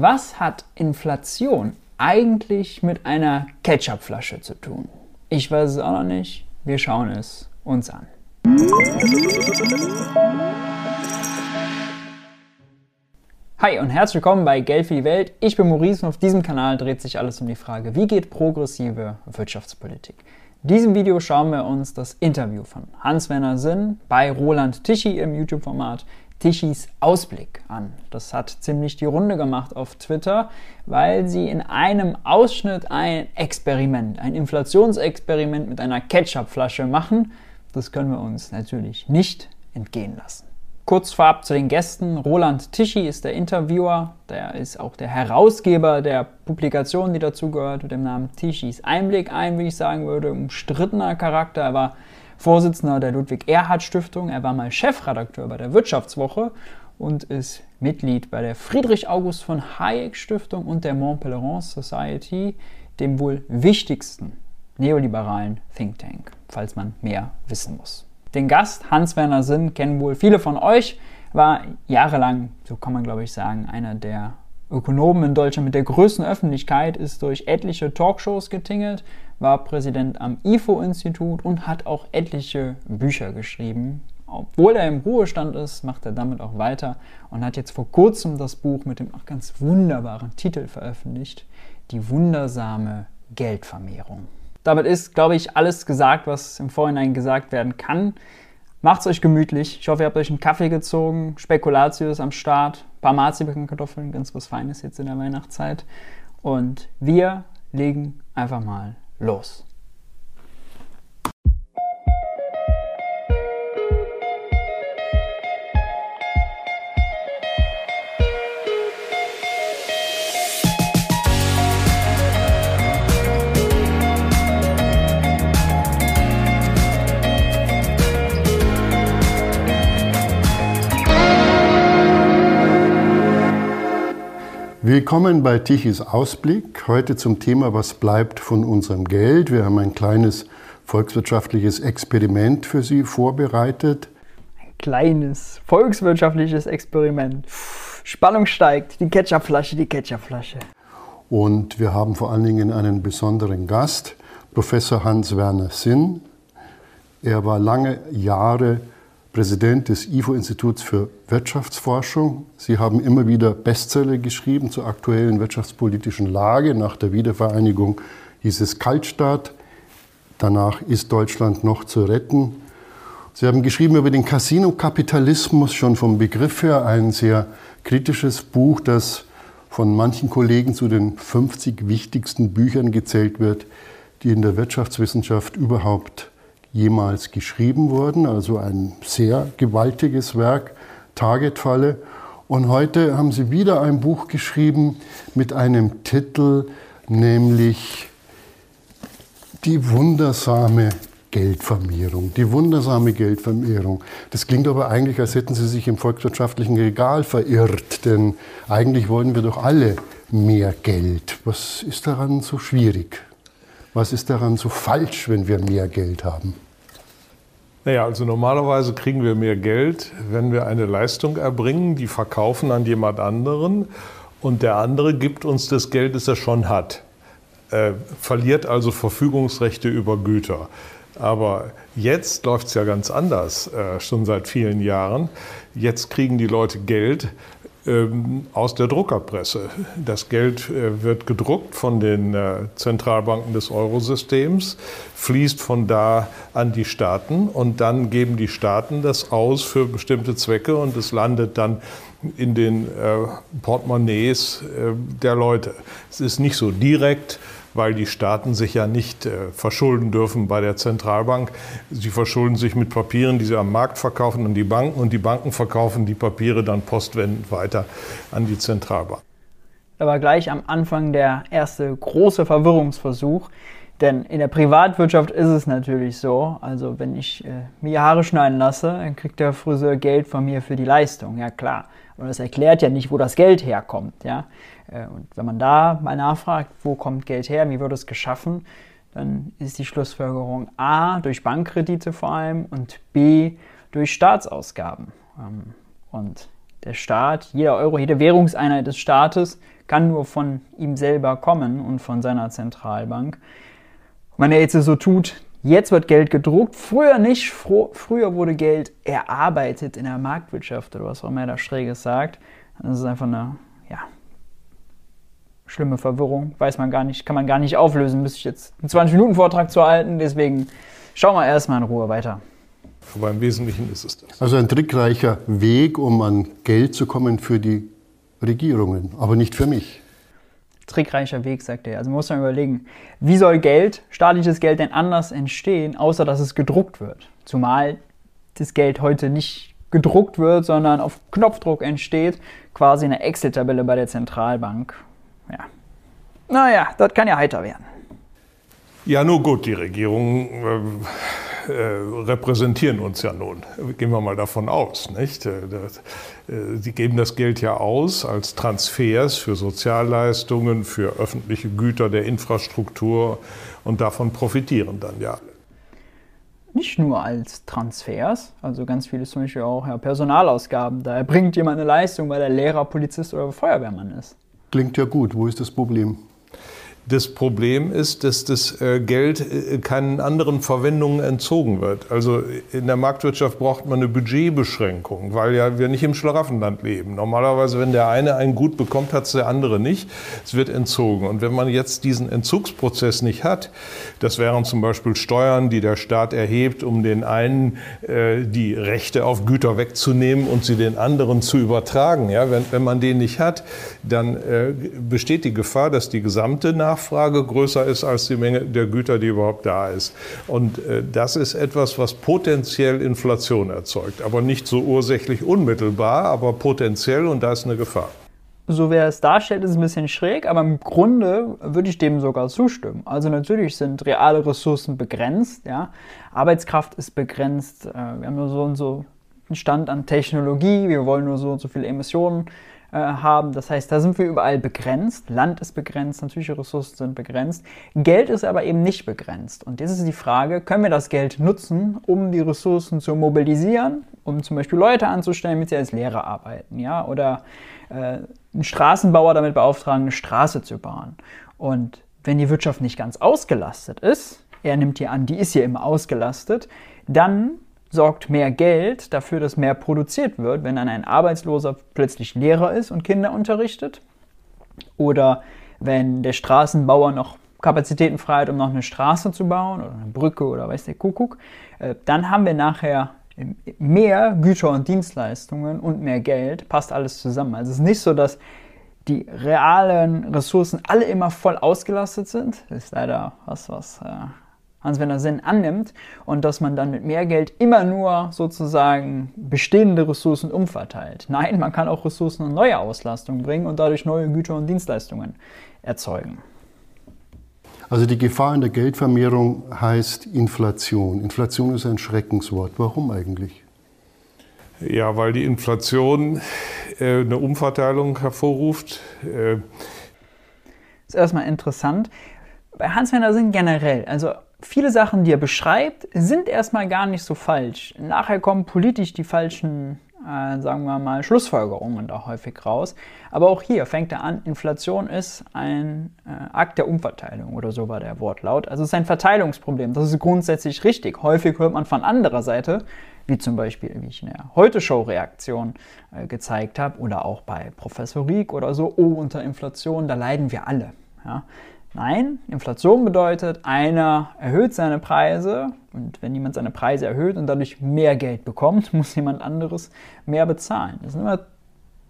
Was hat Inflation eigentlich mit einer Ketchupflasche zu tun? Ich weiß es auch noch nicht. Wir schauen es uns an. Hi und herzlich willkommen bei Geld für die Welt. Ich bin Maurice und auf diesem Kanal dreht sich alles um die Frage, wie geht progressive Wirtschaftspolitik? In diesem Video schauen wir uns das Interview von Hans-Werner Sinn bei Roland Tichy im YouTube-Format Tichys Ausblick an. Das hat ziemlich die Runde gemacht auf Twitter, weil sie in einem Ausschnitt ein Experiment, ein Inflationsexperiment mit einer Ketchupflasche machen. Das können wir uns natürlich nicht entgehen lassen. Kurz vorab zu den Gästen. Roland Tichy ist der Interviewer, der ist auch der Herausgeber der Publikation, die dazugehört, mit dem Namen Tichys Einblick. Ein, wie ich sagen würde, umstrittener Charakter. Er war Vorsitzender der Ludwig-Erhard-Stiftung. Er war mal Chefredakteur bei der Wirtschaftswoche und ist Mitglied bei der Friedrich August von Hayek Stiftung und der Mont Pelerin Society, dem wohl wichtigsten neoliberalen Think Tank, falls man mehr wissen muss. Den Gast, Hans-Werner Sinn, kennen wohl viele von euch, war jahrelang, so kann man glaube ich sagen, einer der Ökonomen in Deutschland mit der größten Öffentlichkeit, ist durch etliche Talkshows getingelt, war Präsident am IFO-Institut und hat auch etliche Bücher geschrieben. Obwohl er im Ruhestand ist, macht er damit auch weiter und hat jetzt vor kurzem das Buch mit dem auch ganz wunderbaren Titel veröffentlicht, Die wundersame Geldvermehrung. Damit ist, glaube ich, alles gesagt, was im Vorhinein gesagt werden kann. Macht's euch gemütlich. Ich hoffe, ihr habt euch einen Kaffee gezogen, Spekulatius am Start, ein paar Marzipankartoffeln, ganz was Feines jetzt in der Weihnachtszeit. Und wir legen einfach mal los. Willkommen bei Tichys Ausblick. Heute zum Thema, was bleibt von unserem Geld. Wir haben ein kleines volkswirtschaftliches Experiment für Sie vorbereitet. Ein kleines volkswirtschaftliches Experiment. Spannung steigt. Die Ketchupflasche, die Ketchupflasche. Und wir haben vor allen Dingen einen besonderen Gast, Professor Hans-Werner Sinn. Er war lange Jahre Präsident des IFO-Instituts für Wirtschaftsforschung. Sie haben immer wieder Bestseller geschrieben zur aktuellen wirtschaftspolitischen Lage. Nach der Wiedervereinigung hieß es Kaltstart. Danach ist Deutschland noch zu retten. Sie haben geschrieben über den Casino-Kapitalismus, schon vom Begriff her ein sehr kritisches Buch, das von manchen Kollegen zu den 50 wichtigsten Büchern gezählt wird, die in der Wirtschaftswissenschaft überhaupt jemals geschrieben wurden, also ein sehr gewaltiges Werk, Targetfalle. Und heute haben sie wieder ein Buch geschrieben mit einem Titel, nämlich Die wundersame Geldvermehrung. Die wundersame Geldvermehrung. Das klingt aber eigentlich, als hätten sie sich im volkswirtschaftlichen Regal verirrt, denn eigentlich wollen wir doch alle mehr Geld. Was ist daran so schwierig? Was ist daran so falsch, wenn wir mehr Geld haben? Naja, also normalerweise kriegen wir mehr Geld, wenn wir eine Leistung erbringen, die verkaufen an jemand anderen und der andere gibt uns das Geld, das er schon hat. Äh, verliert also Verfügungsrechte über Güter. Aber jetzt läuft es ja ganz anders, äh, schon seit vielen Jahren. Jetzt kriegen die Leute Geld, aus der Druckerpresse. Das Geld äh, wird gedruckt von den äh, Zentralbanken des Eurosystems, fließt von da an die Staaten und dann geben die Staaten das aus für bestimmte Zwecke und es landet dann in den äh, Portemonnaies der Leute. Es ist nicht so direkt, weil die Staaten sich ja nicht äh, verschulden dürfen bei der Zentralbank. Sie verschulden sich mit Papieren, die sie am Markt verkaufen an die Banken und die Banken verkaufen die Papiere dann postwendend weiter an die Zentralbank. Da war gleich am Anfang der erste große Verwirrungsversuch. Denn in der Privatwirtschaft ist es natürlich so, also wenn ich äh, mir Haare schneiden lasse, dann kriegt der Friseur Geld von mir für die Leistung, ja klar. Und das erklärt ja nicht, wo das Geld herkommt, ja. Äh, und wenn man da mal nachfragt, wo kommt Geld her, wie wird es geschaffen, dann ist die Schlussfolgerung A durch Bankkredite vor allem und B durch Staatsausgaben. Ähm, und der Staat, jeder Euro, jede Währungseinheit des Staates kann nur von ihm selber kommen und von seiner Zentralbank. Wenn er jetzt so tut, jetzt wird Geld gedruckt, früher nicht, fr früher wurde Geld erarbeitet in der Marktwirtschaft oder was auch immer er da Schräges sagt. Das ist einfach eine, schlimme Verwirrung, weiß man gar nicht, kann man gar nicht auflösen, müsste ich jetzt einen 20-Minuten-Vortrag zu halten, deswegen schauen wir erstmal in Ruhe weiter. Aber im Wesentlichen ist es das. Also ein trickreicher Weg, um an Geld zu kommen für die Regierungen, aber nicht für mich. Trickreicher Weg, sagt er. Also muss man überlegen, wie soll Geld, staatliches Geld denn anders entstehen, außer dass es gedruckt wird? Zumal das Geld heute nicht gedruckt wird, sondern auf Knopfdruck entsteht, quasi eine Excel-Tabelle bei der Zentralbank. Ja. Naja, das kann ja heiter werden. Ja, nur gut, die Regierungen äh, äh, repräsentieren uns ja nun. Gehen wir mal davon aus. Nicht? Äh, das, äh, sie geben das Geld ja aus als Transfers für Sozialleistungen, für öffentliche Güter der Infrastruktur und davon profitieren dann ja alle. Nicht nur als Transfers, also ganz viele zum Beispiel auch ja, Personalausgaben. Da erbringt jemand eine Leistung, weil er Lehrer, Polizist oder Feuerwehrmann ist. Klingt ja gut. Wo ist das Problem? Das Problem ist, dass das äh, Geld äh, keinen anderen Verwendungen entzogen wird. Also in der Marktwirtschaft braucht man eine Budgetbeschränkung, weil ja wir nicht im Schlaraffenland leben. Normalerweise, wenn der eine ein Gut bekommt, hat es der andere nicht. Es wird entzogen. Und wenn man jetzt diesen Entzugsprozess nicht hat, das wären zum Beispiel Steuern, die der Staat erhebt, um den einen äh, die Rechte auf Güter wegzunehmen und sie den anderen zu übertragen. Ja, wenn, wenn man den nicht hat, dann äh, besteht die Gefahr, dass die gesamte Nach Nachfrage größer ist als die Menge der Güter, die überhaupt da ist. Und äh, das ist etwas, was potenziell Inflation erzeugt. Aber nicht so ursächlich unmittelbar, aber potenziell und da ist eine Gefahr. So wer es darstellt, ist ein bisschen schräg, aber im Grunde würde ich dem sogar zustimmen. Also natürlich sind reale Ressourcen begrenzt, ja. Arbeitskraft ist begrenzt, äh, wir haben nur so und so einen Stand an Technologie, wir wollen nur so und so viele Emissionen haben. Das heißt, da sind wir überall begrenzt. Land ist begrenzt, natürliche Ressourcen sind begrenzt. Geld ist aber eben nicht begrenzt. Und jetzt ist die Frage, können wir das Geld nutzen, um die Ressourcen zu mobilisieren, um zum Beispiel Leute anzustellen, mit sie als Lehrer arbeiten, ja, oder äh, einen Straßenbauer damit beauftragen, eine Straße zu bauen. Und wenn die Wirtschaft nicht ganz ausgelastet ist, er nimmt hier an, die ist hier immer ausgelastet, dann sorgt mehr Geld dafür, dass mehr produziert wird, wenn dann ein Arbeitsloser plötzlich Lehrer ist und Kinder unterrichtet. Oder wenn der Straßenbauer noch Kapazitäten frei hat, um noch eine Straße zu bauen oder eine Brücke oder weiß der Kuckuck, äh, dann haben wir nachher mehr Güter und Dienstleistungen und mehr Geld, passt alles zusammen. Also es ist nicht so, dass die realen Ressourcen alle immer voll ausgelastet sind. Das ist leider was, was äh, Hans-Werner Sinn annimmt und dass man dann mit mehr Geld immer nur sozusagen bestehende Ressourcen umverteilt. Nein, man kann auch Ressourcen und neue Auslastung bringen und dadurch neue Güter und Dienstleistungen erzeugen. Also die Gefahr in der Geldvermehrung heißt Inflation. Inflation ist ein Schreckenswort. Warum eigentlich? Ja, weil die Inflation äh, eine Umverteilung hervorruft. Äh das ist erstmal interessant. Bei Hans-Werner Sinn generell, also viele Sachen, die er beschreibt, sind erstmal gar nicht so falsch. Nachher kommen politisch die falschen, äh, sagen wir mal, Schlussfolgerungen da häufig raus. Aber auch hier fängt er an, Inflation ist ein äh, Akt der Umverteilung oder so war der Wortlaut. Also es ist ein Verteilungsproblem. Das ist grundsätzlich richtig. Häufig hört man von anderer Seite, wie zum Beispiel, wie ich in der Heute-Show-Reaktion äh, gezeigt habe, oder auch bei Professor Rieck oder so, oh, unter Inflation, da leiden wir alle. Ja? Nein, Inflation bedeutet, einer erhöht seine Preise und wenn jemand seine Preise erhöht und dadurch mehr Geld bekommt, muss jemand anderes mehr bezahlen. Das ist immer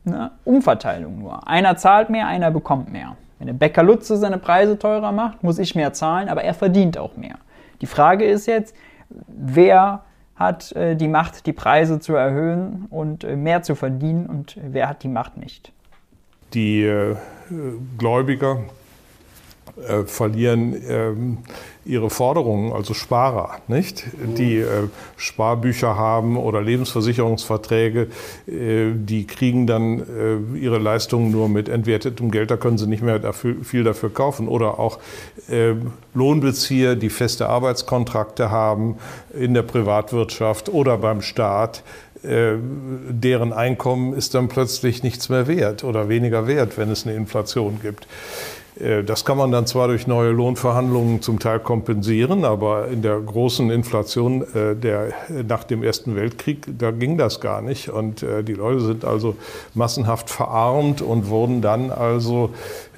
eine Umverteilung nur. Einer zahlt mehr, einer bekommt mehr. Wenn der Bäcker Lutze seine Preise teurer macht, muss ich mehr zahlen, aber er verdient auch mehr. Die Frage ist jetzt, wer hat äh, die Macht, die Preise zu erhöhen und äh, mehr zu verdienen und wer hat die Macht nicht? Die äh, Gläubiger äh, verlieren ähm, ihre Forderungen, also Sparer, nicht? Die äh, Sparbücher haben oder Lebensversicherungsverträge, äh, die kriegen dann äh, ihre Leistungen nur mit entwertetem Geld, da können sie nicht mehr dafür, viel dafür kaufen. Oder auch äh, Lohnbezieher, die feste Arbeitskontrakte haben in der Privatwirtschaft oder beim Staat, äh, deren Einkommen ist dann plötzlich nichts mehr wert oder weniger wert, wenn es eine Inflation gibt. Äh, das kann man dann zwar durch neue Lohnverhandlungen zum Teil kompensieren, aber in der großen Inflation äh, der, nach dem Ersten Weltkrieg, da ging das gar nicht. Und äh, die Leute sind also massenhaft verarmt und wurden dann also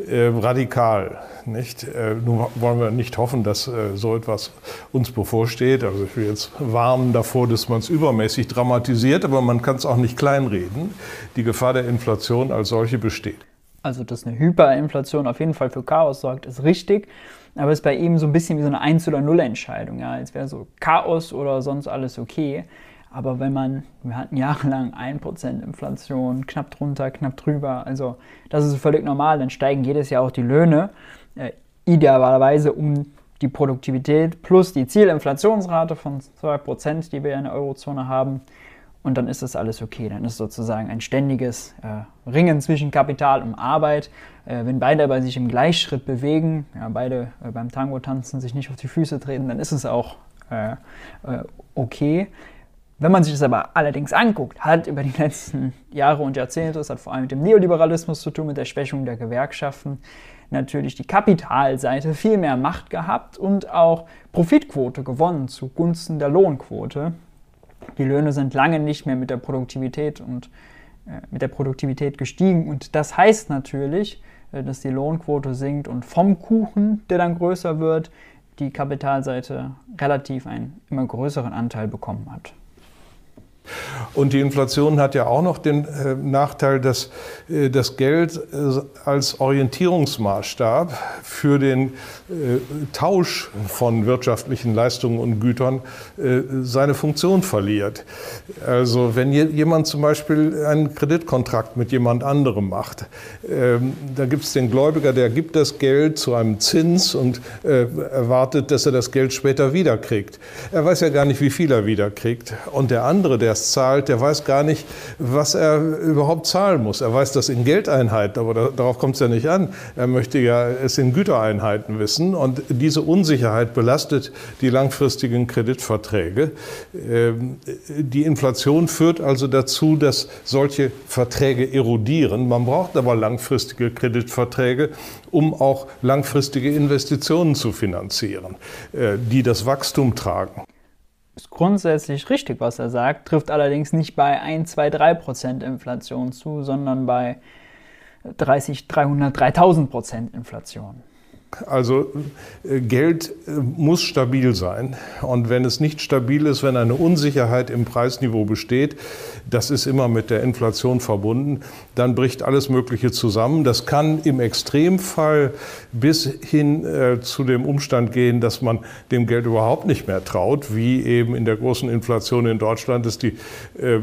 radikal. Nicht? Nun wollen wir nicht hoffen, dass so etwas uns bevorsteht. Also ich will jetzt warnen davor, dass man es übermäßig dramatisiert, aber man kann es auch nicht kleinreden. Die Gefahr der Inflation als solche besteht also dass eine Hyperinflation auf jeden Fall für Chaos sorgt, ist richtig. Aber es ist bei ihm so ein bisschen wie so eine 1 oder 0 Entscheidung. Ja, jetzt wäre so Chaos oder sonst alles okay. Aber wenn man, wir hatten jahrelang 1% Inflation, knapp drunter, knapp drüber, also das ist völlig normal, dann steigen jedes Jahr auch die Löhne, äh, idealerweise um die Produktivität plus die Zielinflationsrate von 2%, die wir in der Eurozone haben, und dann ist das alles okay. Dann ist sozusagen ein ständiges äh, Ringen zwischen Kapital und Arbeit. Äh, wenn beide aber sich im Gleichschritt bewegen, ja, beide äh, beim Tango tanzen, sich nicht auf die Füße treten, dann ist es auch äh, äh, okay. Wenn man sich das aber allerdings anguckt, hat über die letzten Jahre und Jahrzehnte, das hat vor allem mit dem Neoliberalismus zu tun, mit der Schwächung der Gewerkschaften, natürlich die Kapitalseite viel mehr Macht gehabt und auch Profitquote gewonnen zugunsten der Lohnquote. Die Löhne sind lange nicht mehr mit der Produktivität und äh, mit der Produktivität gestiegen. Und das heißt natürlich, äh, dass die Lohnquote sinkt und vom Kuchen, der dann größer wird, die Kapitalseite relativ einen immer größeren Anteil bekommen hat. Und die Inflation hat ja auch noch den äh, Nachteil, dass äh, das Geld äh, als Orientierungsmaßstab für den äh, Tausch von wirtschaftlichen Leistungen und Gütern äh, seine Funktion verliert. Also wenn jemand zum Beispiel einen Kreditkontrakt mit jemand anderem macht, ähm, da gibt es den Gläubiger, der gibt das Geld zu einem Zins und äh, erwartet, dass er das Geld später wiederkriegt. Er weiß ja gar nicht, wie viel er wiederkriegt. Und der andere, der es zahlt, der weiß gar nicht, was er überhaupt zahlen muss. Er weiß das in Geldeinheiten, aber da, darauf kommt es ja nicht an. Er möchte ja es in Gütereinheiten wissen. Und diese Unsicherheit belastet die langfristigen Kreditverträge. Ähm, die Inflation führt also dazu, dass solche Verträge erodieren. Man braucht aber langfristige Kreditverträge, um auch langfristige Investitionen zu finanzieren, äh, die das Wachstum tragen ist grundsätzlich richtig, was er sagt, trifft allerdings nicht bei 1, 2, 3 Prozent Inflation zu, sondern bei 30, 300, 3000 Prozent Inflation. Also äh, Geld äh, muss stabil sein. Und wenn es nicht stabil ist, wenn eine Unsicherheit im Preisniveau besteht, das ist immer mit der Inflation verbunden, dann bricht alles Mögliche zusammen. Das kann im Extremfall bis hin äh, zu dem Umstand gehen, dass man dem Geld überhaupt nicht mehr traut, wie eben in der großen Inflation in Deutschland, dass die äh, äh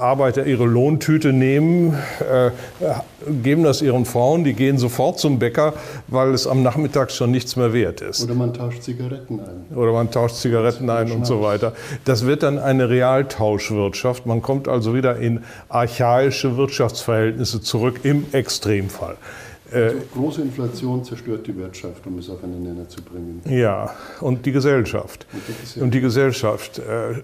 Arbeiter ihre Lohntüte nehmen, äh, geben das ihren Frauen, die gehen sofort zum Bäcker, weil es am Nachmittag schon nichts mehr wert ist. Oder man tauscht Zigaretten ein. Oder man tauscht Zigaretten ein und so weiter. Das wird dann eine Realtauschwirtschaft. Man kommt also wieder in archaische Wirtschaftsverhältnisse zurück im Extremfall. Also große Inflation zerstört die Wirtschaft, um es auf einen Nenner zu bringen. Ja, und die Gesellschaft. Und die Gesellschaft. Und die Gesellschaft. Äh,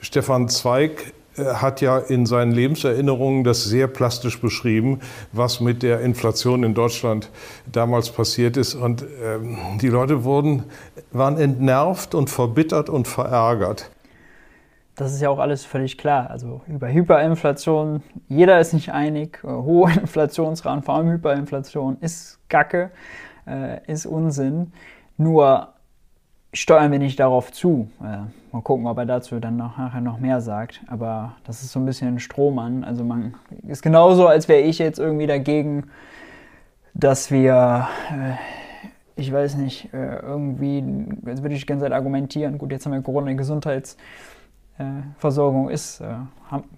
Stefan Zweig hat ja in seinen Lebenserinnerungen das sehr plastisch beschrieben, was mit der Inflation in Deutschland damals passiert ist. Und ähm, die Leute wurden, waren entnervt und verbittert und verärgert. Das ist ja auch alles völlig klar. Also über Hyperinflation, jeder ist nicht einig. Äh, hohe Inflationsraten, vor allem Hyperinflation, ist Kacke, äh, ist Unsinn. Nur steuern wir nicht darauf zu. Äh, mal gucken, ob er dazu dann noch, nachher noch mehr sagt. Aber das ist so ein bisschen ein Strohmann. Also man ist genauso, als wäre ich jetzt irgendwie dagegen, dass wir, äh, ich weiß nicht, äh, irgendwie, jetzt würde ich die ganze Zeit argumentieren, gut, jetzt haben wir Corona, Gesundheitsversorgung ist, äh,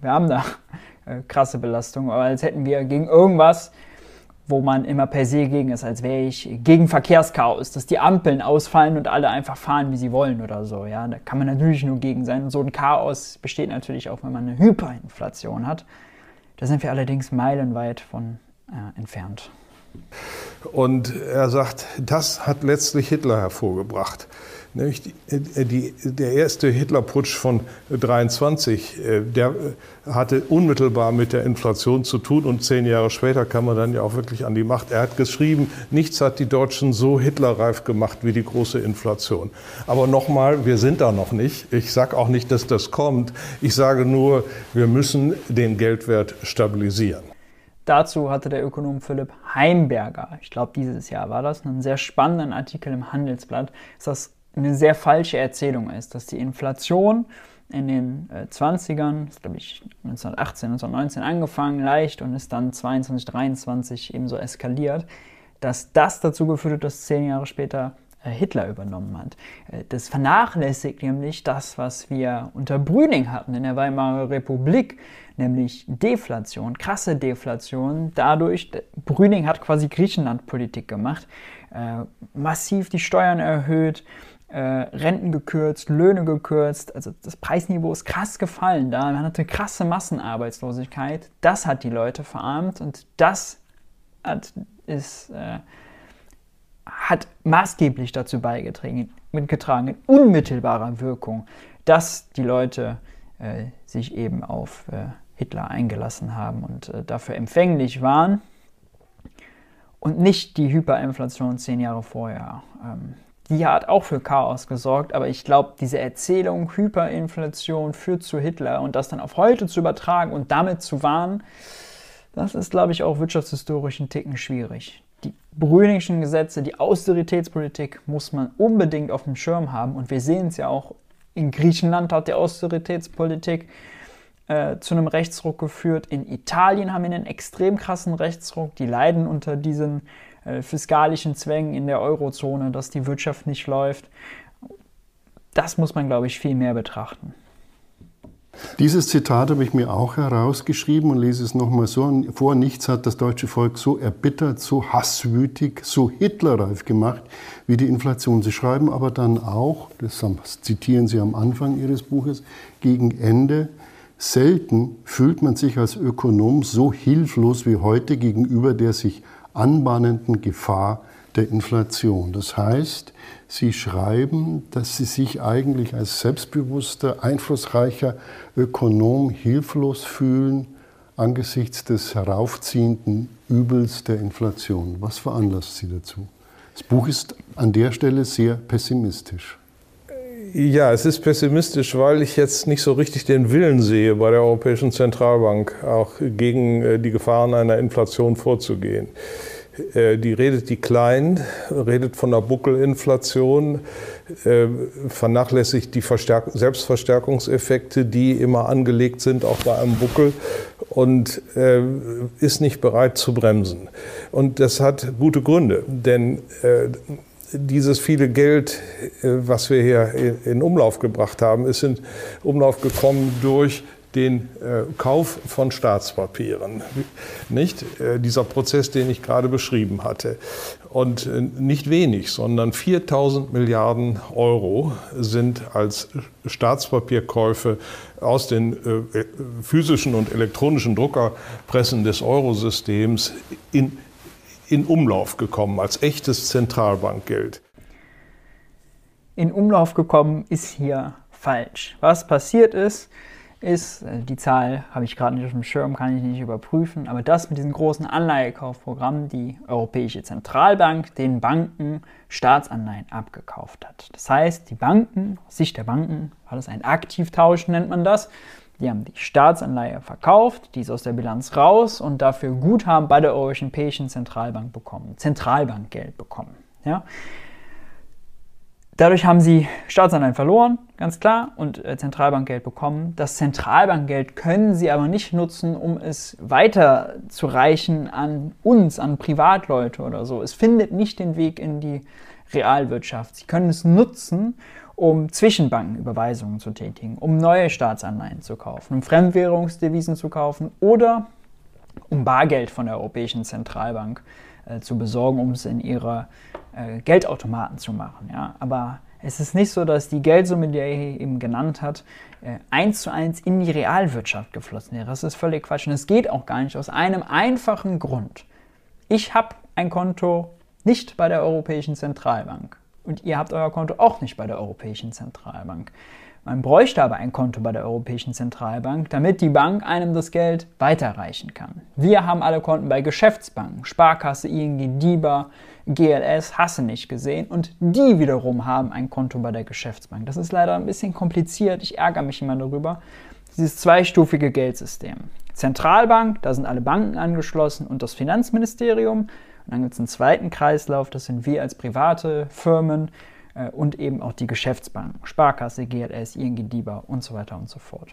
wir haben da äh, krasse Belastung, aber als hätten wir gegen irgendwas wo man immer per se gegen ist, als wäre ich gegen Verkehrschaos, dass die Ampeln ausfallen und alle einfach fahren, wie sie wollen oder so. Ja, da kann man natürlich nur gegen sein. Und so ein Chaos besteht natürlich auch, wenn man eine Hyperinflation hat. Da sind wir allerdings meilenweit von äh, entfernt. Und er sagt, das hat letztlich Hitler hervorgebracht. Nämlich die, äh, die, der erste Hitlerputsch von 23, äh, der hatte unmittelbar mit der Inflation zu tun und zehn Jahre später kam er dann ja auch wirklich an die Macht. Er hat geschrieben, nichts hat die Deutschen so hitlerreif gemacht wie die große Inflation. Aber nochmal, wir sind da noch nicht. Ich sage auch nicht, dass das kommt. Ich sage nur, wir müssen den Geldwert stabilisieren. Dazu hatte der Ökonom Philipp Heimberger, ich glaube dieses Jahr war das, einen sehr spannenden Artikel im Handelsblatt, dass das eine sehr falsche Erzählung ist, dass die Inflation in den äh, 20ern, glaube ich 1918, 1919 angefangen, leicht und ist dann 22, 23 eben so eskaliert, dass das dazu geführt hat, dass zehn Jahre später äh, Hitler übernommen hat. Äh, das vernachlässigt nämlich das, was wir unter Brüning hatten in der Weimarer Republik, nämlich Deflation, krasse Deflation. Dadurch, Brüning hat quasi Griechenland-Politik gemacht, äh, massiv die Steuern erhöht, äh, Renten gekürzt, Löhne gekürzt. Also das Preisniveau ist krass gefallen da. Man hatte krasse Massenarbeitslosigkeit. Das hat die Leute verarmt und das hat, ist, äh, hat maßgeblich dazu beigetragen, getragen, in unmittelbarer Wirkung, dass die Leute äh, sich eben auf äh, Hitler eingelassen haben und äh, dafür empfänglich waren und nicht die Hyperinflation zehn Jahre vorher. Ähm, die hat auch für Chaos gesorgt, aber ich glaube, diese Erzählung, Hyperinflation führt zu Hitler und das dann auf heute zu übertragen und damit zu warnen, das ist, glaube ich, auch wirtschaftshistorisch ein Ticken schwierig. Die Brüningschen Gesetze, die Austeritätspolitik muss man unbedingt auf dem Schirm haben und wir sehen es ja auch, in Griechenland hat die Austeritätspolitik äh, zu einem Rechtsruck geführt. In Italien haben wir einen extrem krassen Rechtsruck. Die leiden unter diesen fiskalischen Zwängen in der Eurozone, dass die Wirtschaft nicht läuft. Das muss man, glaube ich, viel mehr betrachten. Dieses Zitat habe ich mir auch herausgeschrieben und lese es nochmal so vor. Nichts hat das deutsche Volk so erbittert, so hasswütig, so hitlerreif gemacht wie die Inflation. Sie schreiben aber dann auch, das zitieren Sie am Anfang Ihres Buches, gegen Ende, selten fühlt man sich als Ökonom so hilflos wie heute gegenüber der sich anbahnenden Gefahr der Inflation. Das heißt, Sie schreiben, dass Sie sich eigentlich als selbstbewusster, einflussreicher Ökonom hilflos fühlen angesichts des heraufziehenden Übels der Inflation. Was veranlasst Sie dazu? Das Buch ist an der Stelle sehr pessimistisch. Ja, es ist pessimistisch, weil ich jetzt nicht so richtig den Willen sehe, bei der Europäischen Zentralbank auch gegen äh, die Gefahren einer Inflation vorzugehen. Äh, die redet die klein, redet von der Buckelinflation, äh, vernachlässigt die Verstärk Selbstverstärkungseffekte, die immer angelegt sind, auch bei einem Buckel, und ist nicht bereit zu bremsen. Und das hat gute Gründe, denn dieses viele Geld, was wir hier in Umlauf gebracht haben, ist in Umlauf gekommen durch den äh, Kauf von Staatspapieren. Nicht äh, dieser Prozess, den ich gerade beschrieben hatte. Und äh, nicht wenig, sondern 4000 Milliarden Euro sind als Staatspapierkäufe aus den äh, physischen und elektronischen Druckerpressen des Eurosystems in, in Umlauf gekommen, als echtes Zentralbankgeld. In Umlauf gekommen ist hier falsch. Was passiert ist, ist. Äh, die Zahl habe ich gerade nicht auf dem Schirm, kann ich nicht überprüfen. Aber das mit diesen großen Anleihekaufprogrammen, die Europäische Zentralbank den Banken Staatsanleihen abgekauft hat. Das heißt, die Banken, aus Sicht der Banken, war das ein Aktivtausch, nennt man das. Die haben die Staatsanleihe verkauft, die ist aus der Bilanz raus und dafür Guthaben bei der Europäischen Zentralbank bekommen, Zentralbankgeld bekommen. Ja? Dadurch haben sie Staatsanleihen verloren, ganz klar, und äh, Zentralbankgeld bekommen. Das Zentralbankgeld können sie aber nicht nutzen, um es weiterzureichen an uns, an Privatleute oder so. Es findet nicht den Weg in die Realwirtschaft. Sie können es nutzen, um Zwischenbankenüberweisungen zu tätigen, um neue Staatsanleihen zu kaufen, um Fremdwährungsdevisen zu kaufen oder um Bargeld von der Europäischen Zentralbank äh, zu besorgen, um es in ihre äh, Geldautomaten zu machen. Ja? Aber es ist nicht so, dass die Geldsumme, die er eben genannt hat, äh, eins zu eins in die Realwirtschaft geflossen wäre. Das ist völlig Quatsch. Und es geht auch gar nicht aus einem einfachen Grund. Ich habe ein Konto nicht bei der Europäischen Zentralbank. Und ihr habt euer Konto auch nicht bei der Europäischen Zentralbank. Man bräuchte aber ein Konto bei der Europäischen Zentralbank, damit die Bank einem das Geld weiterreichen kann. Wir haben alle Konten bei Geschäftsbanken, Sparkasse, ING, DIBA, GLS, hasse nicht gesehen und die wiederum haben ein Konto bei der Geschäftsbank. Das ist leider ein bisschen kompliziert, ich ärgere mich immer darüber. Dieses zweistufige Geldsystem. Zentralbank, da sind alle Banken angeschlossen und das Finanzministerium. Und dann gibt es einen zweiten Kreislauf, das sind wir als private Firmen äh, und eben auch die Geschäftsbanken, Sparkasse, GLS, ING, DIBA und so weiter und so fort.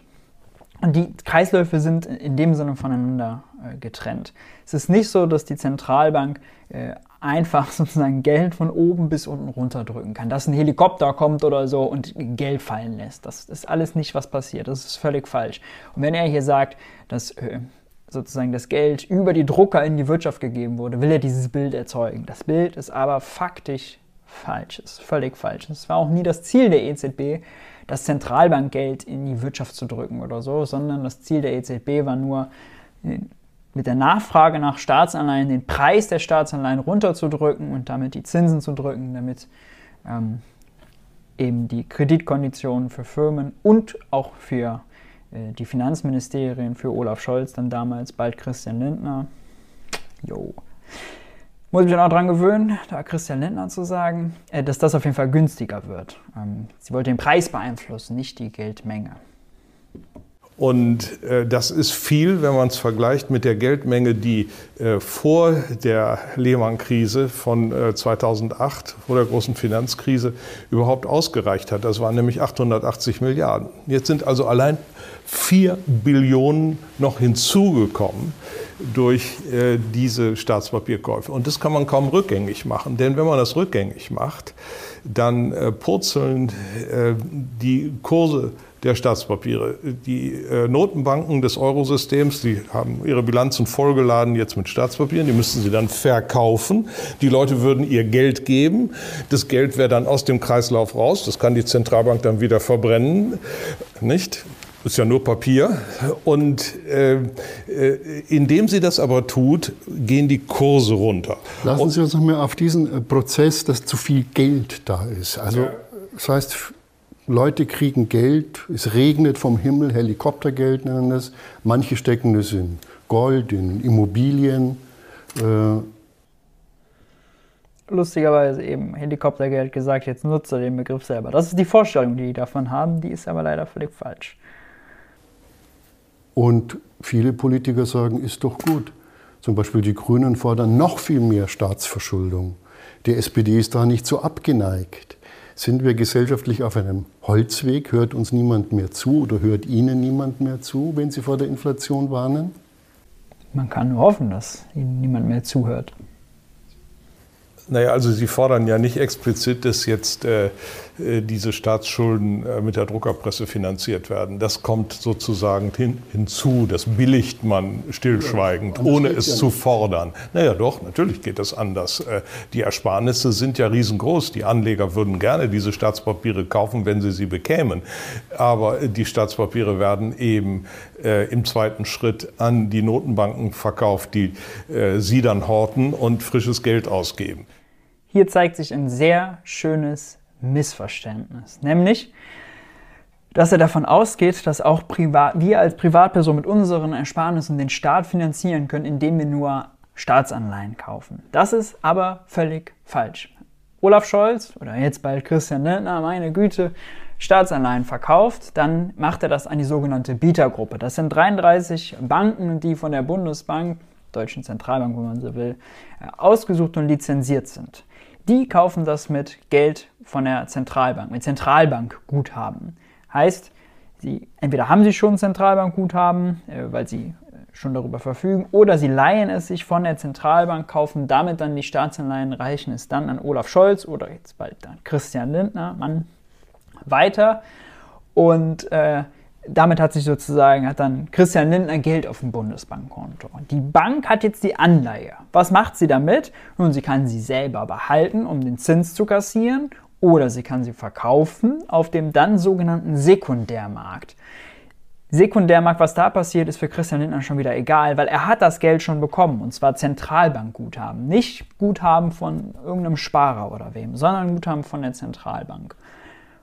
Und die Kreisläufe sind in dem Sinne voneinander äh, getrennt. Es ist nicht so, dass die Zentralbank äh, einfach sozusagen Geld von oben bis unten runterdrücken kann, dass ein Helikopter kommt oder so und Geld fallen lässt. Das ist alles nicht, was passiert. Das ist völlig falsch. Und wenn er hier sagt, dass äh, sozusagen das Geld über die Drucker in die Wirtschaft gegeben wurde, will er dieses Bild erzeugen. Das Bild ist aber faktisch falsch. Das ist völlig falsch. Es war auch nie das Ziel der EZB, das Zentralbankgeld in die Wirtschaft zu drücken oder so, sondern das Ziel der EZB war nur, mit der Nachfrage nach Staatsanleihen den Preis der Staatsanleihen runterzudrücken und damit die Zinsen zu drücken, damit ähm, eben die Kreditkonditionen für Firmen und auch für die Finanzministerien, für Olaf Scholz dann damals, bald Christian Lindner, jo, muss ich mich dann auch daran gewöhnen, da Christian Lindner zu sagen, äh, dass das auf jeden Fall günstiger wird. Ähm, sie wollte den Preis beeinflussen, nicht die Geldmenge. Und äh, das ist viel, wenn man es vergleicht mit der Geldmenge, die äh, vor der Lehman-Krise von äh, 2008, vor der großen Finanzkrise, überhaupt ausgereicht hat. Das waren nämlich 880 Milliarden. Jetzt sind also allein 4 Billionen noch hinzugekommen durch äh, diese Staatspapierkäufe. Und das kann man kaum rückgängig machen, denn wenn man das rückgängig macht, dann äh, purzeln äh, die Kurse der Staatspapiere. Die Notenbanken des Eurosystems, die haben ihre Bilanzen vollgeladen jetzt mit Staatspapieren, die müssten sie dann verkaufen. Die Leute würden ihr Geld geben. Das Geld wäre dann aus dem Kreislauf raus. Das kann die Zentralbank dann wieder verbrennen. Nicht? Ist ja nur Papier. Und äh, äh, indem sie das aber tut, gehen die Kurse runter. Lassen Sie uns noch mal auf diesen äh, Prozess, dass zu viel Geld da ist. Also, das heißt, Leute kriegen Geld, es regnet vom Himmel, Helikoptergeld nennen das. Manche stecken das in Gold, in Immobilien. Äh, lustigerweise eben Helikoptergeld gesagt, jetzt nutzt er den Begriff selber. Das ist die Vorstellung, die die davon haben, die ist aber leider völlig falsch. Und viele Politiker sagen, ist doch gut. Zum Beispiel die Grünen fordern noch viel mehr Staatsverschuldung. Die SPD ist da nicht so abgeneigt. Sind wir gesellschaftlich auf einem Holzweg? Hört uns niemand mehr zu oder hört Ihnen niemand mehr zu, wenn Sie vor der Inflation warnen? Man kann nur hoffen, dass Ihnen niemand mehr zuhört. Naja, also Sie fordern ja nicht explizit, dass jetzt äh, äh, diese Staatsschulden äh, mit der Druckerpresse finanziert werden. Das kommt sozusagen hin, hinzu, das billigt man stillschweigend, ja, ohne es ja zu fordern. Naja, doch, natürlich geht das anders. Äh, die Ersparnisse sind ja riesengroß. Die Anleger würden gerne diese Staatspapiere kaufen, wenn sie sie bekämen. Aber die Staatspapiere werden eben im zweiten Schritt an die Notenbanken verkauft, die sie dann horten und frisches Geld ausgeben. Hier zeigt sich ein sehr schönes Missverständnis. Nämlich, dass er davon ausgeht, dass auch Privat, wir als Privatperson mit unseren Ersparnissen den Staat finanzieren können, indem wir nur Staatsanleihen kaufen. Das ist aber völlig falsch. Olaf Scholz oder jetzt bald Christian Lindner, meine Güte, Staatsanleihen verkauft, dann macht er das an die sogenannte Bietergruppe. Das sind 33 Banken, die von der Bundesbank, Deutschen Zentralbank, wenn man so will, ausgesucht und lizenziert sind. Die kaufen das mit Geld von der Zentralbank, mit Zentralbankguthaben. Heißt, sie, entweder haben sie schon Zentralbankguthaben, äh, weil sie äh, schon darüber verfügen, oder sie leihen es sich von der Zentralbank, kaufen damit dann die Staatsanleihen, reichen es dann an Olaf Scholz oder jetzt bald dann Christian Lindner, Mann, weiter. Und äh, damit hat sich sozusagen, hat dann Christian Lindner Geld auf dem Bundesbankkonto. Die Bank hat jetzt die Anleihe. Was macht sie damit? Nun, sie kann sie selber behalten, um den Zins zu kassieren, oder sie kann sie verkaufen auf dem dann sogenannten Sekundärmarkt. Sekundärmarkt, was da passiert, ist für Christian Lindner schon wieder egal, weil er hat das Geld schon bekommen und zwar Zentralbankguthaben. Nicht Guthaben von irgendeinem Sparer oder wem, sondern Guthaben von der Zentralbank.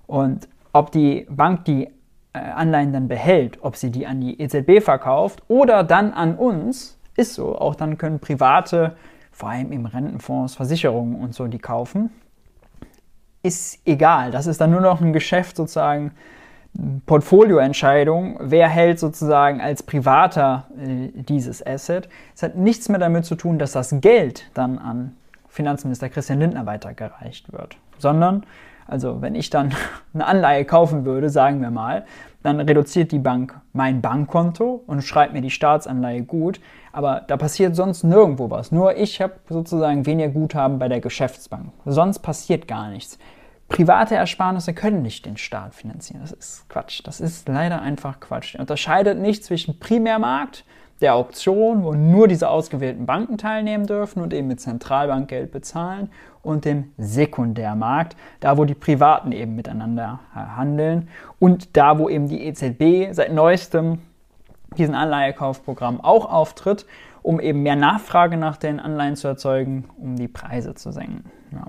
Und ob die Bank die Anleihen dann behält, ob sie die an die EZB verkauft oder dann an uns, ist so. Auch dann können Private, vor allem im Rentenfonds, Versicherungen und so, die kaufen. Ist egal. Das ist dann nur noch ein Geschäft sozusagen Portfolioentscheidung, wer hält sozusagen als Privater äh, dieses Asset. Es hat nichts mehr damit zu tun, dass das Geld dann an Finanzminister Christian Lindner weitergereicht wird, sondern, also wenn ich dann eine Anleihe kaufen würde, sagen wir mal, dann reduziert die Bank mein Bankkonto und schreibt mir die Staatsanleihe gut, aber da passiert sonst nirgendwo was. Nur ich habe sozusagen weniger Guthaben bei der Geschäftsbank. Sonst passiert gar nichts. Private Ersparnisse können nicht den Staat finanzieren. Das ist Quatsch. Das ist leider einfach Quatsch. Er unterscheidet nicht zwischen Primärmarkt, der Auktion, wo nur diese ausgewählten Banken teilnehmen dürfen und eben mit Zentralbankgeld bezahlen, und dem Sekundärmarkt, da wo die Privaten eben miteinander handeln und da wo eben die EZB seit neuestem diesen Anleihekaufprogramm auch auftritt, um eben mehr Nachfrage nach den Anleihen zu erzeugen, um die Preise zu senken. Ja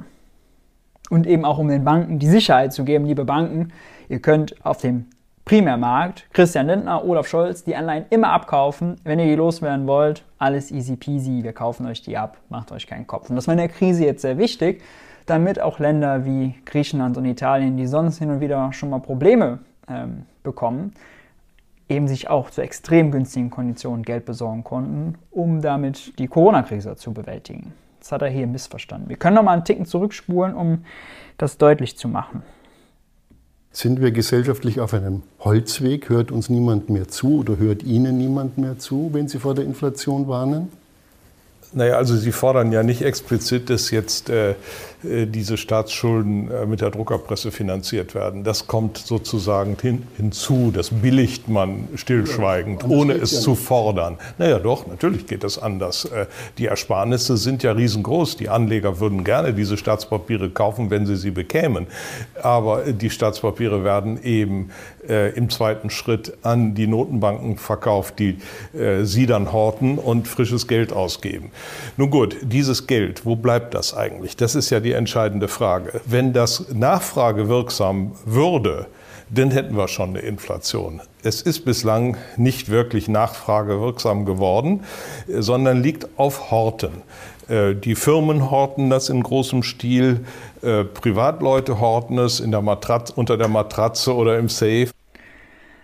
und eben auch um den Banken die Sicherheit zu geben, liebe Banken, ihr könnt auf dem Primärmarkt Christian Lindner, Olaf Scholz die Anleihen immer abkaufen. Wenn ihr die loswerden wollt, alles easy peasy, wir kaufen euch die ab, macht euch keinen Kopf. Und das war in der Krise jetzt sehr wichtig, damit auch Länder wie Griechenland und Italien, die sonst hin und wieder schon mal Probleme ähm, bekommen, eben sich auch zu extrem günstigen Konditionen Geld besorgen konnten, um damit die Corona-Krise zu bewältigen. Das hat er hier missverstanden. Wir können noch mal einen Ticken zurückspulen, um das deutlich zu machen. Sind wir gesellschaftlich auf einem Holzweg? Hört uns niemand mehr zu oder hört Ihnen niemand mehr zu, wenn Sie vor der Inflation warnen? Naja, also Sie fordern ja nicht explizit, dass jetzt äh, diese Staatsschulden äh, mit der Druckerpresse finanziert werden. Das kommt sozusagen hin, hinzu, das billigt man stillschweigend, ja, ohne es ja zu fordern. Naja, doch, natürlich geht das anders. Äh, die Ersparnisse sind ja riesengroß. Die Anleger würden gerne diese Staatspapiere kaufen, wenn sie sie bekämen. Aber die Staatspapiere werden eben im zweiten Schritt an die Notenbanken verkauft, die sie dann horten und frisches Geld ausgeben. Nun gut, dieses Geld, wo bleibt das eigentlich? Das ist ja die die entscheidende Frage. Wenn das nachfragewirksam würde, dann hätten wir schon eine Inflation. Es ist bislang nicht wirklich nachfragewirksam geworden, sondern liegt auf Horten. Äh, die Firmen horten das in großem Stil, äh, Privatleute horten es in der Matratze, unter der Matratze oder im Safe.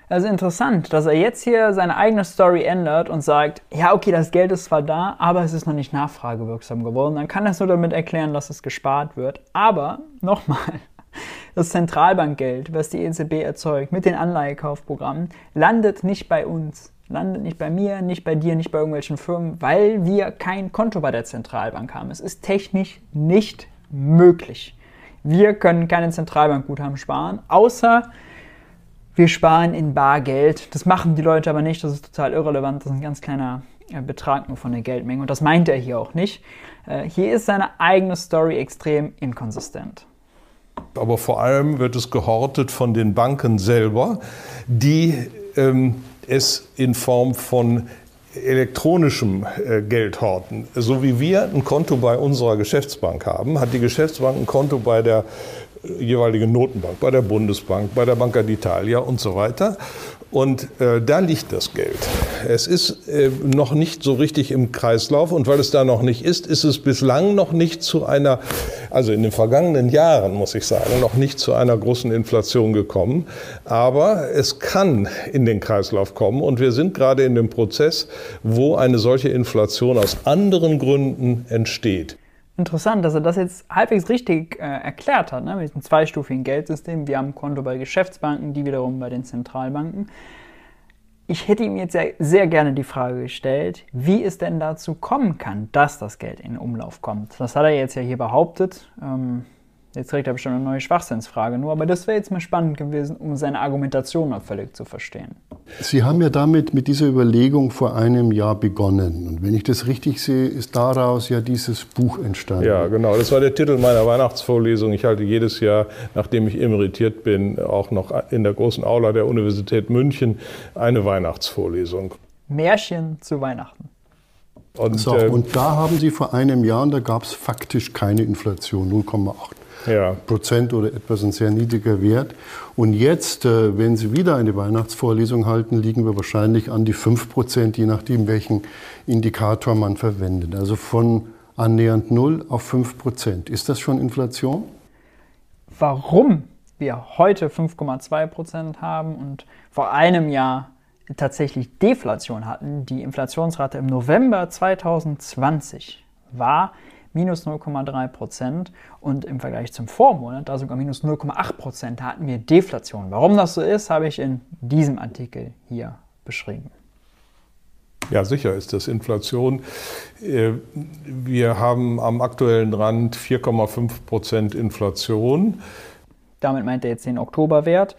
Also interessant, dass er jetzt hier seine eigene Story ändert und sagt, ja, okay, das Geld ist zwar da, aber es ist noch nicht nachfragewirksam geworden. Dann kann er es nur damit erklären, dass es gespart wird. Aber nochmal, das Zentralbankgeld, was die EZB erzeugt mit den Anleihekaufprogrammen, landet nicht bei uns, landet nicht bei mir, nicht bei dir, nicht bei irgendwelchen Firmen, weil wir kein Konto bei der Zentralbank haben. Es ist technisch nicht möglich. Wir können keine Zentralbankguthaben sparen, außer wir sparen in Bargeld. Das machen die Leute aber nicht, das ist total irrelevant, das ist ein ganz kleiner äh, Betrag nur von der Geldmenge und das meint er hier auch nicht. Äh, hier ist seine eigene Story extrem inkonsistent. Aber vor allem wird es gehortet von den Banken selber, die ähm, es in Form von elektronischem äh, Geld horten. So wie wir ein Konto bei unserer Geschäftsbank haben, hat die Geschäftsbank ein Konto bei der jeweilige Notenbank, bei der Bundesbank, bei der Banca d'Italia und so weiter. Und äh, da liegt das Geld. Es ist äh, noch nicht so richtig im Kreislauf und weil es da noch nicht ist, ist es bislang noch nicht zu einer, also in den vergangenen Jahren muss ich sagen, noch nicht zu einer großen Inflation gekommen. Aber es kann in den Kreislauf kommen und wir sind gerade in dem Prozess, wo eine solche Inflation aus anderen Gründen entsteht interessant, dass er das jetzt halbwegs richtig äh, erklärt hat, ne, mit diesem zweistufigen Geldsystem. Wir haben ein Konto bei Geschäftsbanken, die wiederum bei den Zentralbanken. Ich hätte ihm jetzt sehr, sehr gerne die Frage gestellt, wie es denn dazu kommen kann, dass das Geld in Umlauf kommt. Das hat er jetzt ja hier behauptet. Ähm, Jetzt kriegt er bestimmt eine neue Schwachsinnsfrage nur, aber das wäre jetzt mal spannend gewesen, um seine Argumentation noch völlig zu verstehen. Sie haben ja damit mit dieser Überlegung vor einem Jahr begonnen. Und wenn ich das richtig sehe, ist daraus ja dieses Buch entstanden. Ja, genau. Das war der Titel meiner Weihnachtsvorlesung. Ich halte jedes Jahr, nachdem ich emeritiert bin, auch noch in der großen Aula der Universität München eine Weihnachtsvorlesung. Märchen zu Weihnachten. Und, so, äh, und da haben Sie vor einem Jahr, und da gab es faktisch keine Inflation, 0,8 ja. Prozent oder etwas ein sehr niedriger Wert. Und jetzt, äh, wenn Sie wieder eine Weihnachtsvorlesung halten, liegen wir wahrscheinlich an die 5 Prozent, je nachdem, welchen Indikator man verwendet. Also von annähernd 0 auf 5 Prozent. Ist das schon Inflation? Warum wir heute 5,2 Prozent haben und vor einem Jahr tatsächlich Deflation hatten, die Inflationsrate im November 2020 war minus 0,3 Prozent und im Vergleich zum Vormonat, da sogar minus 0,8 Prozent, hatten wir Deflation. Warum das so ist, habe ich in diesem Artikel hier beschrieben. Ja, sicher ist das Inflation. Äh, wir haben am aktuellen Rand 4,5 Prozent Inflation. Damit meint er jetzt den Oktoberwert.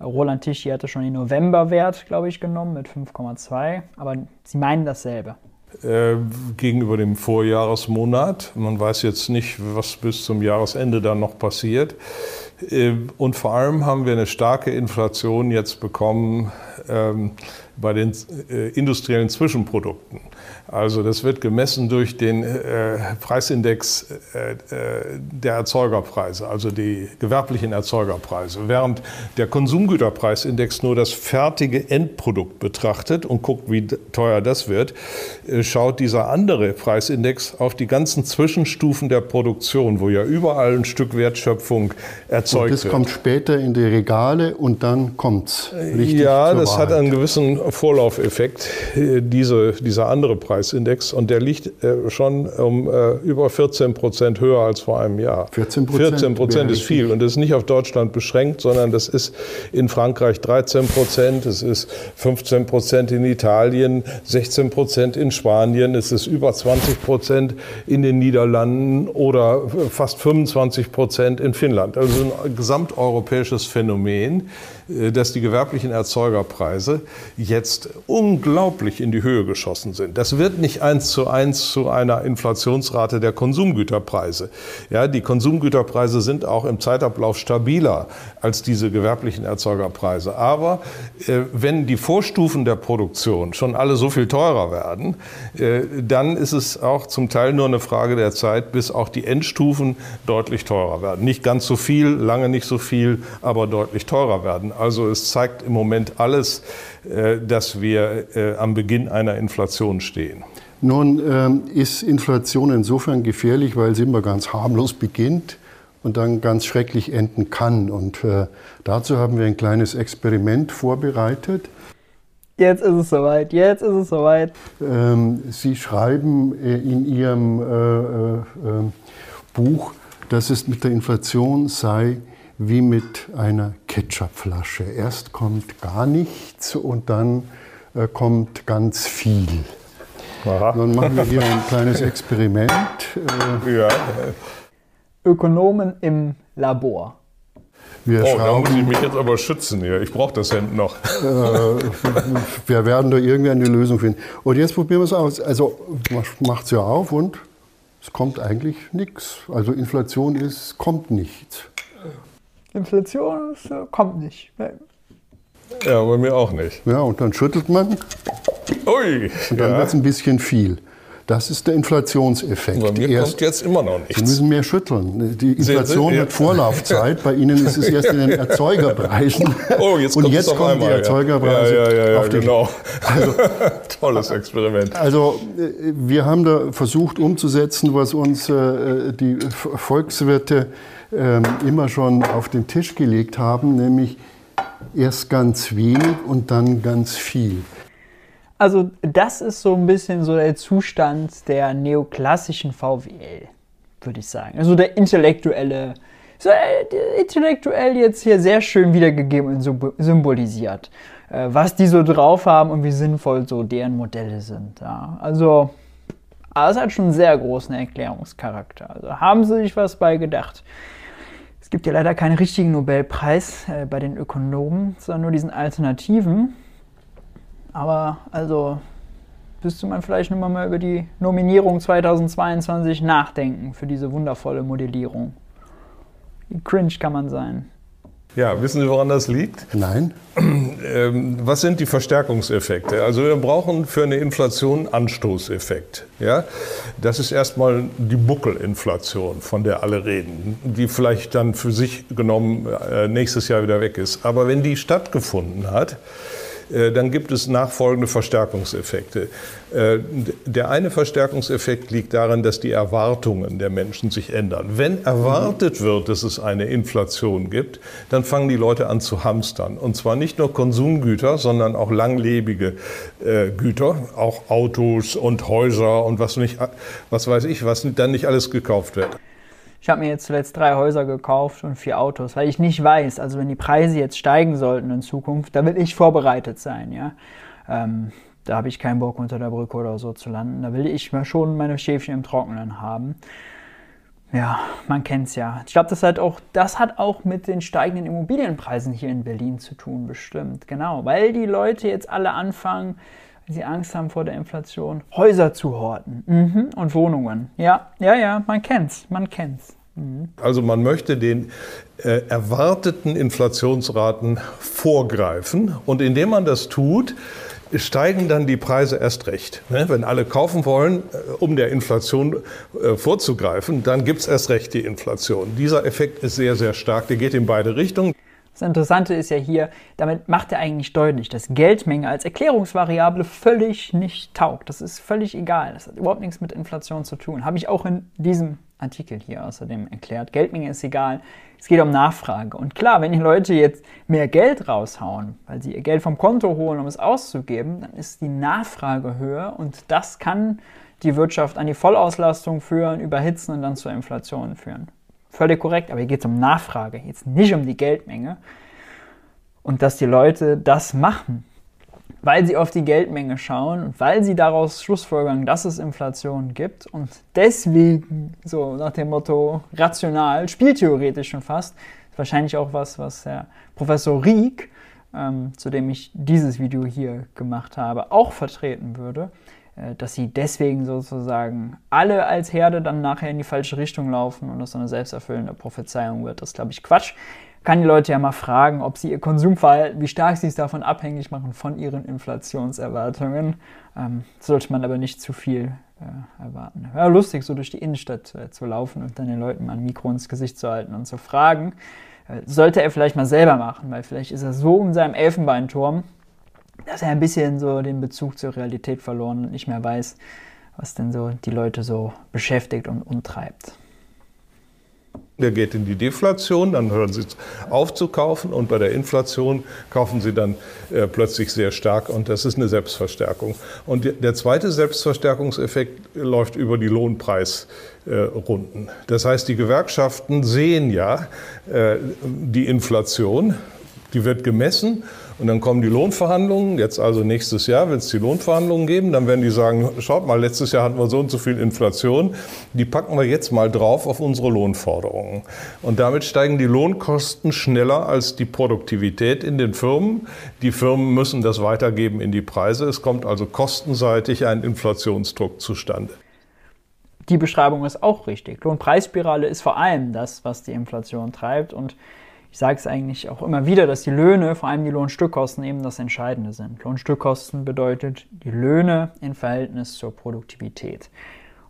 Roland Tichy hatte schon den Novemberwert, glaube ich, genommen mit 5,2. Aber sie meinen dasselbe. Äh, gegenüber dem Vorjahresmonat. Man weiß jetzt nicht, was bis zum Jahresende dann noch passiert. Äh, und vor allem haben wir eine starke Inflation jetzt bekommen ähm, bei den äh, industriellen Zwischenprodukten. Also das wird gemessen durch den äh, Preisindex äh, äh, der Erzeugerpreise, also die gewerblichen Erzeugerpreise. Während der Konsumgüterpreisindex nur das fertige Endprodukt betrachtet und guckt, wie teuer das wird, äh, schaut dieser andere Preisindex auf die ganzen Zwischenstufen der Produktion, wo ja überall ein Stück Wertschöpfung erzeugt wird. Das wird. kommt später in die Regale und dann kommt es richtig. Ja, das Wahrheit. hat einen gewissen Vorlaufeffekt, äh, diese, dieser andere Preis. Preisindex und der liegt äh, schon um äh, über 14 Prozent höher als vor einem Jahr. 14 Prozent? 14 Prozent ist viel und das ist nicht auf Deutschland beschränkt, sondern das ist in Frankreich 13 Prozent, es ist 15 Prozent in Italien, 16 Prozent in Spanien, es ist über 20 Prozent in den Niederlanden oder fast 25 Prozent in Finnland. Also ein gesamteuropäisches Phänomen, äh, dass die gewerblichen Erzeugerpreise jetzt unglaublich in die Höhe geschossen sind. Das wird nicht eins zu eins zu einer Inflationsrate der Konsumgüterpreise. Ja, die Konsumgüterpreise sind auch im Zeitablauf stabiler als diese gewerblichen Erzeugerpreise. Aber äh, wenn die Vorstufen der Produktion schon alle so viel teurer werden, äh, dann ist es auch zum Teil nur eine Frage der Zeit, bis auch die Endstufen deutlich teurer werden. Nicht ganz so viel, lange nicht so viel, aber deutlich teurer werden. Also es zeigt im Moment alles, äh, dass wir äh, am Beginn einer Inflation stehen. Nun ähm, ist Inflation insofern gefährlich, weil sie immer ganz harmlos beginnt und dann ganz schrecklich enden kann. Und äh, dazu haben wir ein kleines Experiment vorbereitet. Jetzt ist es soweit, jetzt ist es soweit. Ähm, sie schreiben in Ihrem äh, äh, Buch, dass es mit der Inflation sei wie mit einer Ketchupflasche. Erst kommt gar nichts und dann äh, kommt ganz viel. Aha. Dann machen wir hier ein kleines Experiment. Äh, ja. Ökonomen im Labor. Wir oh, da muss ich mich jetzt aber schützen hier. Ich brauche das Hemd noch. Äh, wir werden da irgendwie eine Lösung finden. Und jetzt probieren wir es aus. Also macht es ja auf und es kommt eigentlich nichts. Also Inflation ist, kommt nichts. Inflation äh, kommt nicht. Ja, bei mir auch nicht. Ja, und dann schüttelt man. Ui, und dann ja. wird es ein bisschen viel. Das ist der Inflationseffekt. Bei mir erst, kommt jetzt immer noch nichts. Sie müssen mehr schütteln. Die Inflation hat Vorlaufzeit. Bei Ihnen ist es erst in den Erzeugerpreisen. Oh, jetzt kommt Und jetzt kommen einmal, die Erzeugerpreise ja, ja, ja, auf den genau. Also, Tolles Experiment. Also wir haben da versucht umzusetzen, was uns äh, die Volkswirte äh, immer schon auf den Tisch gelegt haben, nämlich erst ganz wenig und dann ganz viel. Also das ist so ein bisschen so der Zustand der neoklassischen VWL, würde ich sagen. Also der intellektuelle, so äh, intellektuell jetzt hier sehr schön wiedergegeben und symbolisiert, äh, was die so drauf haben und wie sinnvoll so deren Modelle sind. Ja. Also das hat schon einen sehr großen Erklärungscharakter. Also haben sie sich was bei gedacht. Es gibt ja leider keinen richtigen Nobelpreis äh, bei den Ökonomen, sondern nur diesen Alternativen. Aber also müsste man vielleicht nur mal über die Nominierung 2022 nachdenken für diese wundervolle Modellierung. Wie cringe kann man sein? Ja, wissen Sie, woran das liegt? Nein. Ähm, was sind die Verstärkungseffekte? Also wir brauchen für eine Inflation Anstoßeffekt. Ja? Das ist erstmal die Buckelinflation, von der alle reden, die vielleicht dann für sich genommen äh, nächstes Jahr wieder weg ist. Aber wenn die stattgefunden hat, dann gibt es nachfolgende Verstärkungseffekte. Äh, der eine Verstärkungseffekt liegt darin, dass die Erwartungen der Menschen sich ändern. Wenn erwartet wird, dass es eine Inflation gibt, dann fangen die Leute an zu hamstern. Und zwar nicht nur Konsumgüter, sondern auch langlebige äh, Güter, auch Autos und Häuser und was, nicht, was weiß ich, was dann nicht alles gekauft wird. Ich habe mir jetzt zuletzt drei Häuser gekauft und vier Autos, weil ich nicht weiß, also wenn die Preise jetzt steigen sollten in Zukunft, da will ich vorbereitet sein, ja. Ähm, da habe ich keinen Bock unter der Brücke oder so zu landen. Da will ich mal schon meine Schäfchen im Trockenen haben. Ja, man kennt es ja. Ich glaube, das hat auch, das hat auch mit den steigenden Immobilienpreisen hier in Berlin zu tun, bestimmt. Genau, weil die Leute jetzt alle anfangen, wenn sie Angst haben vor der Inflation, Häuser zu horten mhm. und Wohnungen. Ja, ja, ja, man kennt's, man kennt's. Mhm. Also man möchte den äh, erwarteten Inflationsraten vorgreifen und indem man das tut, steigen dann die Preise erst recht. Ne? Wenn alle kaufen wollen, äh, um der Inflation äh, vorzugreifen, dann gibt es erst recht die Inflation. Dieser Effekt ist sehr, sehr stark. Der geht in beide Richtungen. Das Interessante ist ja hier, damit macht er eigentlich deutlich, dass Geldmenge als Erklärungsvariable völlig nicht taugt. Das ist völlig egal. Das hat überhaupt nichts mit Inflation zu tun. Habe ich auch in diesem Artikel hier außerdem erklärt. Geldmenge ist egal. Es geht um Nachfrage. Und klar, wenn die Leute jetzt mehr Geld raushauen, weil sie ihr Geld vom Konto holen, um es auszugeben, dann ist die Nachfrage höher und das kann die Wirtschaft an die Vollauslastung führen, überhitzen und dann zur Inflation führen völlig korrekt, aber hier geht es um Nachfrage, jetzt nicht um die Geldmenge. Und dass die Leute das machen, weil sie auf die Geldmenge schauen und weil sie daraus schlussfolgern, dass es Inflation gibt und deswegen, so nach dem Motto rational, spieltheoretisch schon fast, ist wahrscheinlich auch was, was Herr Professor Rieck, ähm, zu dem ich dieses Video hier gemacht habe, auch vertreten würde. Äh, dass sie deswegen sozusagen alle als Herde dann nachher in die falsche Richtung laufen und das so eine selbsterfüllende Prophezeiung wird. Das glaube ich, Quatsch. Kann die Leute ja mal fragen, ob sie ihr Konsumverhalten, wie stark sie es davon abhängig machen von ihren Inflationserwartungen. Ähm, sollte man aber nicht zu viel äh, erwarten. Ja, lustig, so durch die Innenstadt äh, zu laufen und dann den Leuten mal ein Mikro ins Gesicht zu halten und zu fragen. Äh, sollte er vielleicht mal selber machen, weil vielleicht ist er so in seinem Elfenbeinturm, dass er ein bisschen so den Bezug zur Realität verloren und nicht mehr weiß, was denn so die Leute so beschäftigt und umtreibt. Der geht in die Deflation, dann hören sie auf zu kaufen und bei der Inflation kaufen sie dann äh, plötzlich sehr stark und das ist eine Selbstverstärkung. Und der zweite Selbstverstärkungseffekt läuft über die Lohnpreisrunden. Äh, das heißt, die Gewerkschaften sehen ja äh, die Inflation, die wird gemessen und dann kommen die Lohnverhandlungen. Jetzt also nächstes Jahr wird es die Lohnverhandlungen geben. Dann werden die sagen, schaut mal, letztes Jahr hatten wir so und so viel Inflation. Die packen wir jetzt mal drauf auf unsere Lohnforderungen. Und damit steigen die Lohnkosten schneller als die Produktivität in den Firmen. Die Firmen müssen das weitergeben in die Preise. Es kommt also kostenseitig ein Inflationsdruck zustande. Die Beschreibung ist auch richtig. Lohnpreisspirale ist vor allem das, was die Inflation treibt. Und ich sage es eigentlich auch immer wieder, dass die Löhne, vor allem die Lohnstückkosten, eben das Entscheidende sind. Lohnstückkosten bedeutet die Löhne in Verhältnis zur Produktivität.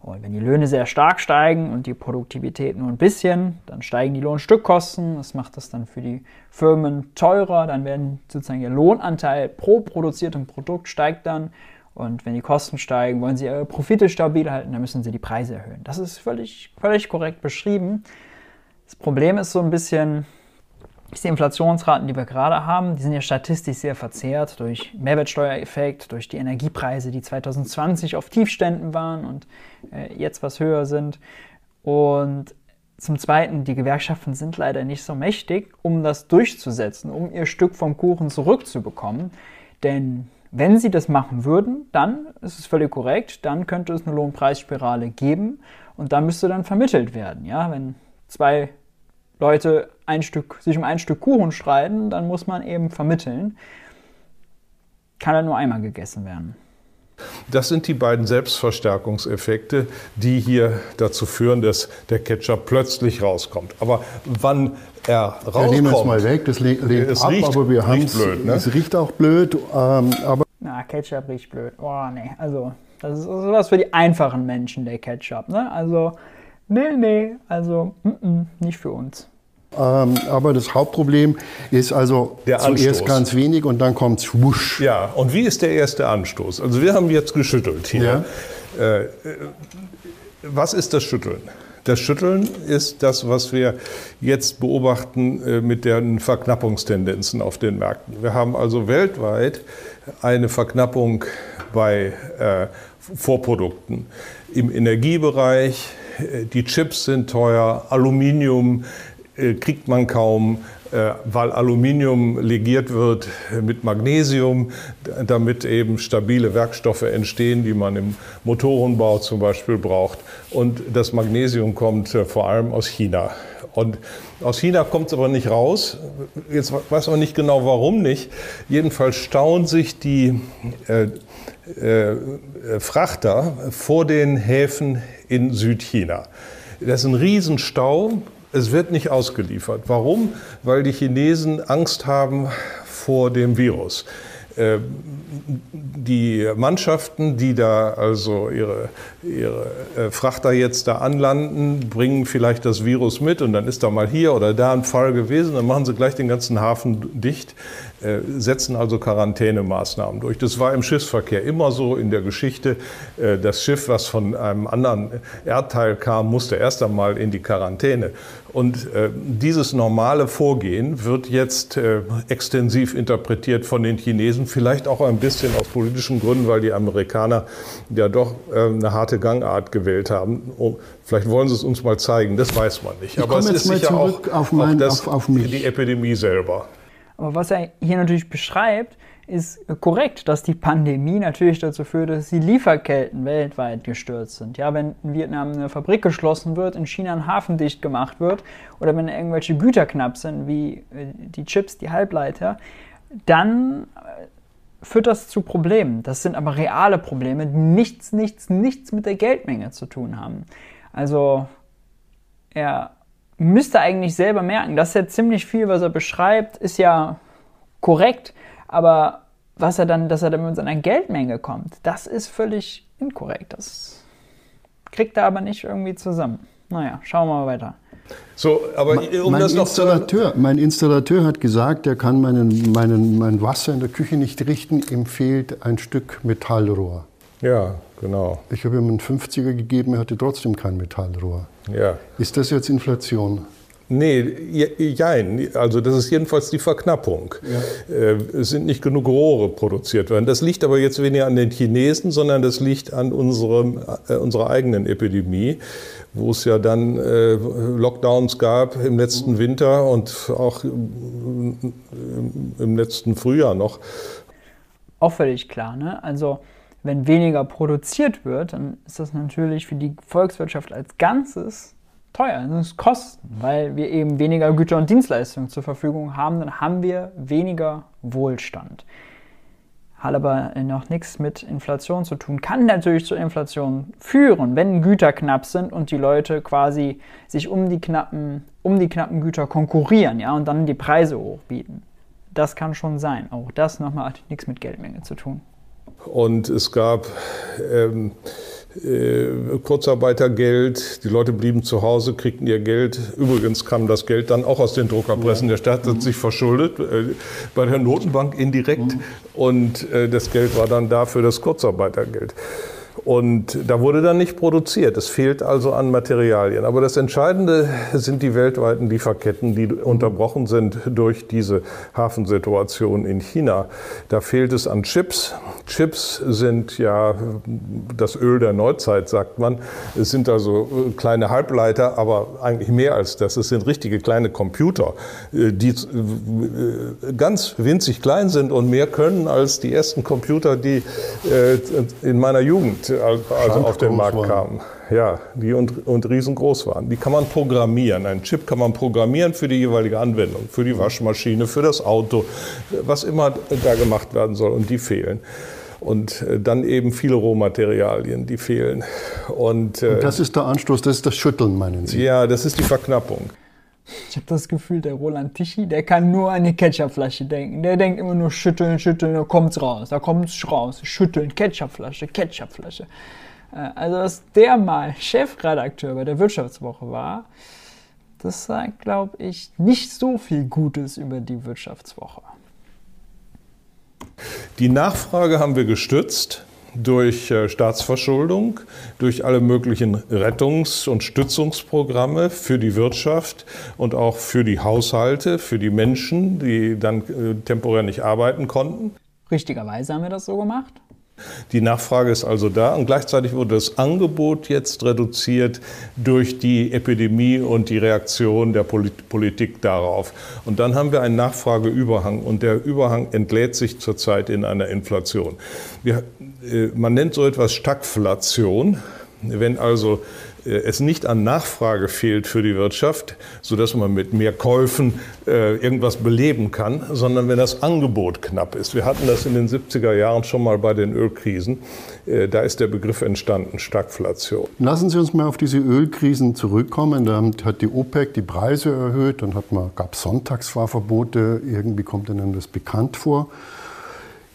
Und wenn die Löhne sehr stark steigen und die Produktivität nur ein bisschen, dann steigen die Lohnstückkosten. Das macht das dann für die Firmen teurer. Dann werden sozusagen ihr Lohnanteil pro produziertem Produkt steigt dann. Und wenn die Kosten steigen, wollen sie ihre Profite stabil halten, dann müssen sie die Preise erhöhen. Das ist völlig, völlig korrekt beschrieben. Das Problem ist so ein bisschen, die Inflationsraten, die wir gerade haben, die sind ja statistisch sehr verzerrt durch Mehrwertsteuereffekt, durch die Energiepreise, die 2020 auf Tiefständen waren und äh, jetzt was höher sind. Und zum Zweiten, die Gewerkschaften sind leider nicht so mächtig, um das durchzusetzen, um ihr Stück vom Kuchen zurückzubekommen. Denn wenn sie das machen würden, dann ist es völlig korrekt, dann könnte es eine Lohnpreisspirale geben und da müsste dann vermittelt werden. Ja? Wenn zwei Leute ein Stück, sich um ein Stück Kuchen streiten, dann muss man eben vermitteln. Kann er nur einmal gegessen werden. Das sind die beiden Selbstverstärkungseffekte, die hier dazu führen, dass der Ketchup plötzlich rauskommt. Aber wann er rauskommt. Wir nehmen es mal weg, das lehnt es ab, riecht, aber wir haben es. Ne? Es riecht auch blöd, ähm, aber. Na, Ketchup riecht blöd. Oh, nee. Also, das ist was für die einfachen Menschen, der Ketchup. Ne? Also, nee, nee. Also, mm -mm, nicht für uns. Ähm, aber das Hauptproblem ist also der zuerst Anstoß. ganz wenig und dann kommt es wusch. Ja, und wie ist der erste Anstoß? Also wir haben jetzt geschüttelt hier. Ja. Äh, was ist das Schütteln? Das Schütteln ist das, was wir jetzt beobachten äh, mit den Verknappungstendenzen auf den Märkten. Wir haben also weltweit eine Verknappung bei äh, Vorprodukten im Energiebereich. Äh, die Chips sind teuer, Aluminium äh, kriegt man kaum, äh, weil Aluminium legiert wird mit Magnesium, damit eben stabile Werkstoffe entstehen, die man im Motorenbau zum Beispiel braucht. Und das Magnesium kommt vor allem aus China. Und aus China kommt es aber nicht raus. Jetzt weiß man nicht genau, warum nicht. Jedenfalls staunen sich die äh, Frachter vor den Häfen in Südchina. Das ist ein Riesenstau es wird nicht ausgeliefert. Warum? Weil die Chinesen Angst haben vor dem Virus. Äh, die Mannschaften, die da also ihre, ihre äh, Frachter jetzt da anlanden, bringen vielleicht das Virus mit und dann ist da mal hier oder da ein Fall gewesen, dann machen sie gleich den ganzen Hafen dicht. Äh, setzen also Quarantänemaßnahmen durch. Das war im Schiffsverkehr immer so in der Geschichte. Äh, das Schiff, was von einem anderen Erdteil kam, musste erst einmal in die Quarantäne. Und dieses normale Vorgehen wird jetzt extensiv interpretiert von den Chinesen, vielleicht auch ein bisschen aus politischen Gründen, weil die Amerikaner ja doch eine harte Gangart gewählt haben. Oh, vielleicht wollen sie es uns mal zeigen, das weiß man nicht. Ich Aber es ist sicher auch, auf mein, auch das, auf, auf die Epidemie selber. Aber was er hier natürlich beschreibt, ist korrekt, dass die Pandemie natürlich dazu führt, dass die Lieferketten weltweit gestürzt sind. Ja, wenn in Vietnam eine Fabrik geschlossen wird, in China ein Hafen dicht gemacht wird oder wenn irgendwelche Güter knapp sind, wie äh, die Chips, die Halbleiter, dann äh, führt das zu Problemen. Das sind aber reale Probleme, die nichts, nichts, nichts mit der Geldmenge zu tun haben. Also er müsste eigentlich selber merken, dass er ziemlich viel, was er beschreibt, ist ja korrekt, aber was er dann, dass er dann mit seiner Geldmenge kommt, das ist völlig inkorrekt. Das kriegt er aber nicht irgendwie zusammen. Naja, schauen wir mal weiter. So, aber um mein, das noch Installateur, mein Installateur hat gesagt, er kann meinen, meinen, mein Wasser in der Küche nicht richten, ihm fehlt ein Stück Metallrohr. Ja, genau. Ich habe ihm einen 50er gegeben, er hatte trotzdem kein Metallrohr. Ja. Ist das jetzt Inflation? Nee, jein. Also das ist jedenfalls die Verknappung. Ja. Äh, es sind nicht genug Rohre produziert worden. Das liegt aber jetzt weniger an den Chinesen, sondern das liegt an unserem, äh, unserer eigenen Epidemie, wo es ja dann äh, Lockdowns gab im letzten Winter und auch im letzten Frühjahr noch. Auch völlig klar. Ne? Also wenn weniger produziert wird, dann ist das natürlich für die Volkswirtschaft als Ganzes teuer. Ist Kosten, weil wir eben weniger Güter und Dienstleistungen zur Verfügung haben, dann haben wir weniger Wohlstand. Hat aber noch nichts mit Inflation zu tun. Kann natürlich zur Inflation führen, wenn Güter knapp sind und die Leute quasi sich um die knappen, um die knappen Güter konkurrieren ja, und dann die Preise hochbieten. Das kann schon sein. Auch das nochmal hat nichts mit Geldmenge zu tun. Und es gab ähm, äh, Kurzarbeitergeld, die Leute blieben zu Hause, kriegten ihr Geld. Übrigens kam das Geld dann auch aus den Druckerpressen. Der Staat hat sich verschuldet, äh, bei der Notenbank indirekt. Mhm. Und äh, das Geld war dann dafür das Kurzarbeitergeld. Und da wurde dann nicht produziert. Es fehlt also an Materialien. Aber das Entscheidende sind die weltweiten Lieferketten, die unterbrochen sind durch diese Hafensituation in China. Da fehlt es an Chips. Chips sind ja das Öl der Neuzeit, sagt man. Es sind also äh, kleine Halbleiter, aber eigentlich mehr als das. Es sind richtige kleine Computer, äh, die äh, ganz winzig klein sind und mehr können als die ersten Computer, die in meiner Jugend Markt, also auf den Markt kamen. Ja, die und, und riesengroß waren. Die kann man programmieren. Ein Chip kann man programmieren für die jeweilige Anwendung, für die Waschmaschine, für das Auto, was immer da gemacht werden soll. Und die fehlen. Und äh, dann eben viele Rohmaterialien, die fehlen. Und, äh, und das ist der Anstoß, das ist das Schütteln, meinen Sie? Ja, das ist die Verknappung. Ich habe das Gefühl, der Roland Tichy, der kann nur an die Ketchupflasche denken. Der denkt immer nur schütteln, schütteln, da kommt's raus, da kommt's raus. Schütteln, Ketchupflasche, Ketchupflasche. Äh, also, dass der mal Chefredakteur bei der Wirtschaftswoche war, das sagt, glaube ich, nicht so viel Gutes über die Wirtschaftswoche. Die Nachfrage haben wir gestützt durch äh, Staatsverschuldung, durch alle möglichen Rettungs- und Stützungsprogramme für die Wirtschaft und auch für die Haushalte, für die Menschen, die dann äh, temporär nicht arbeiten konnten. Richtigerweise haben wir das so gemacht. Die Nachfrage ist also da und gleichzeitig wurde das Angebot jetzt reduziert durch die Epidemie und die Reaktion der Politik darauf. Und dann haben wir einen Nachfrageüberhang und der Überhang entlädt sich zurzeit in einer Inflation. Wir, äh, man nennt so etwas Stagflation. Wenn also es nicht an Nachfrage fehlt für die Wirtschaft, sodass man mit mehr Käufen äh, irgendwas beleben kann, sondern wenn das Angebot knapp ist. Wir hatten das in den 70er Jahren schon mal bei den Ölkrisen. Äh, da ist der Begriff entstanden, Stagflation. Lassen Sie uns mal auf diese Ölkrisen zurückkommen. Da hat die OPEC die Preise erhöht, dann gab es Sonntagsfahrverbote. Irgendwie kommt Ihnen das bekannt vor.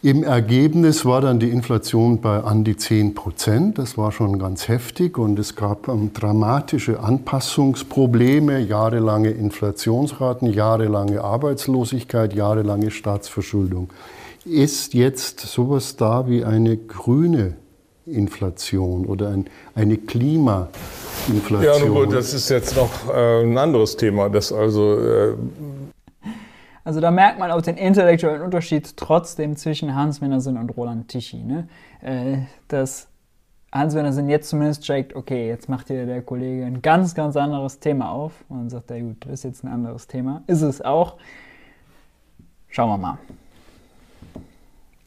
Im Ergebnis war dann die Inflation bei an die 10 Prozent. Das war schon ganz heftig und es gab ähm, dramatische Anpassungsprobleme, jahrelange Inflationsraten, jahrelange Arbeitslosigkeit, jahrelange Staatsverschuldung. Ist jetzt sowas da wie eine grüne Inflation oder ein, eine Klimainflation? Ja, gut, das ist jetzt noch äh, ein anderes Thema, das also äh, also da merkt man auch den intellektuellen Unterschied trotzdem zwischen Hans-Werner Sinn und Roland Tichy. Ne? Äh, dass Hans-Werner Sinn jetzt zumindest checkt, okay, jetzt macht hier der Kollege ein ganz, ganz anderes Thema auf. Und dann sagt er, gut, das ist jetzt ein anderes Thema. Ist es auch. Schauen wir mal.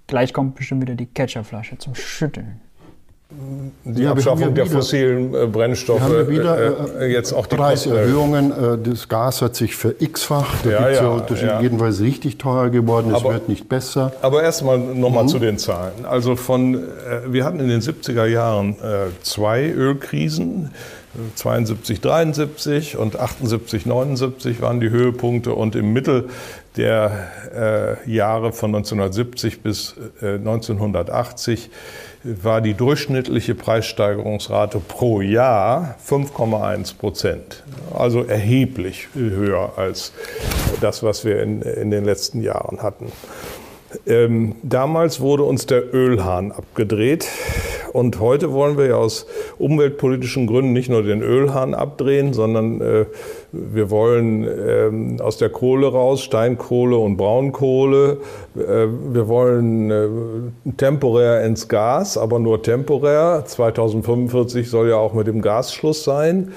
Gleich kommt bestimmt wieder die Ketchupflasche zum Schütteln die ja, Abschaffung der fossilen äh, Brennstoffe, wir wieder, äh, äh, jetzt auch die Preiserhöhungen. Äh, das Gas hat sich ver-x-facht. Da ja, es ja, Unterschiede. Ja. Jedenfalls richtig teuer geworden. Es wird nicht besser. Aber erstmal nochmal mhm. zu den Zahlen. Also von, äh, wir hatten in den 70er Jahren äh, zwei Ölkrisen. 72, 73 und 78, 79 waren die Höhepunkte und im Mittel der äh, Jahre von 1970 bis äh, 1980 war die durchschnittliche Preissteigerungsrate pro Jahr 5,1 Prozent. Also erheblich höher als das, was wir in, in den letzten Jahren hatten. Ähm, damals wurde uns der Ölhahn abgedreht. Und heute wollen wir ja aus umweltpolitischen Gründen nicht nur den Ölhahn abdrehen, sondern äh, wir wollen äh, aus der Kohle raus, Steinkohle und Braunkohle. Äh, wir wollen äh, temporär ins Gas, aber nur temporär. 2045 soll ja auch mit dem Gas Schluss sein.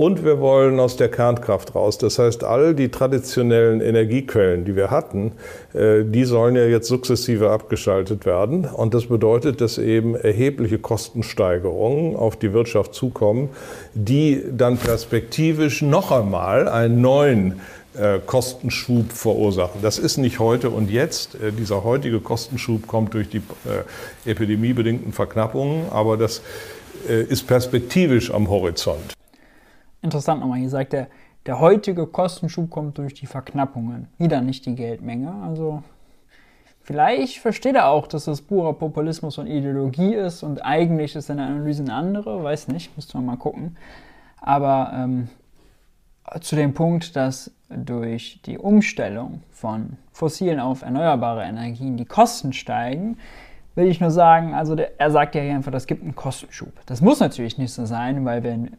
Und wir wollen aus der Kernkraft raus. Das heißt, all die traditionellen Energiequellen, die wir hatten, äh, die sollen ja jetzt sukzessive abgeschaltet werden. Und das bedeutet, dass eben erhebliche Kostensteigerungen auf die Wirtschaft zukommen, die dann perspektivisch noch einmal einen neuen äh, Kostenschub verursachen. Das ist nicht heute und jetzt. Äh, dieser heutige Kostenschub kommt durch die epidemiebedingten Verknappungen, aber das ist perspektivisch am Horizont. Interessant nochmal, hier sagt er, der heutige Kostenschub kommt durch die Verknappungen. Wieder nicht die Geldmenge. Also vielleicht versteht er auch, dass das purer Populismus und Ideologie ist und eigentlich ist seine Analyse eine andere. Weiß nicht, müsste man mal gucken. Aber ähm, zu dem Punkt, dass durch die Umstellung von fossilen auf erneuerbare Energien die Kosten steigen, will ich nur sagen, also der, er sagt ja hier einfach, das gibt einen Kostenschub. Das muss natürlich nicht so sein, weil wenn äh,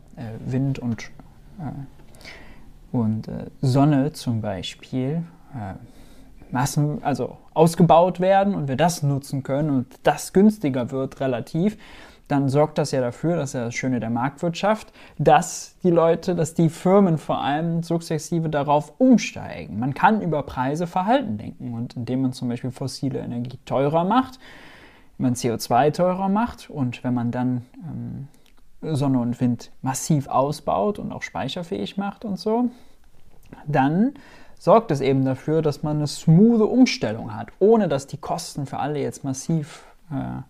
Wind und, äh, und äh, Sonne zum Beispiel äh, Massen, also ausgebaut werden und wir das nutzen können und das günstiger wird relativ, dann sorgt das ja dafür, das ist ja das Schöne der Marktwirtschaft, dass die Leute, dass die Firmen vor allem sukzessive darauf umsteigen. Man kann über Preise Verhalten denken und indem man zum Beispiel fossile Energie teurer macht, man CO2 teurer macht und wenn man dann ähm, Sonne und Wind massiv ausbaut und auch speicherfähig macht und so, dann sorgt es eben dafür, dass man eine smoothe Umstellung hat, ohne dass die Kosten für alle jetzt massiv äh,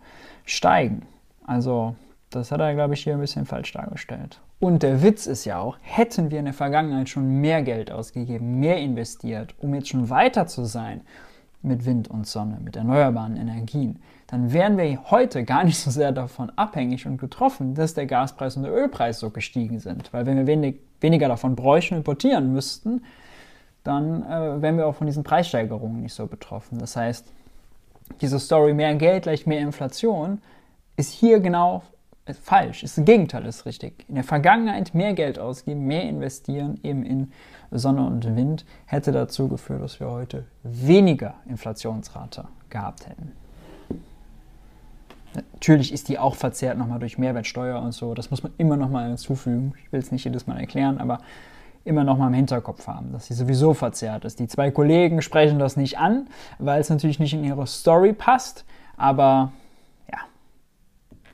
steigen. Also das hat er, glaube ich, hier ein bisschen falsch dargestellt. Und der Witz ist ja auch, hätten wir in der Vergangenheit schon mehr Geld ausgegeben, mehr investiert, um jetzt schon weiter zu sein mit Wind und Sonne, mit erneuerbaren Energien, dann wären wir heute gar nicht so sehr davon abhängig und getroffen, dass der Gaspreis und der Ölpreis so gestiegen sind. Weil wenn wir wenig, weniger davon bräuchten, importieren müssten, dann äh, wären wir auch von diesen Preissteigerungen nicht so betroffen. Das heißt, diese Story mehr Geld gleich mehr Inflation ist hier genau falsch. Das Gegenteil ist richtig. In der Vergangenheit mehr Geld ausgeben, mehr investieren, eben in Sonne und Wind, hätte dazu geführt, dass wir heute weniger Inflationsrate gehabt hätten. Natürlich ist die auch verzerrt nochmal durch Mehrwertsteuer und so. Das muss man immer nochmal hinzufügen. Ich will es nicht jedes Mal erklären, aber immer noch mal im Hinterkopf haben, dass sie sowieso verzerrt ist. Die zwei Kollegen sprechen das nicht an, weil es natürlich nicht in ihre Story passt, aber.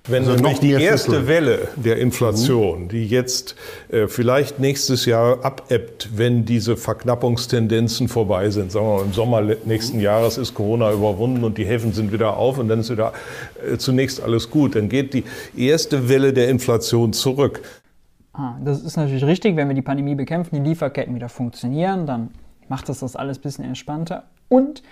Wenn also nämlich die erste Schlüssel. Welle der Inflation, mhm. die jetzt äh, vielleicht nächstes Jahr abebbt, wenn diese Verknappungstendenzen vorbei sind, sagen wir mal im Sommer nächsten Jahres ist Corona überwunden und die Häfen sind wieder auf und dann ist wieder äh, zunächst alles gut, dann geht die erste Welle der Inflation zurück. Ah, das ist natürlich richtig, wenn wir die Pandemie bekämpfen, die Lieferketten wieder funktionieren, dann macht das das alles ein bisschen entspannter. Und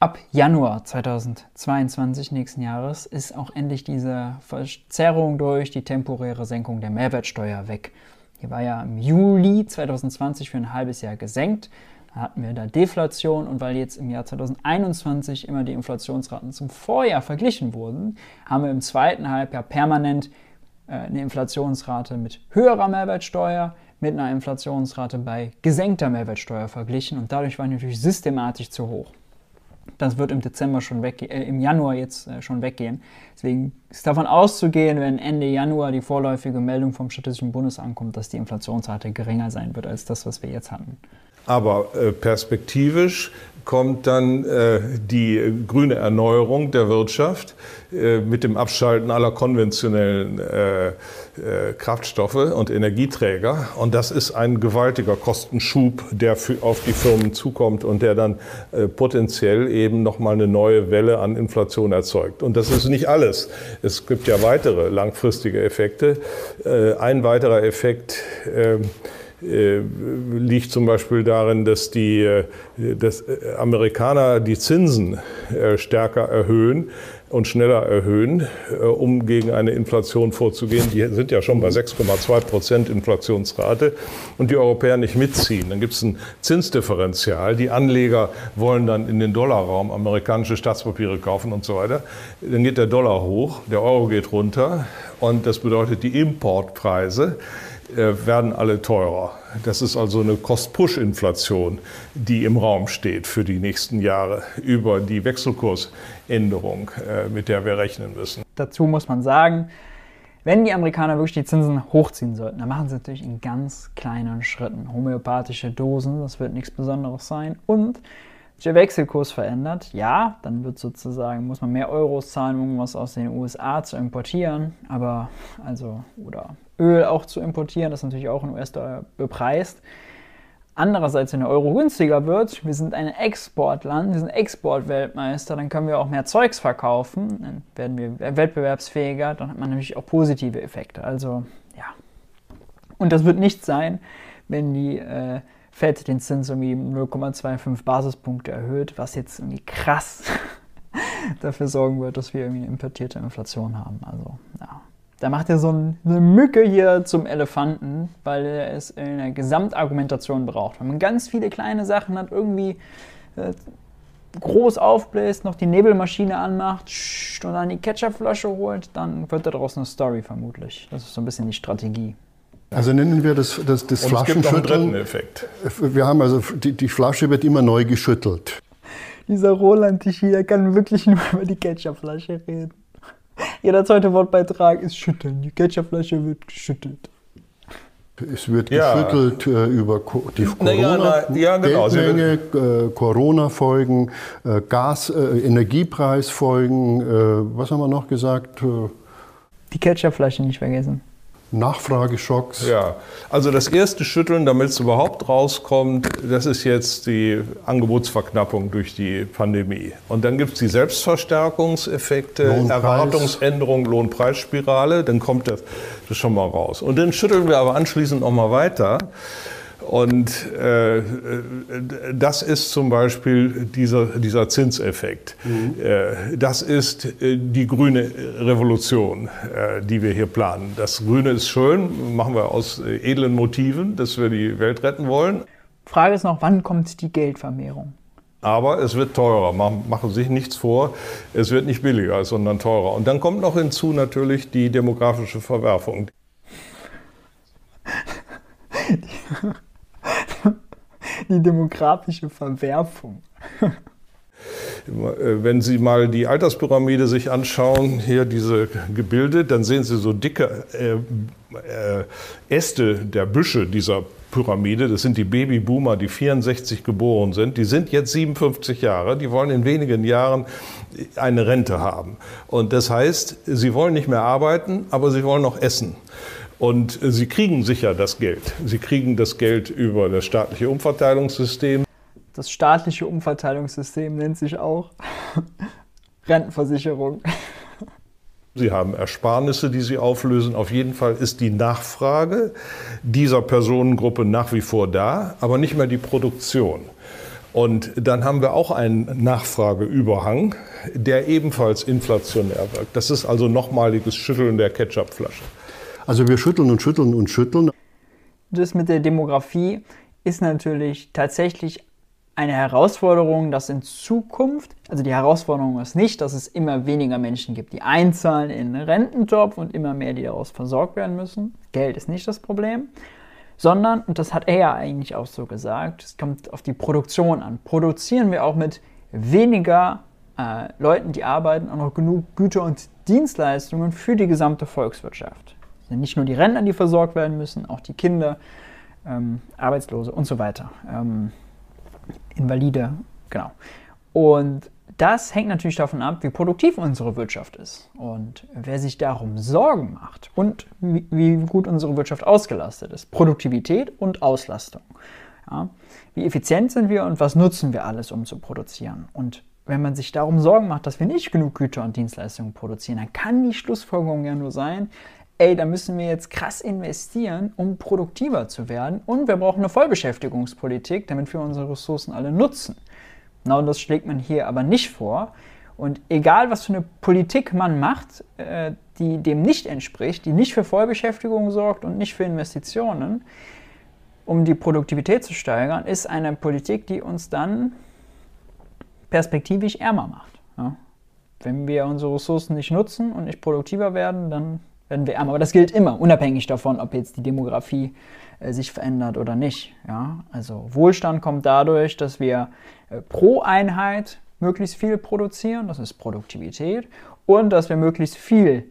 ab Januar 2022 nächsten Jahres ist auch endlich diese Verzerrung durch die temporäre Senkung der Mehrwertsteuer weg. Die war ja im Juli 2020 für ein halbes Jahr gesenkt. Da hatten wir da Deflation und weil jetzt im Jahr 2021 immer die Inflationsraten zum Vorjahr verglichen wurden, haben wir im zweiten Halbjahr permanent äh, eine Inflationsrate mit höherer Mehrwertsteuer mit einer Inflationsrate bei gesenkter Mehrwertsteuer verglichen und dadurch war die natürlich systematisch zu hoch. Das wird im Dezember schon weggehen, äh, im Januar jetzt äh, schon weggehen. Deswegen ist davon auszugehen, wenn Ende Januar die vorläufige Meldung vom Statistischen Bundesamt kommt, dass die Inflationsrate geringer sein wird als das, was wir jetzt hatten. Aber äh, perspektivisch kommt dann äh, die grüne Erneuerung der Wirtschaft äh, mit dem Abschalten aller konventionellen äh, äh, Kraftstoffe und Energieträger. Und das ist ein gewaltiger Kostenschub, der für, auf die Firmen zukommt und der dann äh, potenziell eben nochmal eine neue Welle an Inflation erzeugt. Und das ist nicht alles. Es gibt ja weitere langfristige Effekte. Äh, ein weiterer Effekt, ähm, äh, liegt zum Beispiel darin, dass die äh, dass äh, Amerikaner die Zinsen stärker erhöhen und schneller erhöhen, um gegen eine Inflation vorzugehen. Die sind ja schon bei 6,2 Prozent Inflationsrate und die Europäer nicht mitziehen. Dann gibt es ein Zinsdifferenzial. Die Anleger wollen dann in den Dollarraum amerikanische Staatspapiere kaufen und so weiter. Dann geht der Dollar hoch, der Euro geht runter und das bedeutet die Importpreise äh, werden alle teurer. Das ist also eine Cost-Push-Inflation, die im Raum steht für die nächsten Jahre über die Wechselkursänderung, äh, mit der wir rechnen müssen. Dazu muss man sagen, wenn die Amerikaner wirklich die Zinsen hochziehen sollten, dann machen sie natürlich in ganz kleinen Schritten. Homöopathische Dosen, das wird nichts Besonderes sein. Und der Wechselkurs verändert, ja, dann wird sozusagen, muss man mehr Euros zahlen, um was aus den USA zu importieren, aber also, oder Öl auch zu importieren, das ist natürlich auch in US-Dollar bepreist. Andererseits, wenn der Euro günstiger wird, wir sind ein Exportland, wir sind Exportweltmeister, dann können wir auch mehr Zeugs verkaufen, dann werden wir wettbewerbsfähiger, dann hat man natürlich auch positive Effekte. Also, ja. Und das wird nicht sein, wenn die äh, Fed den Zins irgendwie 0,25 Basispunkte erhöht, was jetzt irgendwie krass dafür sorgen wird, dass wir irgendwie eine importierte Inflation haben. Also, ja. Da macht er so eine Mücke hier zum Elefanten, weil er es in der Gesamtargumentation braucht. Wenn man ganz viele kleine Sachen hat, irgendwie äh, groß aufbläst, noch die Nebelmaschine anmacht und dann die Ketchupflasche holt, dann wird daraus eine Story vermutlich. Das ist so ein bisschen die Strategie. Also nennen wir das, das, das und Flaschenschütteln. Es gibt noch einen Effekt. Wir haben also, die, die Flasche wird immer neu geschüttelt. Dieser Roland hier kann wirklich nur über die Ketchupflasche reden. Jeder zweite Wortbeitrag ist schütteln. Die Ketchupflasche wird geschüttelt. Es wird ja. geschüttelt äh, über die Corona na, ja, genau. Äh, Corona-Folgen, äh, Gas, äh, Energiepreisfolgen, äh, was haben wir noch gesagt? Die Ketchupflasche nicht vergessen. Nachfrageschocks. Ja, also das erste Schütteln, damit es überhaupt rauskommt, das ist jetzt die Angebotsverknappung durch die Pandemie. Und dann gibt es die Selbstverstärkungseffekte, Lohnpreis. Erwartungsänderung, Lohnpreisspirale, dann kommt das, das schon mal raus. Und dann schütteln wir aber anschließend noch mal weiter. Und äh, das ist zum Beispiel dieser, dieser Zinseffekt. Mhm. Äh, das ist äh, die grüne Revolution, äh, die wir hier planen. Das Grüne ist schön, machen wir aus edlen Motiven, dass wir die Welt retten wollen. Frage ist noch, wann kommt die Geldvermehrung? Aber es wird teurer. Machen Sie sich nichts vor. Es wird nicht billiger, sondern teurer. Und dann kommt noch hinzu natürlich die demografische Verwerfung. die demografische Verwerfung. Wenn Sie mal die Alterspyramide sich anschauen, hier diese Gebilde, dann sehen Sie so dicke äh, äh, Äste der Büsche dieser Pyramide. Das sind die Babyboomer, die 64 geboren sind. Die sind jetzt 57 Jahre. Die wollen in wenigen Jahren eine Rente haben. Und das heißt, sie wollen nicht mehr arbeiten, aber sie wollen noch essen. Und sie kriegen sicher das Geld. Sie kriegen das Geld über das staatliche Umverteilungssystem. Das staatliche Umverteilungssystem nennt sich auch Rentenversicherung. Sie haben Ersparnisse, die Sie auflösen. Auf jeden Fall ist die Nachfrage dieser Personengruppe nach wie vor da, aber nicht mehr die Produktion. Und dann haben wir auch einen Nachfrageüberhang, der ebenfalls inflationär wirkt. Das ist also nochmaliges Schütteln der Ketchupflasche. Also wir schütteln und schütteln und schütteln. Das mit der Demografie ist natürlich tatsächlich eine Herausforderung, dass in Zukunft, also die Herausforderung ist nicht, dass es immer weniger Menschen gibt, die einzahlen in einen Rententopf und immer mehr, die daraus versorgt werden müssen. Geld ist nicht das Problem, sondern, und das hat er ja eigentlich auch so gesagt, es kommt auf die Produktion an. Produzieren wir auch mit weniger äh, Leuten, die arbeiten, auch noch genug Güter und Dienstleistungen für die gesamte Volkswirtschaft nicht nur die Rentner, die versorgt werden müssen, auch die Kinder, ähm, Arbeitslose und so weiter. Ähm, Invalide, genau. Und das hängt natürlich davon ab, wie produktiv unsere Wirtschaft ist. Und wer sich darum Sorgen macht und wie, wie gut unsere Wirtschaft ausgelastet ist. Produktivität und Auslastung. Ja. Wie effizient sind wir und was nutzen wir alles, um zu produzieren? Und wenn man sich darum Sorgen macht, dass wir nicht genug Güter und Dienstleistungen produzieren, dann kann die Schlussfolgerung ja nur sein, ey, da müssen wir jetzt krass investieren, um produktiver zu werden. Und wir brauchen eine Vollbeschäftigungspolitik, damit wir unsere Ressourcen alle nutzen. Genau das schlägt man hier aber nicht vor. Und egal, was für eine Politik man macht, äh, die dem nicht entspricht, die nicht für Vollbeschäftigung sorgt und nicht für Investitionen, um die Produktivität zu steigern, ist eine Politik, die uns dann perspektivisch ärmer macht. Wenn wir unsere Ressourcen nicht nutzen und nicht produktiver werden, dann werden wir ärmer. Aber das gilt immer, unabhängig davon, ob jetzt die Demografie äh, sich verändert oder nicht. Ja? Also Wohlstand kommt dadurch, dass wir äh, pro Einheit möglichst viel produzieren, das ist Produktivität, und dass wir möglichst viel,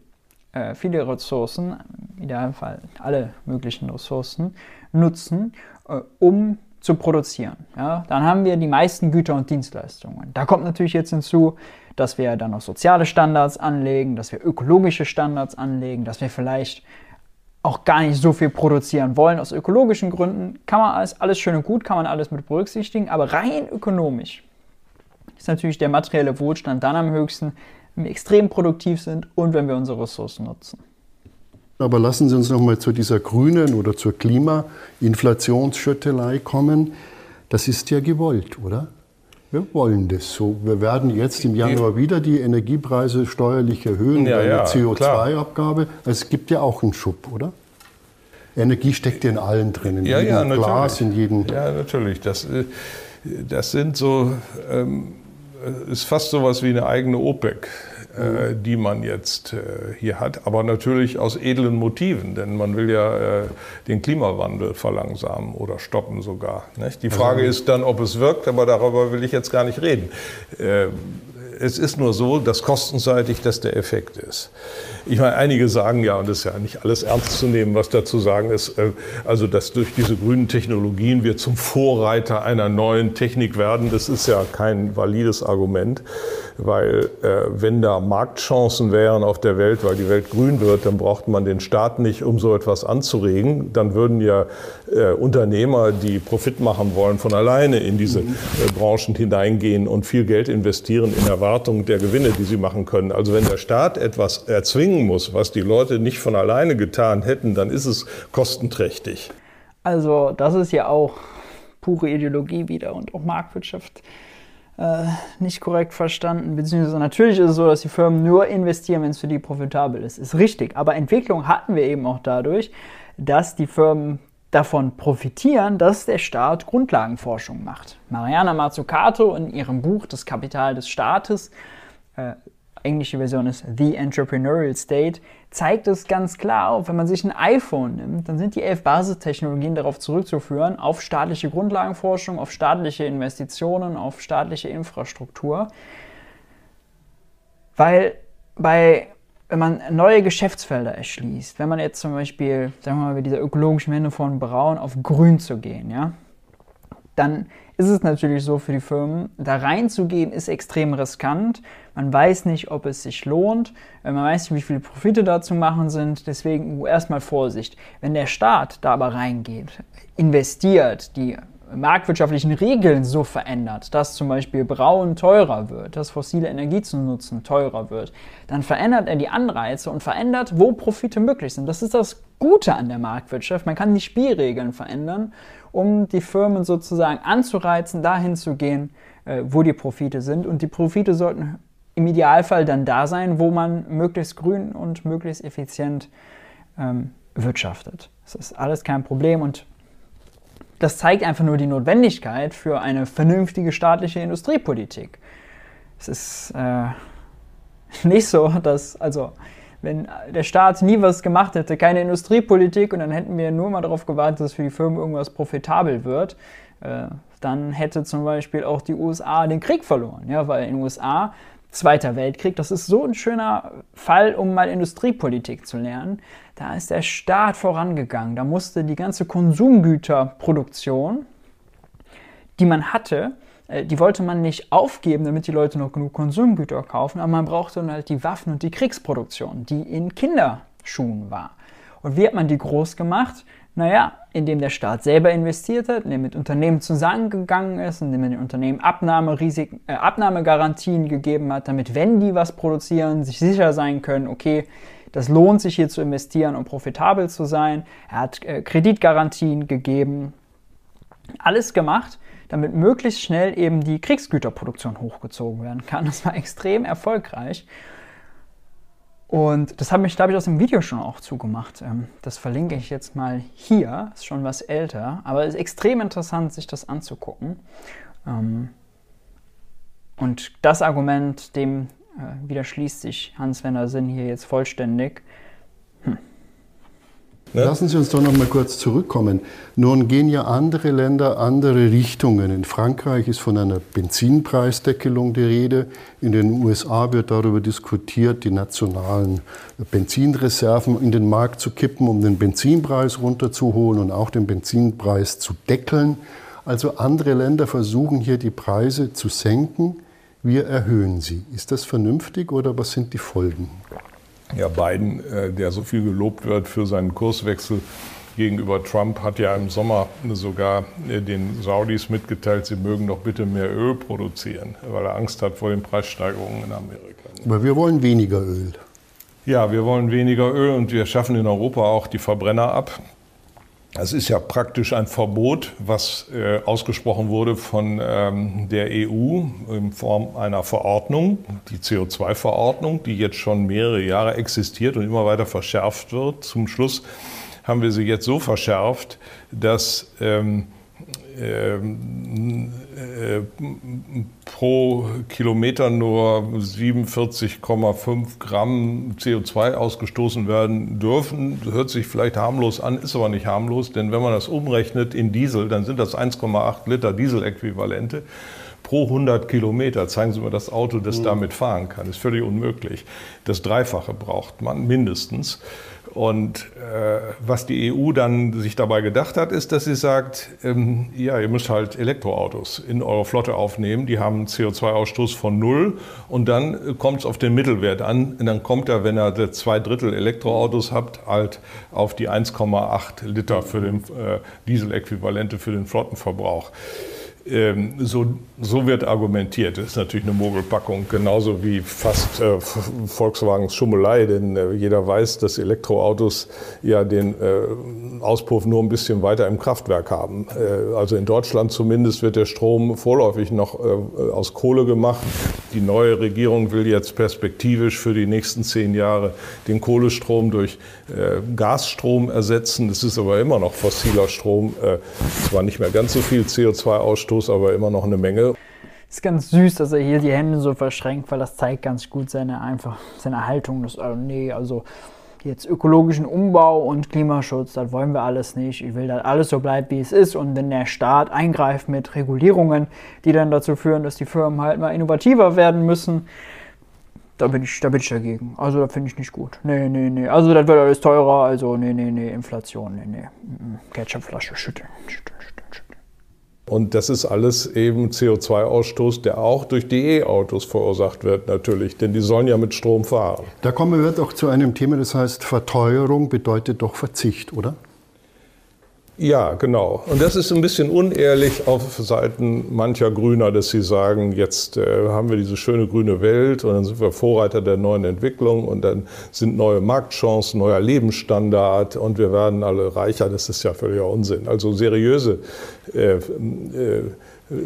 äh, viele Ressourcen, im Idealfall alle möglichen Ressourcen, nutzen, äh, um zu produzieren. Ja? Dann haben wir die meisten Güter und Dienstleistungen. Da kommt natürlich jetzt hinzu, dass wir dann noch soziale Standards anlegen, dass wir ökologische Standards anlegen, dass wir vielleicht auch gar nicht so viel produzieren wollen aus ökologischen Gründen. Kann man alles, alles schön und gut, kann man alles mit berücksichtigen, aber rein ökonomisch ist natürlich der materielle Wohlstand dann am höchsten, wenn wir extrem produktiv sind und wenn wir unsere Ressourcen nutzen. Aber lassen Sie uns noch mal zu dieser grünen oder zur Klimainflationsschüttelei kommen. Das ist ja gewollt, oder? Wir wollen das so. Wir werden jetzt im Januar wieder die Energiepreise steuerlich erhöhen ja, bei der ja, CO2-Abgabe. Es gibt ja auch einen Schub, oder? Energie steckt ja in allen drin, in ja, jedem ja, Glas, in jedem. Ja, natürlich. Das, äh, das sind so, ähm, ist fast so was wie eine eigene OPEC. Äh, die man jetzt äh, hier hat, aber natürlich aus edlen Motiven, denn man will ja äh, den Klimawandel verlangsamen oder stoppen sogar. Nicht? Die Frage also, ist dann, ob es wirkt, aber darüber will ich jetzt gar nicht reden. es ist nur so, dass kostenseitig das der Effekt ist. Ich meine, einige sagen ja, und das ist ja nicht alles ernst zu nehmen, was dazu sagen ist, äh, also dass durch diese grünen Technologien wir zum Vorreiter einer neuen Technik werden, das ist ja kein valides Argument, weil äh, wenn da Marktchancen wären auf der Welt, weil die Welt grün wird, dann braucht man den Staat nicht, um so etwas anzuregen. Dann würden ja äh, Unternehmer, die Profit machen wollen, von alleine in diese mhm. äh, Branchen hineingehen und viel Geld investieren in Erwartung der Gewinne, die sie machen können. Also wenn der Staat etwas erzwingen muss, was die Leute nicht von alleine getan hätten, dann ist es kostenträchtig. Also das ist ja auch pure Ideologie wieder und auch Marktwirtschaft äh, nicht korrekt verstanden. Beziehungsweise natürlich ist es so, dass die Firmen nur investieren, wenn es für die profitabel ist. Ist richtig. Aber Entwicklung hatten wir eben auch dadurch, dass die Firmen davon profitieren, dass der Staat Grundlagenforschung macht. Mariana Mazzucato in ihrem Buch Das Kapital des Staates äh, englische Version ist The Entrepreneurial State, zeigt es ganz klar auf. Wenn man sich ein iPhone nimmt, dann sind die elf Basistechnologien darauf zurückzuführen, auf staatliche Grundlagenforschung, auf staatliche Investitionen, auf staatliche Infrastruktur. Weil bei, wenn man neue Geschäftsfelder erschließt, wenn man jetzt zum Beispiel, sagen wir mal, mit dieser ökologischen Wende von Braun auf Grün zu gehen, ja, dann ist es natürlich so für die Firmen, da reinzugehen ist extrem riskant. Man weiß nicht, ob es sich lohnt. Äh, man weiß nicht, wie viele Profite da zu machen sind. Deswegen erstmal Vorsicht. Wenn der Staat da aber reingeht, investiert, die marktwirtschaftlichen Regeln so verändert, dass zum Beispiel Brauen teurer wird, dass fossile Energie zu nutzen teurer wird, dann verändert er die Anreize und verändert, wo Profite möglich sind. Das ist das Gute an der Marktwirtschaft. Man kann die Spielregeln verändern um die Firmen sozusagen anzureizen, dahin zu gehen, äh, wo die Profite sind. Und die Profite sollten im Idealfall dann da sein, wo man möglichst grün und möglichst effizient ähm, wirtschaftet. Das ist alles kein Problem und das zeigt einfach nur die Notwendigkeit für eine vernünftige staatliche Industriepolitik. Es ist äh, nicht so, dass, also wenn der Staat nie was gemacht hätte, keine Industriepolitik und dann hätten wir nur mal darauf gewartet, dass für die Firmen irgendwas profitabel wird, äh, dann hätte zum Beispiel auch die USA den Krieg verloren. Ja, weil in den USA Zweiter Weltkrieg, das ist so ein schöner Fall, um mal Industriepolitik zu lernen. Da ist der Staat vorangegangen. Da musste die ganze Konsumgüterproduktion, die man hatte, äh, die wollte man nicht aufgeben, damit die Leute noch genug Konsumgüter kaufen, aber man brauchte dann halt die Waffen und die Kriegsproduktion, die in Kinderschuhen war. Und wie hat man die groß gemacht? Naja, indem der Staat selber investiert hat, indem mit Unternehmen zusammengegangen ist, indem er den Unternehmen äh, Abnahmegarantien gegeben hat, damit, wenn die was produzieren, sich sicher sein können, okay, das lohnt sich hier zu investieren und profitabel zu sein. Er hat äh, Kreditgarantien gegeben, alles gemacht, damit möglichst schnell eben die Kriegsgüterproduktion hochgezogen werden kann. Das war extrem erfolgreich. Und das habe ich, glaube ich, aus dem Video schon auch zugemacht. Ähm, das verlinke ich jetzt mal hier. Ist schon was älter, aber es ist extrem interessant, sich das anzugucken. Ähm, und das Argument, dem äh, widerschließt sich Hans-Werner Sinn hier jetzt vollständig. Hm. Ne? Lassen Sie uns doch noch mal kurz zurückkommen. Nun gehen ja andere Länder andere Richtungen. In Frankreich ist von einer Benzinpreisdeckelung die Rede. In den USA wird darüber diskutiert, die nationalen Benzinreserven in den Markt zu kippen, um den Benzinpreis runterzuholen und auch den Benzinpreis zu deckeln. Also andere Länder versuchen hier die Preise zu senken. Wir erhöhen sie. Ist das vernünftig oder was sind die Folgen? Ja, Biden, äh, der so viel gelobt wird für seinen Kurswechsel gegenüber Trump, hat ja im Sommer sogar äh, den Saudis mitgeteilt, sie mögen doch bitte mehr Öl produzieren, weil er Angst hat vor den Preissteigerungen in Amerika. Aber wir wollen weniger Öl. Ja, wir wollen weniger Öl und wir schaffen in Europa auch die Verbrenner ab. Es ist ja praktisch ein Verbot, was äh, ausgesprochen wurde von ähm, der EU in Form einer Verordnung, die CO2-Verordnung, die jetzt schon mehrere Jahre existiert und immer weiter verschärft wird. Zum Schluss haben wir sie jetzt so verschärft, dass ähm, ähm, äh, pro Kilometer nur 47,5 Gramm CO2 ausgestoßen werden dürfen. Hört sich vielleicht harmlos an, ist aber nicht harmlos, denn wenn man das umrechnet in Diesel, dann sind das 1,8 Liter Dieseläquivalente pro 100 Kilometer. Zeigen Sie mir das Auto, das mhm. damit fahren kann. Das ist völlig unmöglich. Das Dreifache braucht man mindestens. Und äh, was die EU dann sich dabei gedacht hat, ist, dass sie sagt, ähm, ja, ihr müsst halt Elektroautos in eure Flotte aufnehmen. Die haben CO2-Ausstoß von null. Und dann kommt es auf den Mittelwert an. Und dann kommt er, wenn er zwei Drittel Elektroautos habt, halt auf die 1,8 Liter für den äh, Diesel-Äquivalente für den Flottenverbrauch. Ähm, so, so wird argumentiert. Das ist natürlich eine Mogelpackung, genauso wie fast äh, Volkswagens Schummelei, denn äh, jeder weiß, dass Elektroautos ja den äh, Auspuff nur ein bisschen weiter im Kraftwerk haben. Äh, also in Deutschland zumindest wird der Strom vorläufig noch äh, aus Kohle gemacht. Die neue Regierung will jetzt perspektivisch für die nächsten zehn Jahre den Kohlestrom durch äh, Gasstrom ersetzen. Das ist aber immer noch fossiler Strom. zwar nicht mehr ganz so viel CO2-Ausstoß, Abstoß, aber immer noch eine Menge. Ist ganz süß, dass er hier die Hände so verschränkt, weil das zeigt ganz gut seine einfach seine Haltung. Das, also nee, also jetzt ökologischen Umbau und Klimaschutz, das wollen wir alles nicht. Ich will, dass alles so bleibt, wie es ist. Und wenn der Staat eingreift mit Regulierungen, die dann dazu führen, dass die Firmen halt mal innovativer werden müssen, da bin ich, da bin ich dagegen. Also da finde ich nicht gut. Nee, nee, nee. Also das wird alles teurer. Also nee, nee, nee. Inflation, nee, nee. Ketchupflasche schütteln, schütteln, schütteln. Und das ist alles eben CO2-Ausstoß, der auch durch die E-Autos verursacht wird natürlich, denn die sollen ja mit Strom fahren. Da kommen wir doch zu einem Thema, das heißt Verteuerung bedeutet doch Verzicht, oder? Ja, genau. Und das ist ein bisschen unehrlich auf Seiten mancher Grüner, dass sie sagen, jetzt äh, haben wir diese schöne grüne Welt und dann sind wir Vorreiter der neuen Entwicklung und dann sind neue Marktchancen, neuer Lebensstandard und wir werden alle reicher. Das ist ja völliger Unsinn. Also seriöse äh, äh,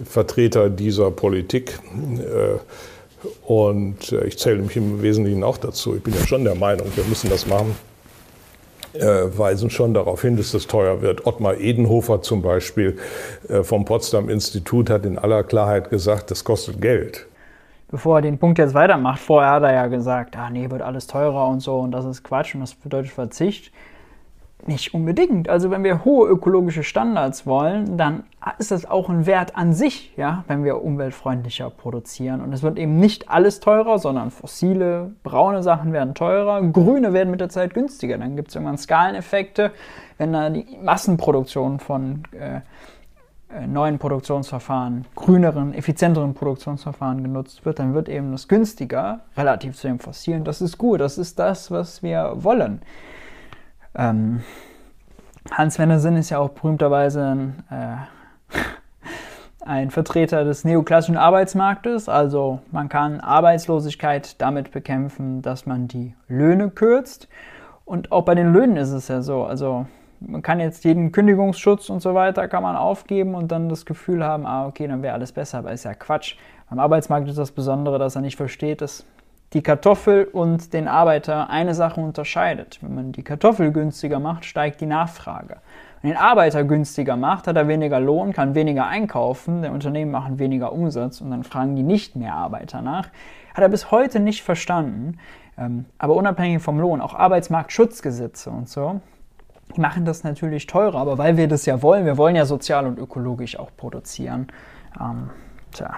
Vertreter dieser Politik äh, und äh, ich zähle mich im Wesentlichen auch dazu. Ich bin ja schon der Meinung, wir müssen das machen weisen schon darauf hin, dass das teuer wird. Ottmar Edenhofer zum Beispiel äh, vom Potsdam Institut hat in aller Klarheit gesagt, das kostet Geld. Bevor er den Punkt jetzt weitermacht, vorher hat er ja gesagt, ah nee, wird alles teurer und so und das ist Quatsch und das bedeutet Verzicht. Nicht unbedingt. Also wenn wir hohe ökologische Standards wollen, dann ist das auch ein Wert an sich, ja, wenn wir umweltfreundlicher produzieren. Und es wird eben nicht alles teurer, sondern fossile, braune Sachen werden teurer, grüne werden mit der Zeit günstiger. Dann gibt es irgendwann Skaleneffekte, wenn da die Massenproduktion von äh, äh, neuen Produktionsverfahren, grüneren, effizienteren Produktionsverfahren genutzt wird, dann wird eben das günstiger relativ zu den fossilen. Das ist gut, das ist das, was wir wollen. Ähm, Hans Werner Sinn ist ja auch berühmterweise ein, äh, ein Vertreter des neoklassischen Arbeitsmarktes. Also man kann Arbeitslosigkeit damit bekämpfen, dass man die Löhne kürzt. Und auch bei den Löhnen ist es ja so. Also man kann jetzt jeden Kündigungsschutz und so weiter kann man aufgeben und dann das Gefühl haben, ah okay, dann wäre alles besser, aber ist ja Quatsch. Beim Arbeitsmarkt ist das Besondere, dass er nicht versteht, dass die Kartoffel und den Arbeiter eine Sache unterscheidet. Wenn man die Kartoffel günstiger macht, steigt die Nachfrage. Wenn den Arbeiter günstiger macht, hat er weniger Lohn, kann weniger einkaufen, die Unternehmen machen weniger Umsatz und dann fragen die nicht mehr Arbeiter nach. Hat er bis heute nicht verstanden. Ähm, aber unabhängig vom Lohn, auch Arbeitsmarktschutzgesetze und so, die machen das natürlich teurer, aber weil wir das ja wollen, wir wollen ja sozial und ökologisch auch produzieren. Ähm, tja,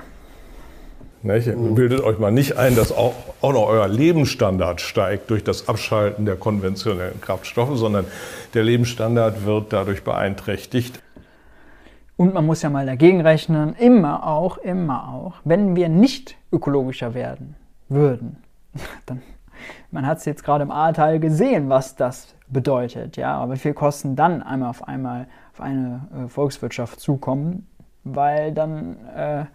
nicht? Bildet euch mal nicht ein, dass auch, auch noch euer Lebensstandard steigt durch das Abschalten der konventionellen Kraftstoffe, sondern der Lebensstandard wird dadurch beeinträchtigt. Und man muss ja mal dagegen rechnen, immer auch, immer auch, wenn wir nicht ökologischer werden würden, dann, man hat es jetzt gerade im A-Teil gesehen, was das bedeutet, ja, aber wie viel Kosten dann einmal auf einmal auf eine äh, Volkswirtschaft zukommen, weil dann äh,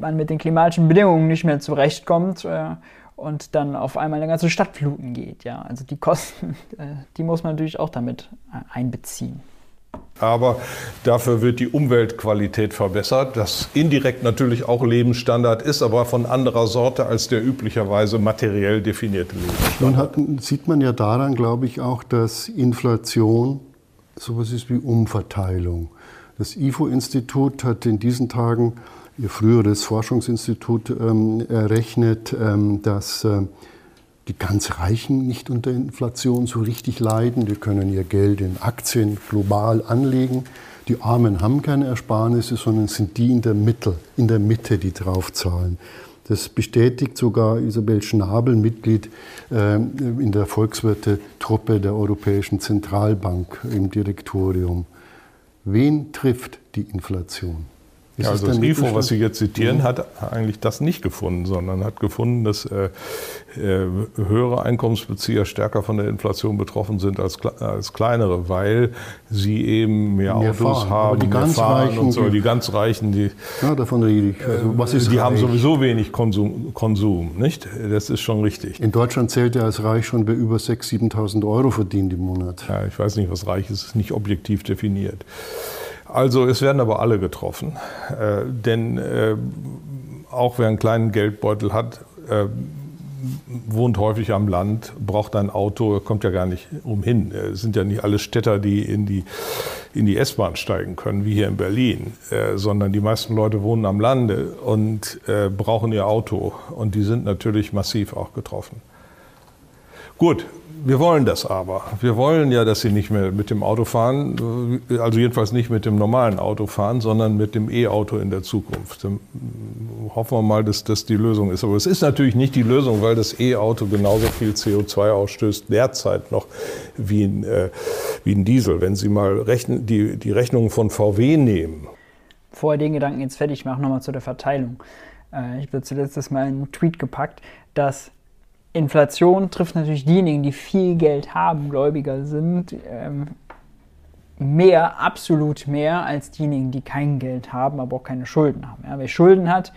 man mit den klimatischen Bedingungen nicht mehr zurechtkommt äh, und dann auf einmal eine ganze Stadt fluten geht. Ja? Also die Kosten, äh, die muss man natürlich auch damit äh, einbeziehen. Aber dafür wird die Umweltqualität verbessert, das indirekt natürlich auch Lebensstandard ist, aber von anderer Sorte als der üblicherweise materiell definierte Lebensstandard. Nun hat, sieht man ja daran, glaube ich, auch, dass Inflation sowas ist wie Umverteilung. Das IFO-Institut hat in diesen Tagen Ihr früheres Forschungsinstitut ähm, errechnet, ähm, dass äh, die ganz Reichen nicht unter Inflation so richtig leiden. Die können ihr Geld in Aktien global anlegen. die Armen haben keine Ersparnisse, sondern sind die in der Mitte, in der Mitte, die draufzahlen. Das bestätigt sogar Isabel Schnabel, Mitglied äh, in der Volkswirte-Truppe der Europäischen Zentralbank im Direktorium. Wen trifft die Inflation? Ja, also das IFO, was Sie jetzt zitieren, mhm. hat eigentlich das nicht gefunden, sondern hat gefunden, dass äh, äh, höhere Einkommensbezieher stärker von der Inflation betroffen sind als, als kleinere, weil sie eben mehr, mehr Autos fahren. haben, die ganz fahren Reichen, und so. Die ganz Reichen, die, ja, davon rede ich. Also, was ist die reich? haben sowieso wenig Konsum, Konsum, nicht? Das ist schon richtig. In Deutschland zählt er als reich schon, wer über 6.000, 7.000 Euro verdient im Monat. Ja, ich weiß nicht, was reich ist, ist nicht objektiv definiert. Also es werden aber alle getroffen, äh, denn äh, auch wer einen kleinen Geldbeutel hat, äh, wohnt häufig am Land, braucht ein Auto, kommt ja gar nicht umhin. Es sind ja nicht alle Städter, die in die, in die S-Bahn steigen können, wie hier in Berlin, äh, sondern die meisten Leute wohnen am Lande und äh, brauchen ihr Auto. Und die sind natürlich massiv auch getroffen. Gut, wir wollen das aber. Wir wollen ja, dass sie nicht mehr mit dem Auto fahren, also jedenfalls nicht mit dem normalen Auto fahren, sondern mit dem E-Auto in der Zukunft. Hoffen wir mal, dass das die Lösung ist. Aber es ist natürlich nicht die Lösung, weil das E-Auto genauso viel CO2 ausstößt derzeit noch wie ein, äh, wie ein Diesel. Wenn Sie mal rechnen, die, die Rechnungen von VW nehmen. Vorher den Gedanken jetzt fertig machen, nochmal zu der Verteilung. Äh, ich habe zuletzt mal einen Tweet gepackt, dass Inflation trifft natürlich diejenigen, die viel Geld haben, Gläubiger sind, ähm, mehr, absolut mehr als diejenigen, die kein Geld haben, aber auch keine Schulden haben. Ja, wer Schulden hat,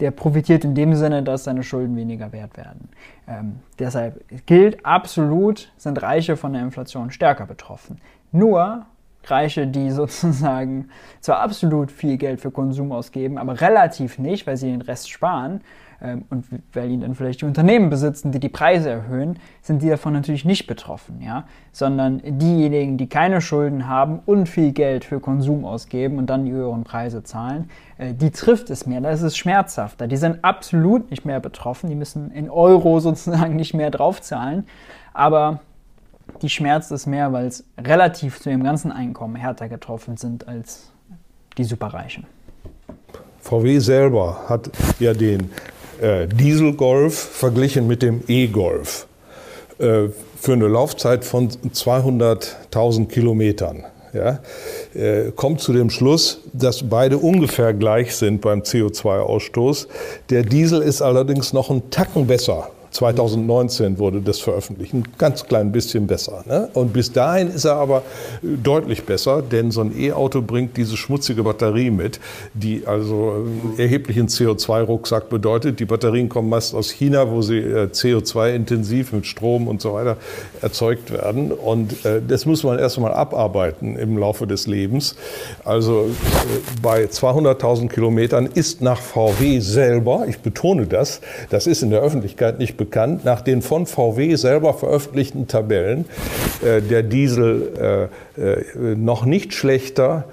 der profitiert in dem Sinne, dass seine Schulden weniger wert werden. Ähm, deshalb gilt absolut, sind Reiche von der Inflation stärker betroffen. Nur Reiche, die sozusagen zwar absolut viel Geld für Konsum ausgeben, aber relativ nicht, weil sie den Rest sparen, und weil ihn dann vielleicht die Unternehmen besitzen, die die Preise erhöhen, sind die davon natürlich nicht betroffen, ja, sondern diejenigen, die keine Schulden haben und viel Geld für Konsum ausgeben und dann die höheren Preise zahlen, äh, die trifft es mehr, da ist es schmerzhafter. Die sind absolut nicht mehr betroffen, die müssen in Euro sozusagen nicht mehr draufzahlen, aber die schmerzt es mehr, weil es relativ zu ihrem ganzen Einkommen härter getroffen sind als die Superreichen. VW selber hat ja den Diesel-Golf verglichen mit dem E-Golf äh, für eine Laufzeit von 200.000 Kilometern. Ja, äh, kommt zu dem Schluss, dass beide ungefähr gleich sind beim CO2-Ausstoß. Der Diesel ist allerdings noch einen Tacken besser 2019 wurde das veröffentlicht, ein ganz klein bisschen besser. Ne? Und bis dahin ist er aber deutlich besser, denn so ein E-Auto bringt diese schmutzige Batterie mit, die also einen erheblichen CO2-Rucksack bedeutet. Die Batterien kommen meist aus China, wo sie äh, CO2-intensiv mit Strom und so weiter erzeugt werden. Und äh, das muss man erst einmal abarbeiten im Laufe des Lebens. Also äh, bei 200.000 Kilometern ist nach VW selber, ich betone das, das ist in der Öffentlichkeit nicht bekannt, bekannt, nach den von VW selber veröffentlichten Tabellen, äh, der Diesel äh, äh, noch nicht schlechter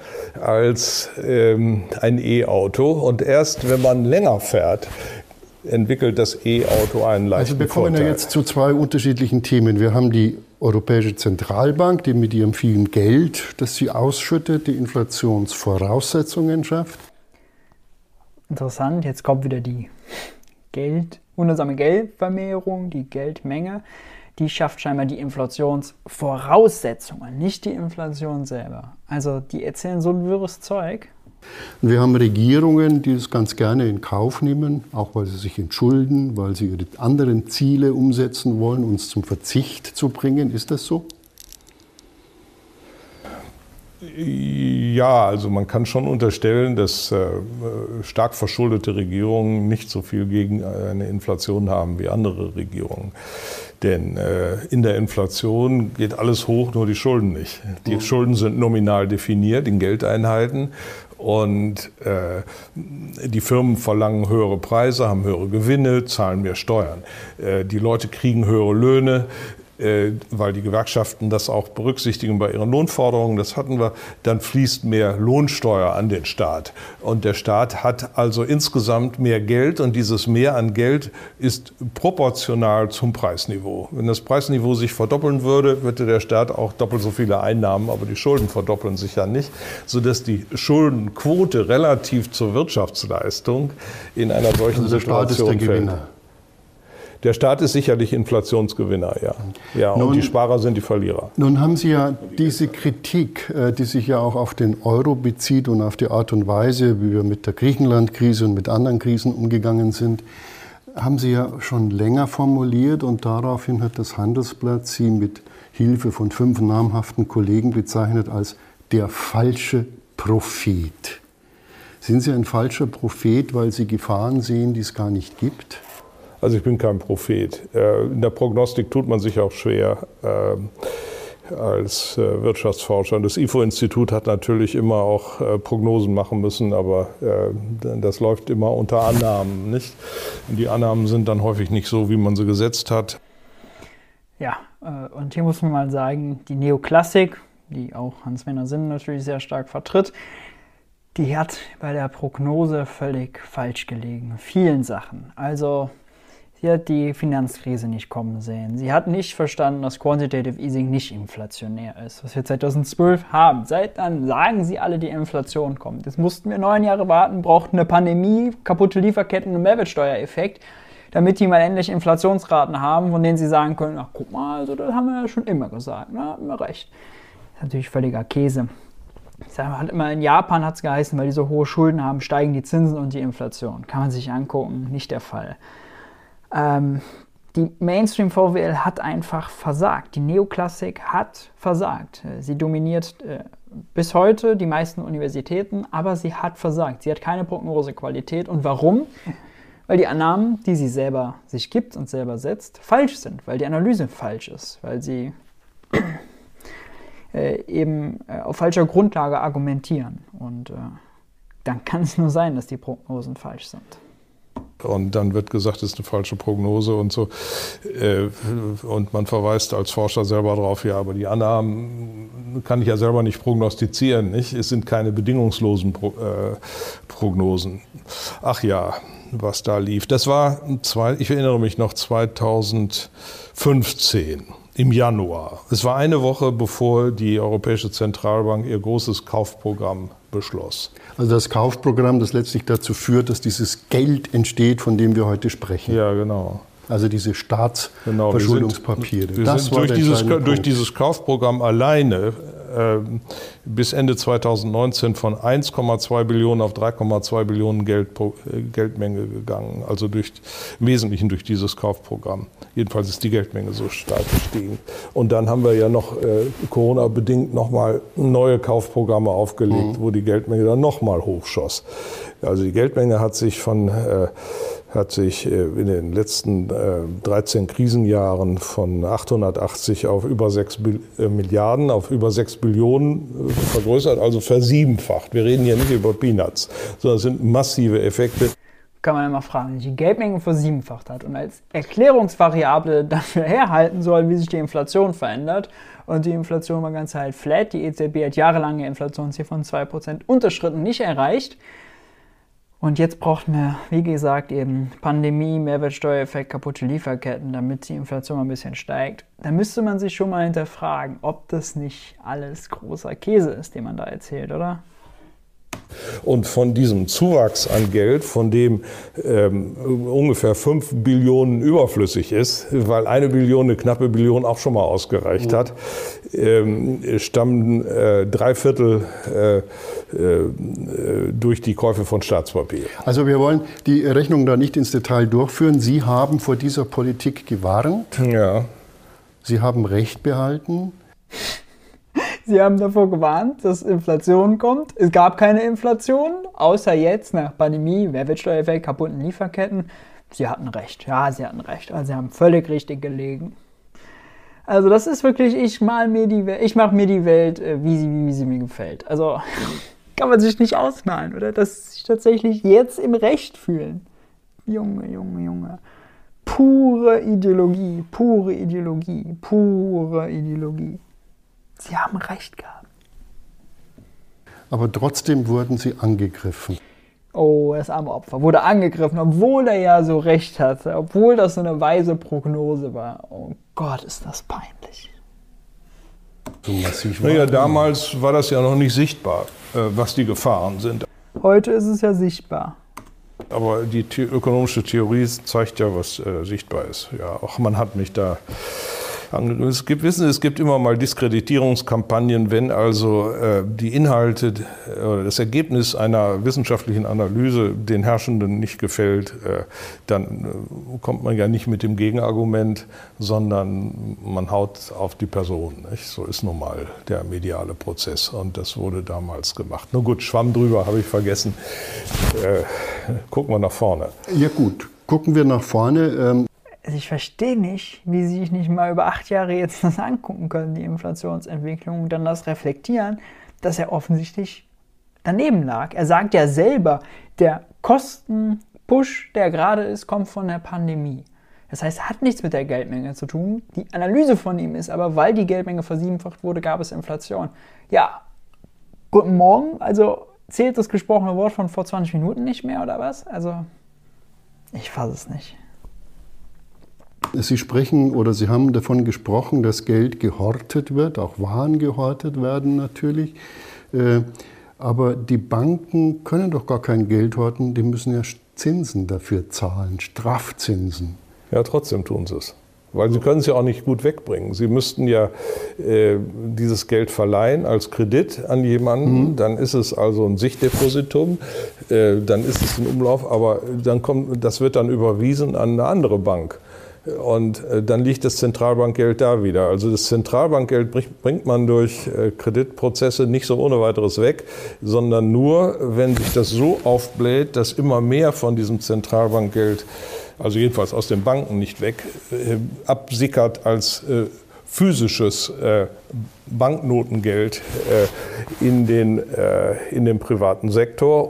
als ähm, ein E-Auto. Und erst wenn man länger fährt, entwickelt das E-Auto einen leichten Also wir kommen Vorteil. ja jetzt zu zwei unterschiedlichen Themen. Wir haben die Europäische Zentralbank, die mit ihrem vielen Geld, das sie ausschüttet, die Inflationsvoraussetzungen schafft. Interessant, jetzt kommt wieder die Geld, wundersame Geldvermehrung, die Geldmenge, die schafft scheinbar die Inflationsvoraussetzungen, nicht die Inflation selber. Also die erzählen so ein wirres Zeug. Wir haben Regierungen, die das ganz gerne in Kauf nehmen, auch weil sie sich entschulden, weil sie ihre anderen Ziele umsetzen wollen, uns zum Verzicht zu bringen. Ist das so? Ja, also man kann schon unterstellen, dass äh, stark verschuldete Regierungen nicht so viel gegen eine Inflation haben wie andere Regierungen. Denn äh, in der Inflation geht alles hoch, nur die Schulden nicht. Die mhm. Schulden sind nominal definiert in Geldeinheiten und äh, die Firmen verlangen höhere Preise, haben höhere Gewinne, zahlen mehr Steuern. Äh, die Leute kriegen höhere Löhne, äh, weil die Gewerkschaften das auch berücksichtigen bei ihren Lohnforderungen, das hatten wir, dann fließt mehr Lohnsteuer an den Staat. Und der Staat hat also insgesamt mehr Geld und dieses Mehr an Geld ist proportional zum Preisniveau. Wenn das Preisniveau sich verdoppeln würde, würde der Staat auch doppelt so viele Einnahmen, aber die Schulden verdoppeln sich ja nicht, sodass die Schuldenquote relativ zur Wirtschaftsleistung in einer solchen also Situation fällt. Der Staat ist sicherlich Inflationsgewinner, ja. ja nun, und die Sparer sind die Verlierer. Nun haben Sie ja diese Kritik, äh, die sich ja auch auf den Euro bezieht und auf die Art und Weise, wie wir mit der Griechenland-Krise und mit anderen Krisen umgegangen sind, haben Sie ja schon länger formuliert und daraufhin hat das Handelsblatt Sie mit Hilfe von fünf namhaften Kollegen bezeichnet als der falsche Prophet. Sind Sie ein falscher Prophet, weil Sie Gefahren sehen, die es gar nicht gibt? Also ich bin kein Prophet. Äh, in der Prognostik tut man sich auch schwer ähm, als äh, Wirtschaftsforscher. Das IFO-Institut hat natürlich immer auch äh, Prognosen machen müssen, aber das läuft immer unter Annahmen, nicht? Und die Annahmen sind dann häufig nicht so, wie man sie gesetzt hat. Ja, und hier muss man mal sagen, die Neoklassik, die auch Hans-Werner Sinn natürlich sehr stark vertritt, die hat bei der Prognose völlig falsch gelegen. Vielen Sachen. Also Sie hat die Finanzkrise nicht kommen sehen. Sie hat nicht verstanden, dass Quantitative Easing nicht inflationär ist, was wir 2012 haben. Seit dann sagen sie alle, die Inflation kommt. Jetzt mussten wir neun Jahre warten, brauchten eine Pandemie, kaputte Lieferketten und Mehrwertsteuereffekt, damit die mal endlich Inflationsraten haben, von denen sie sagen können, ach guck mal, also das haben wir ja schon immer gesagt, ne? immer recht. Das ist natürlich völliger Käse. Ich immer in Japan hat es geheißen, weil die so hohe Schulden haben, steigen die Zinsen und die Inflation. Kann man sich angucken, nicht der Fall. Ähm, die Mainstream VWL hat einfach versagt. Die Neoklassik hat versagt. Äh, sie dominiert äh, bis heute die meisten Universitäten, aber sie hat versagt. Sie hat keine Prognosequalität. Und warum? Weil die Annahmen, die sie selber sich gibt und selber setzt, falsch sind, weil die Analyse falsch ist, weil sie äh, eben äh, auf falscher Grundlage argumentieren. Und äh, dann kann es nur sein, dass die Prognosen falsch sind. Und dann wird gesagt, das ist eine falsche Prognose und so. Äh, und man verweist als Forscher selber darauf, ja, aber die Annahmen kann ich ja selber nicht prognostizieren. Nicht? Es sind keine bedingungslosen äh, Prognosen. Ach ja, was da lief. Das war, ich erinnere mich noch, 2015 im Januar. Es war eine Woche, bevor die Europäische Zentralbank ihr großes Kaufprogramm beschloss. Also das Kaufprogramm, das letztlich dazu führt, dass dieses Geld entsteht, von dem wir heute sprechen. Ja, genau. Also diese Staatsverschuldungspapiere. Genau, wir sind, wir sind durch, dieses, durch, dieses, Kaufprogramm alleine bis Ende 2019 von 1,2 Billionen auf 3,2 Billionen Geld äh, Geldmenge gegangen. Also durch, im Wesentlichen durch dieses Kaufprogramm. Jedenfalls ist die Geldmenge so stark gestiegen. Und dann haben wir ja noch äh, Corona-bedingt nochmal neue Kaufprogramme aufgelegt, mhm. wo die Geldmenge dann nochmal hochschoss. Also die Geldmenge hat sich von äh, hat sich äh, in den letzten 13 äh, Krisenjahren von 880 auf über 6 äh, Milliarden, auf über 6 Billionen vergrößert, also versiebenfacht. Wir reden hier nicht über Peanuts, sondern es sind massive Effekte. Kann man immer fragen, die Geldmenge versiebenfacht hat und als Erklärungsvariable dafür herhalten soll, wie sich die Inflation verändert. Und die Inflation war ganz halt flat. Die EZB hat jahrelange Inflationsziel von 2% unterschritten, nicht erreicht. Und jetzt braucht man, wie gesagt, eben Pandemie, Mehrwertsteuereffekt, kaputte Lieferketten, damit die Inflation ein bisschen steigt. Da müsste man sich schon mal hinterfragen, ob das nicht alles großer Käse ist, den man da erzählt, oder? Und von diesem Zuwachs an Geld, von dem ähm, ungefähr 5 Billionen überflüssig ist, weil eine Billion, eine knappe Billion auch schon mal ausgereicht hat, ähm, stammen äh, drei Viertel äh, äh, durch die Käufe von Staatspapier. Also wir wollen die Rechnung da nicht ins Detail durchführen. Sie haben vor dieser Politik gewarnt. Ja. Sie haben Recht behalten. Sie haben davor gewarnt, dass Inflation kommt. Es gab keine Inflation, außer jetzt nach Pandemie, Mehrwertsteuereffekt, kaputten Lieferketten. Sie hatten recht. Ja, sie hatten recht. Also sie haben völlig richtig gelegen. Also das ist wirklich, ich mal mir die Welt, ich mache mir die Welt, äh, wie sie, wie sie mir gefällt. Also kann man sich nicht ausmalen, oder? Dass sie sich tatsächlich jetzt im Recht fühlen. Junge, Junge, Junge. Pure Ideologie, pure Ideologie, pure Ideologie. Sie haben recht gehabt. Aber trotzdem wurden sie angegriffen. Oh, das arme Opfer wurde angegriffen, obwohl er ja so recht hatte, obwohl das so eine weise Prognose war. Oh Gott, ist das peinlich. So massiv naja, damals war das ja noch nicht sichtbar, äh, was die Gefahren sind. Heute ist es ja sichtbar. Aber die ökonomische Theorie zeigt ja, was äh, sichtbar ist. Ja, auch man hat mich da es gibt, wissen Sie, es gibt immer mal Diskreditierungskampagnen, wenn also äh, die Inhalte äh, oder das Ergebnis einer wissenschaftlichen Analyse den Herrschenden nicht gefällt, äh, dann äh, kommt man ja nicht mit dem Gegenargument, sondern man haut auf die Person. Nicht? So ist nun mal der mediale Prozess und das wurde damals gemacht. Nur gut, Schwamm drüber, habe ich vergessen. Äh, gucken wir nach vorne. Ja gut, gucken wir nach vorne. Also ich verstehe nicht, wie sie sich nicht mal über acht Jahre jetzt das angucken können, die Inflationsentwicklung, und dann das reflektieren, dass er offensichtlich daneben lag. Er sagt ja selber, der Kostenpush, der gerade ist, kommt von der Pandemie. Das heißt, hat nichts mit der Geldmenge zu tun. Die Analyse von ihm ist aber, weil die Geldmenge versiebenfacht wurde, gab es Inflation. Ja, guten Morgen. Also zählt das gesprochene Wort von vor 20 Minuten nicht mehr oder was? Also, ich fasse es nicht. Sie sprechen oder Sie haben davon gesprochen, dass Geld gehortet wird, auch Waren gehortet werden natürlich. Äh, aber die Banken können doch gar kein Geld horten, die müssen ja Zinsen dafür zahlen, Strafzinsen. Ja, trotzdem tun sie es. Weil sie können es ja auch nicht gut wegbringen. Sie müssten ja äh, dieses Geld verleihen als Kredit an jemanden. Mhm. Dann ist es also ein Sichtdepositum. Äh, dann ist es ein Umlauf. Aber dann kommt, das wird dann überwiesen an eine andere Bank. Und äh, dann liegt das Zentralbankgeld da wieder. Also das Zentralbankgeld bringt man durch äh, Kreditprozesse nicht so ohne weiteres weg, sondern nur, wenn sich das so aufbläht, dass immer mehr von diesem Zentralbankgeld, also jedenfalls aus den Banken nicht weg, äh, absickert als physisches Banknotengeld in den, in den privaten Sektor.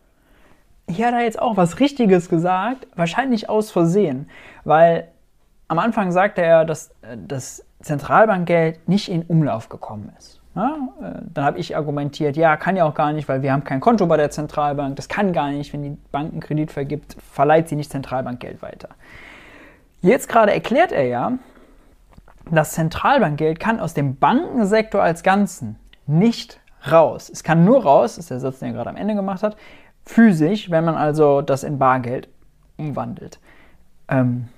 Hier hat er jetzt auch was Richtiges gesagt, wahrscheinlich aus Versehen, weil am Anfang sagte er, dass äh, das Zentralbankgeld nicht in Umlauf gekommen ist. Ja, äh, dann habe ich argumentiert, ja, kann ja auch gar nicht, weil wir haben kein Konto bei der Zentralbank. Das kann gar nicht, wenn die Bank einen Kredit vergibt, verleiht sie nicht Zentralbankgeld weiter. Jetzt gerade erklärt er ja, das Zentralbankgeld kann aus dem Bankensektor als Ganzen nicht raus. Es kann nur raus, ist der Satz, den er gerade am Ende gemacht hat, physisch, wenn man also das in Bargeld umwandelt. Ähm,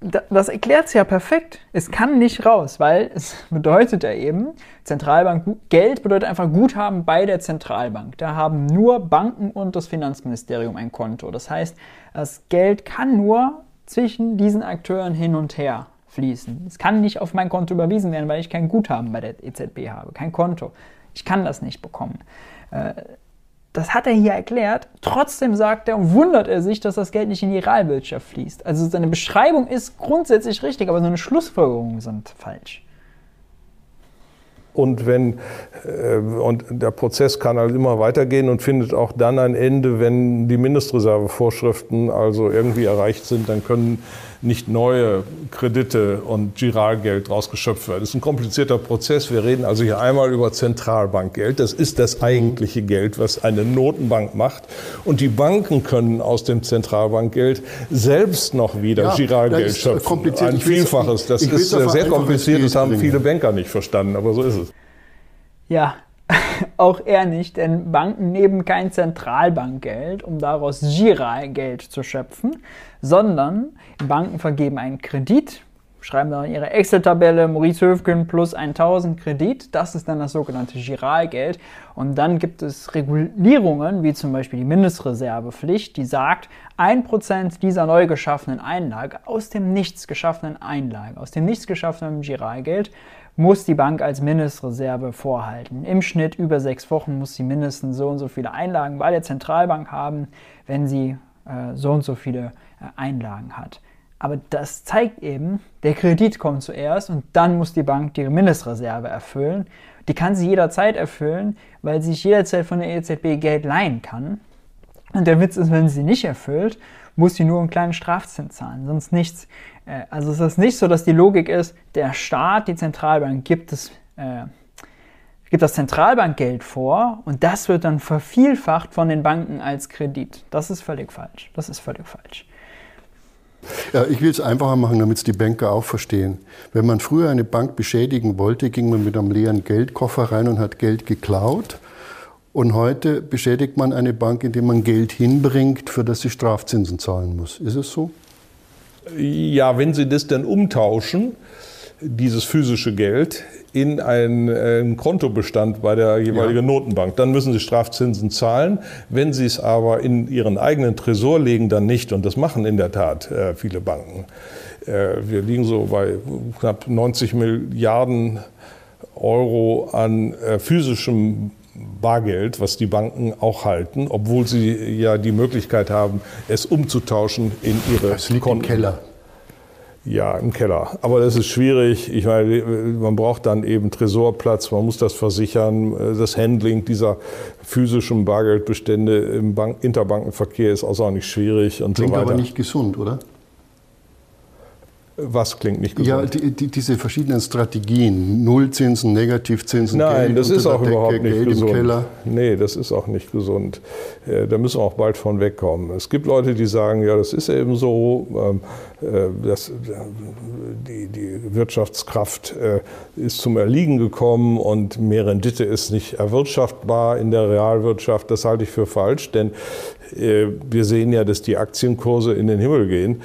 das erklärt es ja perfekt. Es kann nicht raus, weil es bedeutet ja eben, Zentralbank, Geld bedeutet einfach Guthaben bei der Zentralbank. Da haben nur Banken und das Finanzministerium ein Konto. Das heißt, das Geld kann nur zwischen diesen Akteuren hin und her fließen. Es kann nicht auf mein Konto überwiesen werden, weil ich kein Guthaben bei der EZB habe, kein Konto. Ich kann das nicht bekommen. Das hat er hier erklärt. Trotzdem sagt er und wundert er sich, dass das Geld nicht in die Realwirtschaft fließt. Also seine Beschreibung ist grundsätzlich richtig, aber seine Schlussfolgerungen sind falsch. Und wenn äh, und der Prozess kann halt immer weitergehen und findet auch dann ein Ende, wenn die Mindestreservevorschriften also irgendwie erreicht sind, dann können nicht neue Kredite und Giralgeld rausgeschöpft werden. Das ist ein komplizierter Prozess. Wir reden also hier einmal über Zentralbankgeld. Das ist das eigentliche Geld, was eine Notenbank macht. Und die Banken können aus dem Zentralbankgeld selbst noch wieder ja, Giralgeld schöpfen. Ein Vielfaches. Das ist sehr kompliziert. Das haben viele Banker nicht verstanden, aber so ist es. Ja, auch er nicht, denn Banken nehmen kein Zentralbankgeld, um daraus Giralgeld zu schöpfen, sondern Banken vergeben einen Kredit, schreiben dann in ihre Excel-Tabelle Maurice Höfgen plus 1000 Kredit, das ist dann das sogenannte Giralgeld. Und dann gibt es Regulierungen, wie zum Beispiel die Mindestreservepflicht, die sagt, 1% dieser neu geschaffenen Einlage aus dem nichts geschaffenen Einlage, aus dem nichts geschaffenen Giralgeld muss die Bank als Mindestreserve vorhalten. Im Schnitt über sechs Wochen muss sie mindestens so und so viele Einlagen bei der Zentralbank haben, wenn sie äh, so und so viele äh, Einlagen hat. Aber das zeigt eben, der Kredit kommt zuerst und dann muss die Bank die Mindestreserve erfüllen. Die kann sie jederzeit erfüllen, weil sie sich jederzeit von der EZB Geld leihen kann. Und der Witz ist, wenn sie nicht erfüllt, muss sie nur einen kleinen Strafzins zahlen, sonst nichts. Äh, also es ist nicht so, dass die Logik ist, der Staat, die Zentralbank gibt es, äh, gibt das Zentralbankgeld vor und das wird dann vervielfacht von den Banken als Kredit. Das ist völlig falsch. Das ist völlig falsch. Ja, ich will es einfacher machen, damit es die Banker auch verstehen. Wenn man früher eine Bank beschädigen wollte, ging man mit einem leeren Geldkoffer rein und hat Geld geklaut. Und heute beschädigt man eine Bank, indem man Geld hinbringt, für das sie Strafzinsen zahlen muss. Ist es so? Ja, wenn Sie das dann umtauschen, dieses physische Geld, in einen, einen Kontobestand bei der jeweiligen ja. Notenbank. Dann müssen Sie Strafzinsen zahlen. Wenn Sie es aber in Ihren eigenen Tresor legen, dann nicht. Und das machen in der Tat äh, viele Banken. Äh, wir liegen so bei knapp 90 Milliarden Euro an äh, physischem Bargeld, was die Banken auch halten, obwohl sie ja die Möglichkeit haben, es umzutauschen in ihre das liegt Konten. im Keller. Ja, im Keller. Aber das ist schwierig. Ich meine, man braucht dann eben Tresorplatz, man muss das versichern. Das Handling dieser physischen Bargeldbestände im Bank Interbankenverkehr ist außerordentlich schwierig und Klingt so weiter. aber nicht gesund, oder? Was klingt nicht gesund? Ja, die, die, diese verschiedenen Strategien, Nullzinsen, Negativzinsen, Nein, Geld das ist auch Decke, überhaupt nicht Geld gesund. Im Keller. Nee, das ist auch nicht gesund. Äh, da müssen wir auch bald von wegkommen. Es gibt Leute, die sagen, ja, das ist eben so, ähm, äh, das, die, die Wirtschaftskraft äh, ist zum Erliegen gekommen und mehr Rendite ist nicht erwirtschaftbar in der Realwirtschaft. Das halte ich für falsch, denn wir sehen ja, dass die Aktienkurse in den Himmel gehen,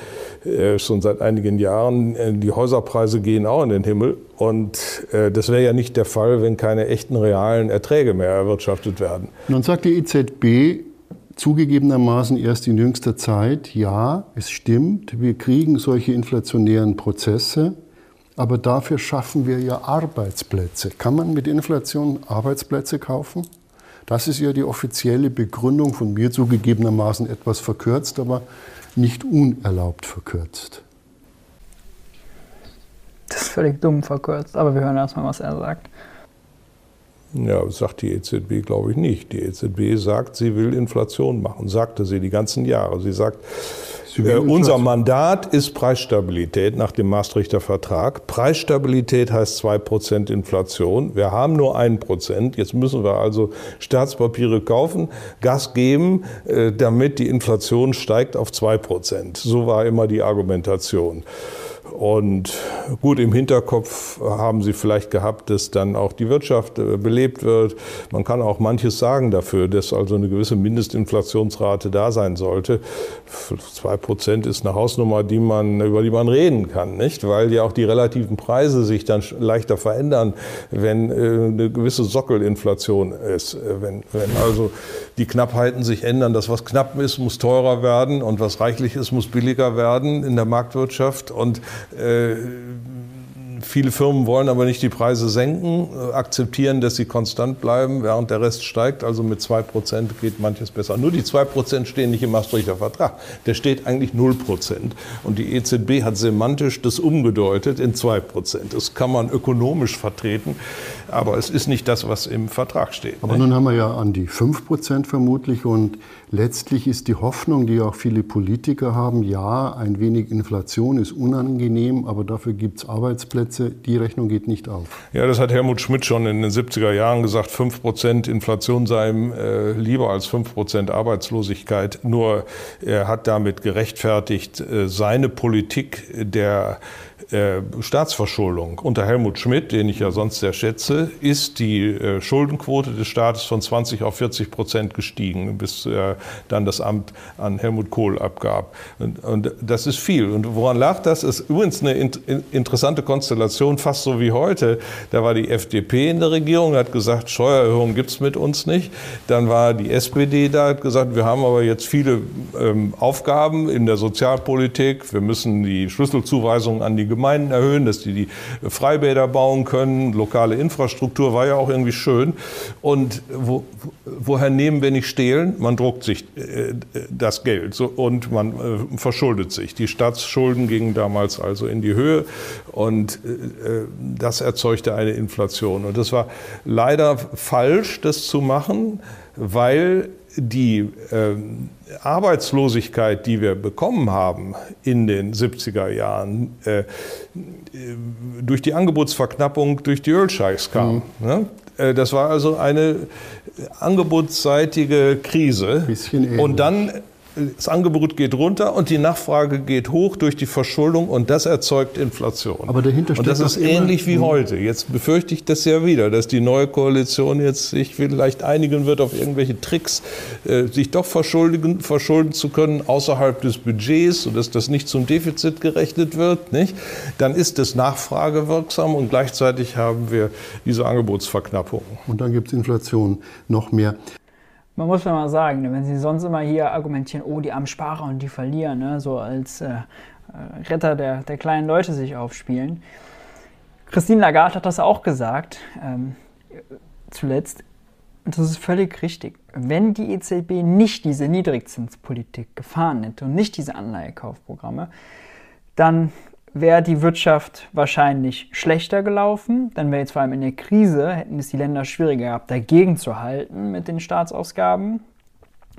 schon seit einigen Jahren. Die Häuserpreise gehen auch in den Himmel. Und das wäre ja nicht der Fall, wenn keine echten realen Erträge mehr erwirtschaftet werden. Nun sagt die EZB, zugegebenermaßen erst in jüngster Zeit, ja, es stimmt, wir kriegen solche inflationären Prozesse, aber dafür schaffen wir ja Arbeitsplätze. Kann man mit Inflation Arbeitsplätze kaufen? Das ist ja die offizielle Begründung, von mir zugegebenermaßen etwas verkürzt, aber nicht unerlaubt verkürzt. Das ist völlig dumm verkürzt, aber wir hören erstmal, was er sagt. Ja, das sagt die EZB, glaube ich, nicht. Die EZB sagt, sie will Inflation machen, sagte sie die ganzen Jahre. Sie sagt, äh, unser Mandat ist Preisstabilität nach dem Maastrichter Vertrag. Preisstabilität heißt 2% Inflation. Wir haben nur 1%. Jetzt müssen wir also Staatspapiere kaufen, Gas geben, äh, damit die Inflation steigt auf 2%. So war immer die Argumentation. Und gut im Hinterkopf haben sie vielleicht gehabt, dass dann auch die Wirtschaft äh, belebt wird. Man kann auch manches sagen dafür, dass also eine gewisse Mindestinflationsrate da sein sollte. Zwei Prozent ist eine Hausnummer, die man, über die man reden kann, nicht? Weil ja auch die relativen Preise sich dann leichter verändern, wenn äh, eine gewisse Sockelinflation ist. Äh, wenn, wenn also die Knappheiten sich ändern, das was knapp ist, muss teurer werden und was reichlich ist, muss billiger werden in der Marktwirtschaft und äh, Viele Firmen wollen aber nicht die Preise senken, äh, akzeptieren, dass sie konstant bleiben, während der Rest steigt. Also mit 2% geht manches besser. Nur die 2% stehen nicht im Maastrichter Vertrag. Der steht eigentlich 0%. Und die EZB hat semantisch das umgedeutet in 2%. Das kann man ökonomisch vertreten, aber es ist nicht das, was im Vertrag steht. Aber nicht? nun haben wir ja an die 5% vermutlich und letztlich ist die Hoffnung, die auch viele Politiker haben, ja, ein wenig Inflation ist unangenehm, aber dafür gibt es Arbeitsplätze die Rechnung geht nicht auf. Ja, das hat Helmut Schmidt schon in den 70er Jahren gesagt, 5% Inflation sei ihm äh, lieber als 5% Arbeitslosigkeit. Nur er hat damit gerechtfertigt, äh, seine Politik der äh, Staatsverschuldung. Unter Helmut Schmidt, den ich ja sonst sehr schätze, ist die äh, Schuldenquote des Staates von 20 auf 40 Prozent gestiegen, bis äh, dann das Amt an Helmut Kohl abgab. Und, und das ist viel. Und woran lag das? Ist übrigens eine in, interessante Konstellation, fast so wie heute. Da war die FDP in der Regierung, hat gesagt, Steuererhöhungen gibt es mit uns nicht. Dann war die SPD da, hat gesagt, wir haben aber jetzt viele ähm, Aufgaben in der Sozialpolitik. Wir müssen die Schlüsselzuweisungen an die Gemeinden erhöhen, dass die die Freibäder bauen können. Lokale Infrastruktur war ja auch irgendwie schön. Und wo, woher nehmen wir nicht stehlen? Man druckt sich äh, das Geld und man äh, verschuldet sich. Die Staatsschulden gingen damals also in die Höhe und äh, das erzeugte eine Inflation. Und das war leider falsch, das zu machen, weil die äh, Arbeitslosigkeit, die wir bekommen haben in den 70er Jahren, äh, durch die Angebotsverknappung durch die Ölscheichs kam. Mhm. Ne? Äh, das war also eine angebotsseitige Krise. Und dann das Angebot geht runter und die Nachfrage geht hoch durch die Verschuldung und das erzeugt Inflation. Aber dahinter steht und das ist ähnlich wie heute. Jetzt befürchte ich das ja wieder, dass die neue Koalition jetzt sich vielleicht einigen wird auf irgendwelche Tricks, äh, sich doch verschulden, verschulden zu können außerhalb des Budgets, sodass das nicht zum Defizit gerechnet wird. Nicht? Dann ist es nachfragewirksam und gleichzeitig haben wir diese Angebotsverknappung. Und dann gibt es Inflation noch mehr man muss ja mal sagen, ne, wenn sie sonst immer hier argumentieren, oh, die armen Sparer und die verlieren, ne, so als äh, äh, Retter der, der kleinen Leute sich aufspielen. Christine Lagarde hat das auch gesagt, ähm, zuletzt. Und das ist völlig richtig. Wenn die EZB nicht diese Niedrigzinspolitik gefahren hätte und nicht diese Anleihekaufprogramme, dann wäre die Wirtschaft wahrscheinlich schlechter gelaufen. Dann wäre jetzt vor allem in der Krise, hätten es die Länder schwieriger gehabt, dagegen zu halten mit den Staatsausgaben.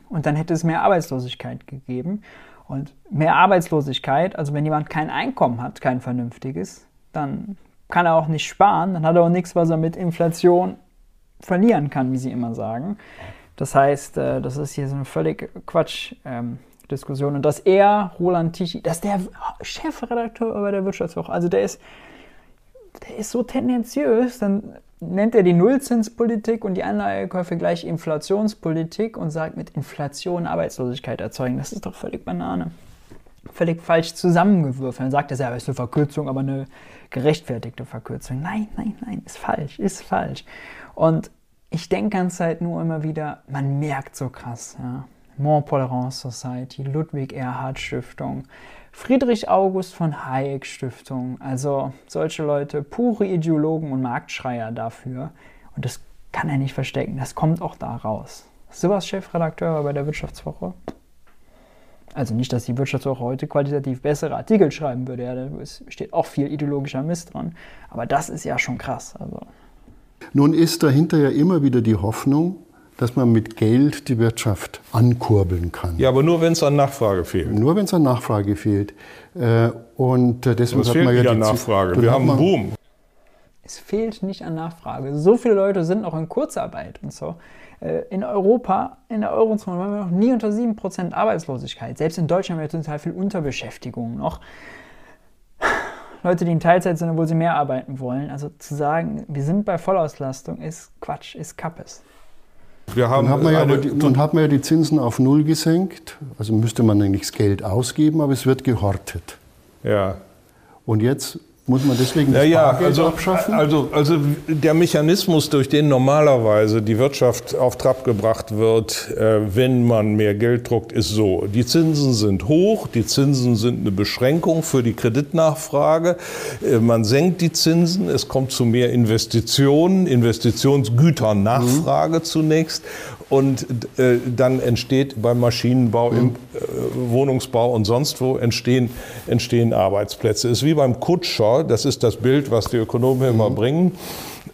Und dann hätte es mehr Arbeitslosigkeit gegeben. Und mehr Arbeitslosigkeit, also wenn jemand kein Einkommen hat, kein vernünftiges, dann kann er auch nicht sparen, dann hat er auch nichts, was er mit Inflation verlieren kann, wie sie immer sagen. Das heißt, äh, das ist hier so eine völlig Quatsch. Diskussion. Und dass er, Roland Tichy, dass der Chefredakteur bei der Wirtschaftswoche, also der ist, der ist so tendenziös, dann nennt er die Nullzinspolitik und die Anleihekäufe gleich Inflationspolitik und sagt mit Inflation Arbeitslosigkeit erzeugen. Das ist doch völlig Banane. Völlig falsch zusammengewürfelt. Dann sagt er selber, ist eine Verkürzung, aber eine gerechtfertigte Verkürzung. Nein, nein, nein, ist falsch, ist falsch. Und ich denke ganz Zeit nur immer wieder, man merkt so krass, ja, Mont Pelerin Society, Ludwig Erhard Stiftung, Friedrich August von Hayek Stiftung, also solche Leute, pure Ideologen und Marktschreier dafür. Und das kann er nicht verstecken, das kommt auch da raus. Sowas Chefredakteur bei der Wirtschaftswoche. Also nicht, dass die Wirtschaftswoche heute qualitativ bessere Artikel schreiben würde, ja, da steht auch viel ideologischer Mist dran. Aber das ist ja schon krass. Also. Nun ist dahinter ja immer wieder die Hoffnung, dass man mit Geld die Wirtschaft ankurbeln kann. Ja, aber nur wenn es an Nachfrage fehlt. Nur wenn es an Nachfrage fehlt. Äh, und äh, deswegen es fehlt man ja nicht an Nachfrage. Wir haben einen Boom. Es fehlt nicht an Nachfrage. So viele Leute sind noch in Kurzarbeit und so. Äh, in Europa, in der Eurozone, waren wir noch nie unter 7% Arbeitslosigkeit. Selbst in Deutschland haben wir total viel Unterbeschäftigung noch. Leute, die in Teilzeit sind, obwohl sie mehr arbeiten wollen. Also zu sagen, wir sind bei Vollauslastung, ist Quatsch, ist Kappes. Wir haben nun, hat man ja die, nun hat man ja die Zinsen auf Null gesenkt. Also müsste man eigentlich das Geld ausgeben, aber es wird gehortet. Ja. Und jetzt muss man deswegen das ja, Bargeld also, abschaffen? Also, also der Mechanismus, durch den normalerweise die Wirtschaft auf Trab gebracht wird, äh, wenn man mehr Geld druckt, ist so. Die Zinsen sind hoch, die Zinsen sind eine Beschränkung für die Kreditnachfrage. Äh, man senkt die Zinsen, es kommt zu mehr Investitionen, Investitionsgüternachfrage mhm. zunächst. Und äh, dann entsteht beim Maschinenbau, mhm. im äh, Wohnungsbau und sonst wo entstehen, entstehen Arbeitsplätze. Es ist wie beim Kutscher, das ist das Bild, was die Ökonomen mhm. immer bringen.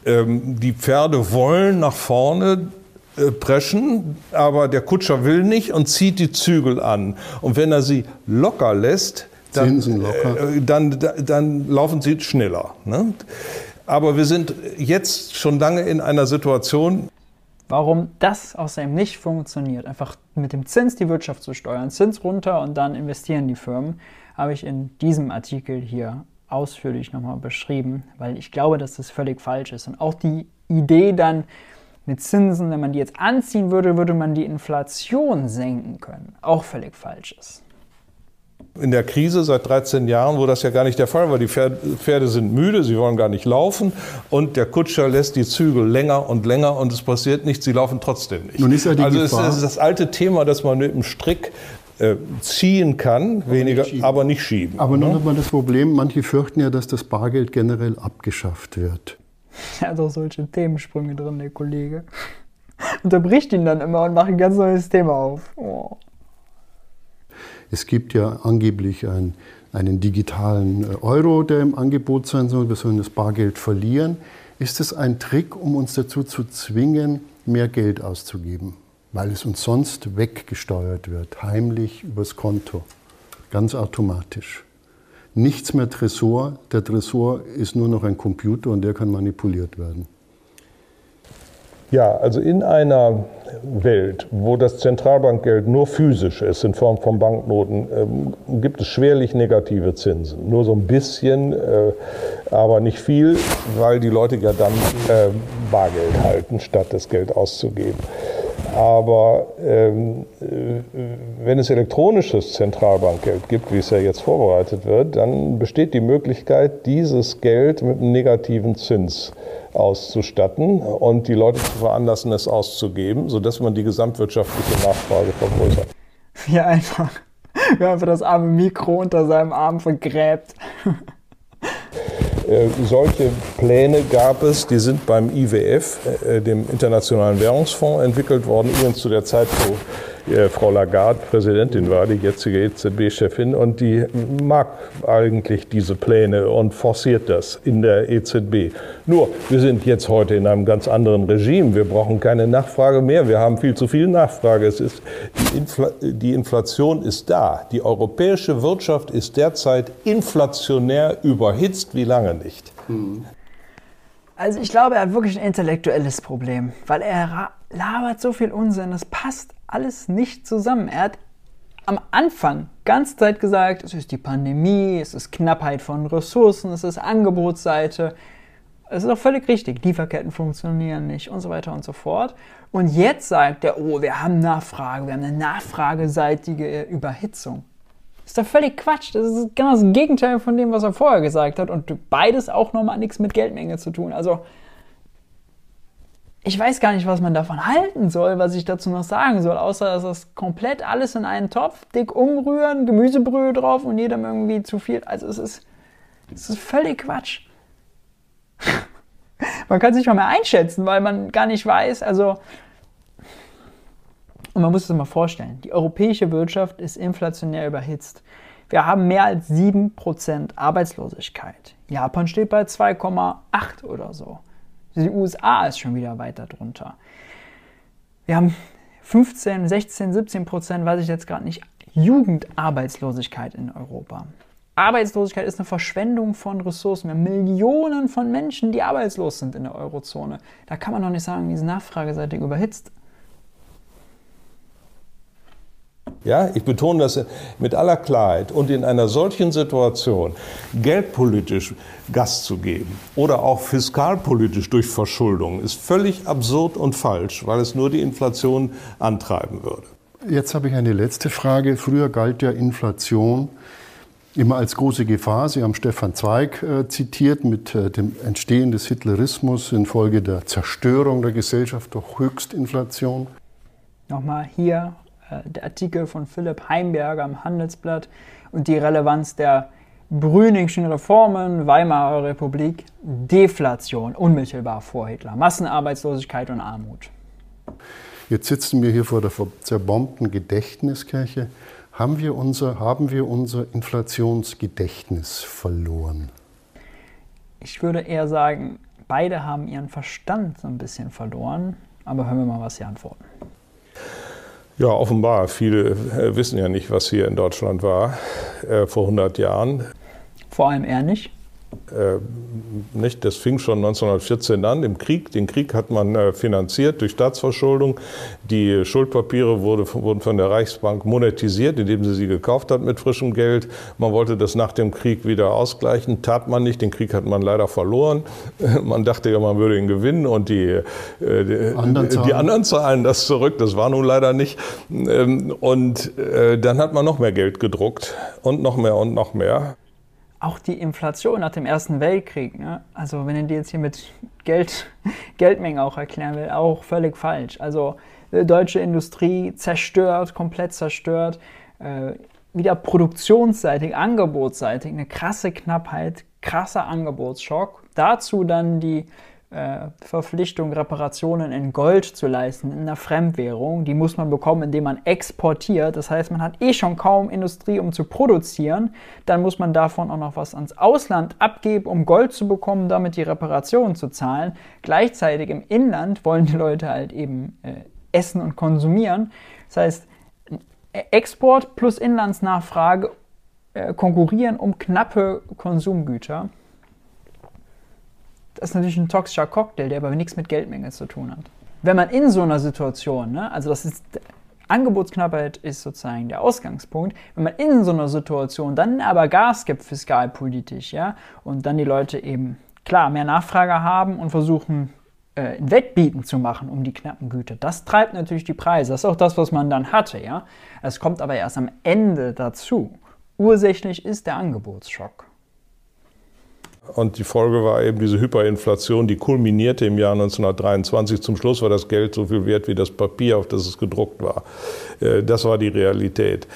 Ähm, die Pferde wollen nach vorne, äh, preschen, aber der Kutscher will nicht und zieht die Zügel an. Und wenn er sie locker lässt, dann, äh, dann, dann, laufen sie schneller. Ne? Aber wir sind jetzt schon lange in einer Situation, Warum das außerdem nicht funktioniert, einfach mit dem Zins die Wirtschaft zu steuern, Zins runter und dann investieren die Firmen, habe ich in diesem Artikel hier ausführlich nochmal beschrieben, weil ich glaube, dass das völlig falsch ist. Und auch die Idee dann mit Zinsen, wenn man die jetzt anziehen würde, würde man die Inflation senken können, auch völlig falsch ist in der Krise seit 13 Jahren, wo das ja gar nicht der Fall war. Die Pferde sind müde, sie wollen gar nicht laufen und der Kutscher lässt die Zügel länger und länger und es passiert nichts, sie laufen trotzdem nicht. Nun ist ja die also Gefahr. es ist das alte Thema, dass man mit dem Strick äh, ziehen kann, aber weniger, nicht aber nicht schieben. Aber nun ne? hat man das Problem, manche fürchten ja, dass das Bargeld generell abgeschafft wird. Er hat auch solche Themensprünge drin, der Kollege. Unterbricht ihn dann immer und macht ein ganz neues Thema auf. Oh. Es gibt ja angeblich ein, einen digitalen äh, Euro, der im Angebot sein soll. Wir sollen das Bargeld verlieren. Ist es ein Trick, um uns dazu zu zwingen, mehr Geld auszugeben? weil es uns sonst weggesteuert wird, heimlich übers Konto, ganz automatisch. Nichts mehr Tresor, der Tresor ist nur noch ein Computer und der kann manipuliert werden. Ja, also in einer Welt, wo das Zentralbankgeld nur physisch ist, in Form von Banknoten, ähm, gibt es schwerlich negative Zinsen. Nur so ein bisschen, äh, aber nicht viel, weil die Leute ja dann äh, Bargeld halten, statt das Geld auszugeben. Aber ähm, äh, wenn es elektronisches Zentralbankgeld gibt, wie es ja jetzt vorbereitet wird, dann besteht die Möglichkeit, dieses Geld mit einem negativen Zins auszustatten und die Leute zu veranlassen, es auszugeben, sodass man die gesamtwirtschaftliche Nachfrage vergrößert. Ja, einfach. Wie einfach das arme Mikro unter seinem Arm vergräbt. Äh, solche Pläne gab es, die sind beim IWF, äh, dem Internationalen Währungsfonds, entwickelt worden, übrigens zu der Zeit, wo Frau Lagarde Präsidentin war, die jetzige EZB-Chefin, und die mag eigentlich diese Pläne und forciert das in der EZB. Nur, wir sind jetzt heute in einem ganz anderen Regime. Wir brauchen keine Nachfrage mehr. Wir haben viel zu viel Nachfrage. Es ist, die, Infl die Inflation ist da. Die europäische Wirtschaft ist derzeit inflationär überhitzt wie lange nicht. Also ich glaube, er hat wirklich ein intellektuelles Problem, weil er labert so viel Unsinn. Das passt alles nicht zusammen. Er hat am Anfang ganz Zeit gesagt, es ist die Pandemie, es ist Knappheit von Ressourcen, es ist Angebotsseite. Es ist auch völlig richtig, Lieferketten funktionieren nicht und so weiter und so fort. Und jetzt sagt er, oh, wir haben Nachfrage, wir haben eine nachfrageseitige Überhitzung. Ist doch völlig Quatsch. Das ist genau das Gegenteil von dem, was er vorher gesagt hat. Und beides auch nochmal nichts mit Geldmenge zu tun. Also ich weiß gar nicht, was man davon halten soll, was ich dazu noch sagen soll, außer dass das komplett alles in einen Topf, dick umrühren, Gemüsebrühe drauf und jedem irgendwie zu viel. Also es ist, es ist völlig Quatsch. man kann sich mal mehr einschätzen, weil man gar nicht weiß, also und man muss es mal vorstellen, die europäische Wirtschaft ist inflationär überhitzt. Wir haben mehr als 7% Arbeitslosigkeit. Japan steht bei 2,8 oder so. Die USA ist schon wieder weiter drunter. Wir haben 15, 16, 17 Prozent, weiß ich jetzt gerade nicht, Jugendarbeitslosigkeit in Europa. Arbeitslosigkeit ist eine Verschwendung von Ressourcen. Wir haben Millionen von Menschen, die arbeitslos sind in der Eurozone. Da kann man doch nicht sagen, diese Nachfrageseitig überhitzt. Ja, ich betone das mit aller Klarheit. Und in einer solchen Situation geldpolitisch Gas zu geben oder auch fiskalpolitisch durch Verschuldung ist völlig absurd und falsch, weil es nur die Inflation antreiben würde. Jetzt habe ich eine letzte Frage. Früher galt ja Inflation immer als große Gefahr. Sie haben Stefan Zweig äh, zitiert mit äh, dem Entstehen des Hitlerismus infolge der Zerstörung der Gesellschaft durch Höchstinflation. Nochmal hier der Artikel von Philipp Heimberger im Handelsblatt und die Relevanz der Brüningschen Reformen, Weimarer Republik, Deflation unmittelbar vor Hitler, Massenarbeitslosigkeit und Armut. Jetzt sitzen wir hier vor der zerbombten Gedächtniskirche. Haben wir unser, haben wir unser Inflationsgedächtnis verloren? Ich würde eher sagen, beide haben ihren Verstand so ein bisschen verloren. Aber hören wir mal, was sie antworten. Ja, offenbar. Viele äh, wissen ja nicht, was hier in Deutschland war äh, vor 100 Jahren. Vor allem er nicht. Äh, nicht, das fing schon 1914 an im Krieg. Den Krieg hat man äh, finanziert durch Staatsverschuldung. Die Schuldpapiere wurde, wurden von der Reichsbank monetisiert, indem sie sie gekauft hat mit frischem Geld. Man wollte das nach dem Krieg wieder ausgleichen, tat man nicht. Den Krieg hat man leider verloren. Man dachte ja, man würde ihn gewinnen und die, äh, die, anderen, die anderen zahlen das zurück. Das war nun leider nicht. Ähm, und dann hat man noch mehr Geld gedruckt und noch mehr und noch mehr auch die Inflation nach dem Ersten Weltkrieg, ne? also wenn er die jetzt hier mit Geld, Geldmengen auch erklären will, auch völlig falsch. Also äh, deutsche Industrie zerstört, komplett zerstört, äh, wieder produktionsseitig, angebotsseitig, eine krasse Knappheit, krasser Angebotsschock. Dazu dann die Verpflichtung, Reparationen in Gold zu leisten, in einer Fremdwährung. Die muss man bekommen, indem man exportiert. Das heißt, man hat eh schon kaum Industrie, um zu produzieren. Dann muss man davon auch noch was ans Ausland abgeben, um Gold zu bekommen, damit die Reparationen zu zahlen. Gleichzeitig im Inland wollen die Leute halt eben äh, essen und konsumieren. Das heißt, Export plus Inlandsnachfrage äh, konkurrieren um knappe Konsumgüter. Das ist natürlich ein toxischer Cocktail, der aber nichts mit Geldmenge zu tun hat. Wenn man in so einer Situation, ne, also das ist Angebotsknappheit ist sozusagen der Ausgangspunkt. Wenn man in so einer Situation dann aber Gas gibt fiskalpolitisch, ja, und dann die Leute eben klar mehr Nachfrage haben und versuchen äh, ein Wettbieten zu machen um die knappen Güter, das treibt natürlich die Preise. Das ist auch das, was man dann hatte, ja. Es kommt aber erst am Ende dazu. Ursächlich ist der Angebotsschock. Und die Folge war eben diese Hyperinflation, die kulminierte im Jahr 1923. Zum Schluss war das Geld so viel wert wie das Papier, auf das es gedruckt war. Äh, das war die Realität.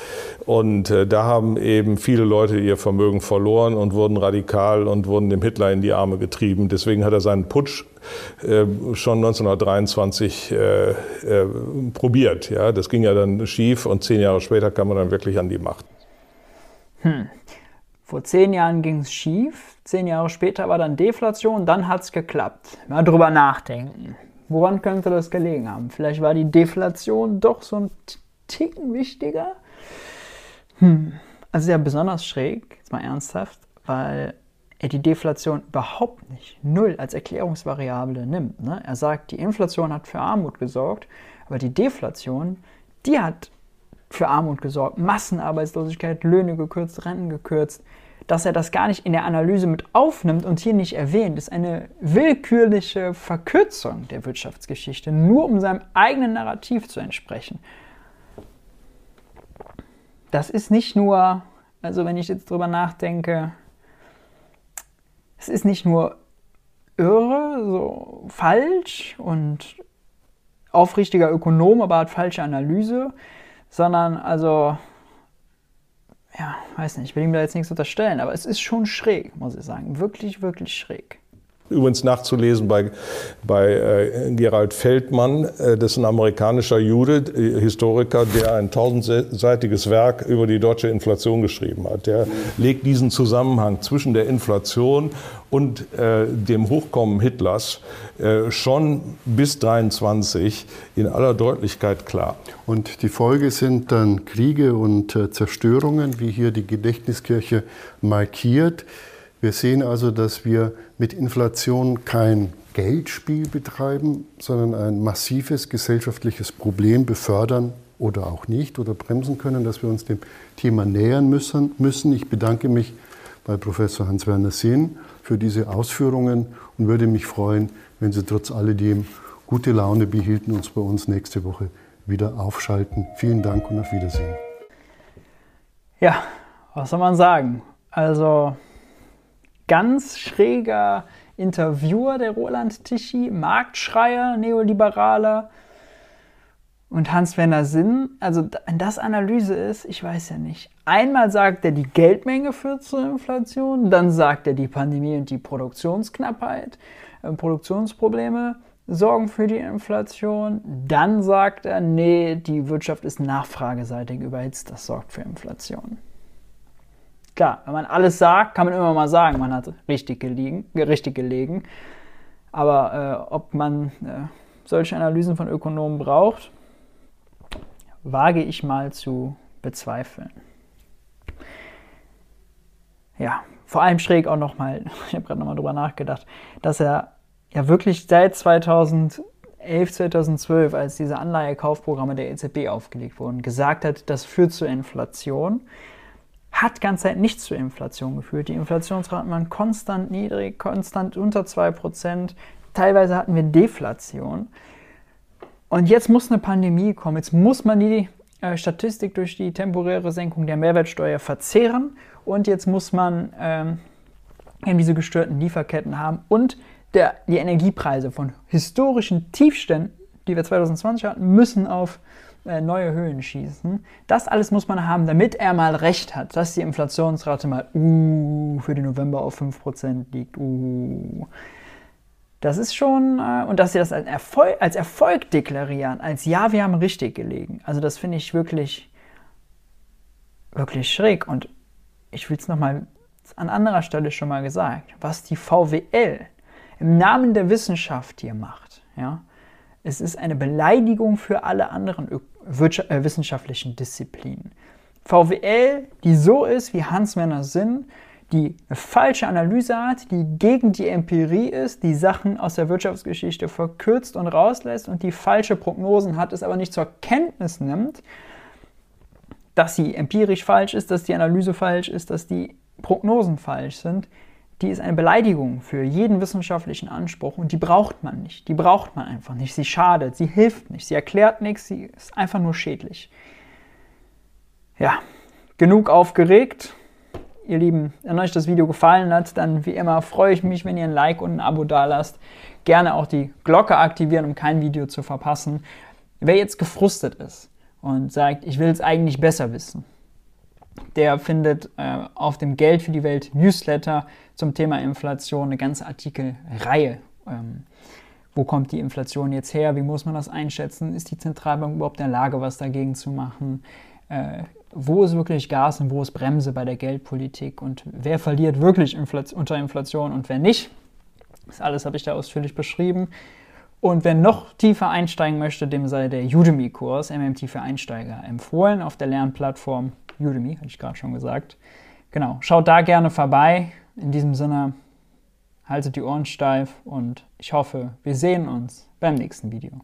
Und äh, da haben eben viele Leute ihr Vermögen verloren und wurden radikal und wurden dem Hitler in die Arme getrieben. Deswegen hat er seinen Putsch äh, schon 1923 probiert. Ja, das ging ja dann schief und zehn Jahre später kam man dann wirklich an die Macht. Hm. Vor zehn Jahren ging es schief, zehn Jahre später war dann Deflation, dann hat es geklappt. Mal drüber nachdenken. Woran könnte das gelegen haben? Vielleicht war die Deflation doch so ein Ticken wichtiger? Hm. Also ja besonders schräg, jetzt mal ernsthaft, weil er die Deflation überhaupt nicht, null als Erklärungsvariable nimmt. Ne? Er sagt, die Inflation hat für Armut gesorgt, aber die Deflation, die hat für Armut gesorgt, Massenarbeitslosigkeit, Löhne gekürzt, Renten gekürzt. Dass er das gar nicht in der Analyse mit aufnimmt und hier nicht erwähnt, ist eine willkürliche Verkürzung der Wirtschaftsgeschichte, nur um seinem eigenen Narrativ zu entsprechen. Das ist nicht nur, also wenn ich jetzt drüber nachdenke, es ist nicht nur irre, so falsch und aufrichtiger Ökonom, aber hat falsche Analyse, sondern also, ja, weiß nicht, ich will ihm da jetzt nichts unterstellen, aber es ist schon schräg, muss ich sagen. Wirklich, wirklich schräg. Übrigens nachzulesen bei, bei äh, Gerald Feldmann, äh, das ist ein amerikanischer Jude, äh, Historiker, der ein tausendseitiges Werk über die deutsche Inflation geschrieben hat. Der legt diesen Zusammenhang zwischen der Inflation und äh, dem Hochkommen Hitlers äh, schon bis 23 in aller Deutlichkeit klar. Und die Folge sind dann Kriege und äh, Zerstörungen, wie hier die Gedächtniskirche markiert. Wir sehen also, dass wir mit Inflation kein Geldspiel betreiben, sondern ein massives gesellschaftliches Problem befördern oder auch nicht oder bremsen können, dass wir uns dem Thema nähern müssen. Ich bedanke mich bei Professor Hans-Werner Sehn für diese Ausführungen und würde mich freuen, wenn Sie trotz alledem gute Laune behielten und uns bei uns nächste Woche wieder aufschalten. Vielen Dank und auf Wiedersehen. Ja, was soll man sagen? Also ganz schräger Interviewer, der Roland Tichy, Marktschreier, Neoliberaler. Und Hans-Werner Sinn, also wenn das Analyse ist, ich weiß ja nicht. Einmal sagt er, die Geldmenge führt zur Inflation, dann sagt er, die Pandemie und die Produktionsknappheit, äh, Produktionsprobleme sorgen für die Inflation. Dann sagt er, nee, die Wirtschaft ist nachfrageseitig überhitzt, das sorgt für Inflation. Klar, wenn man alles sagt, kann man immer mal sagen, man hat richtig, gelegen, richtig gelegen. Aber äh, ob man äh, solche Analysen von Ökonomen braucht, wage ich mal zu bezweifeln. Ja, vor allem schräg auch nochmal, ich habe gerade nochmal drüber nachgedacht, dass er ja wirklich seit 2011, 2012, als diese Anleihekaufprogramme der EZB aufgelegt wurden, gesagt hat, das führt zur Inflation hat ganz Zeit nicht zur Inflation geführt. Die Inflationsraten waren konstant niedrig, konstant unter 2%. Teilweise hatten wir Deflation. Und jetzt muss eine Pandemie kommen. Jetzt muss man die äh, Statistik durch die temporäre Senkung der Mehrwertsteuer verzehren. Und jetzt muss man ähm, eben diese gestörten Lieferketten haben. Und der, die Energiepreise von historischen Tiefständen, die wir 2020 hatten, müssen auf neue Höhen schießen. Das alles muss man haben, damit er mal recht hat, dass die Inflationsrate mal uh, für den November auf 5% liegt. Uh. Das ist schon, äh, und dass sie das als Erfolg, als Erfolg deklarieren, als ja, wir haben richtig gelegen. Also das finde ich wirklich, wirklich schräg. Und ich will es nochmal an anderer Stelle schon mal gesagt, was die VWL im Namen der Wissenschaft hier macht, ja, Es ist eine Beleidigung für alle anderen äh, wissenschaftlichen Disziplinen. VWL, die so ist wie Hans-Werner Sinn, die eine falsche Analyse hat, die gegen die Empirie ist, die Sachen aus der Wirtschaftsgeschichte verkürzt und rauslässt und die falsche Prognosen hat, es aber nicht zur Kenntnis nimmt, dass sie empirisch falsch ist, dass die Analyse falsch ist, dass die Prognosen falsch sind, die ist eine Beleidigung für jeden wissenschaftlichen Anspruch und die braucht man nicht. Die braucht man einfach nicht. Sie schadet, sie hilft nicht, sie erklärt nichts, sie ist einfach nur schädlich. Ja, genug aufgeregt. Ihr Lieben, wenn euch das Video gefallen hat, dann wie immer freue ich mich, wenn ihr ein Like und ein Abo dalasst. Gerne auch die Glocke aktivieren, um kein Video zu verpassen. Wer jetzt gefrustet ist und sagt, ich will es eigentlich besser wissen, der findet äh, auf dem Geld für die Welt Newsletter zum Thema Inflation eine ganze Artikelreihe. Ähm, wo kommt die Inflation jetzt her? Wie muss man das einschätzen? Ist die Zentralbank überhaupt in der Lage, was dagegen zu machen? Äh, wo ist wirklich Gas und wo ist Bremse bei der Geldpolitik? Und wer verliert wirklich Inflation, unter Inflation und wer nicht? Das alles habe ich da ausführlich beschrieben. Und wer noch tiefer einsteigen möchte, dem sei der Udemy-Kurs MMT für Einsteiger empfohlen auf der Lernplattform Udemy, hatte ich gerade schon gesagt. Genau, schaut da gerne vorbei. In diesem Sinne, haltet die Ohren steif und ich hoffe, wir sehen uns beim nächsten Video.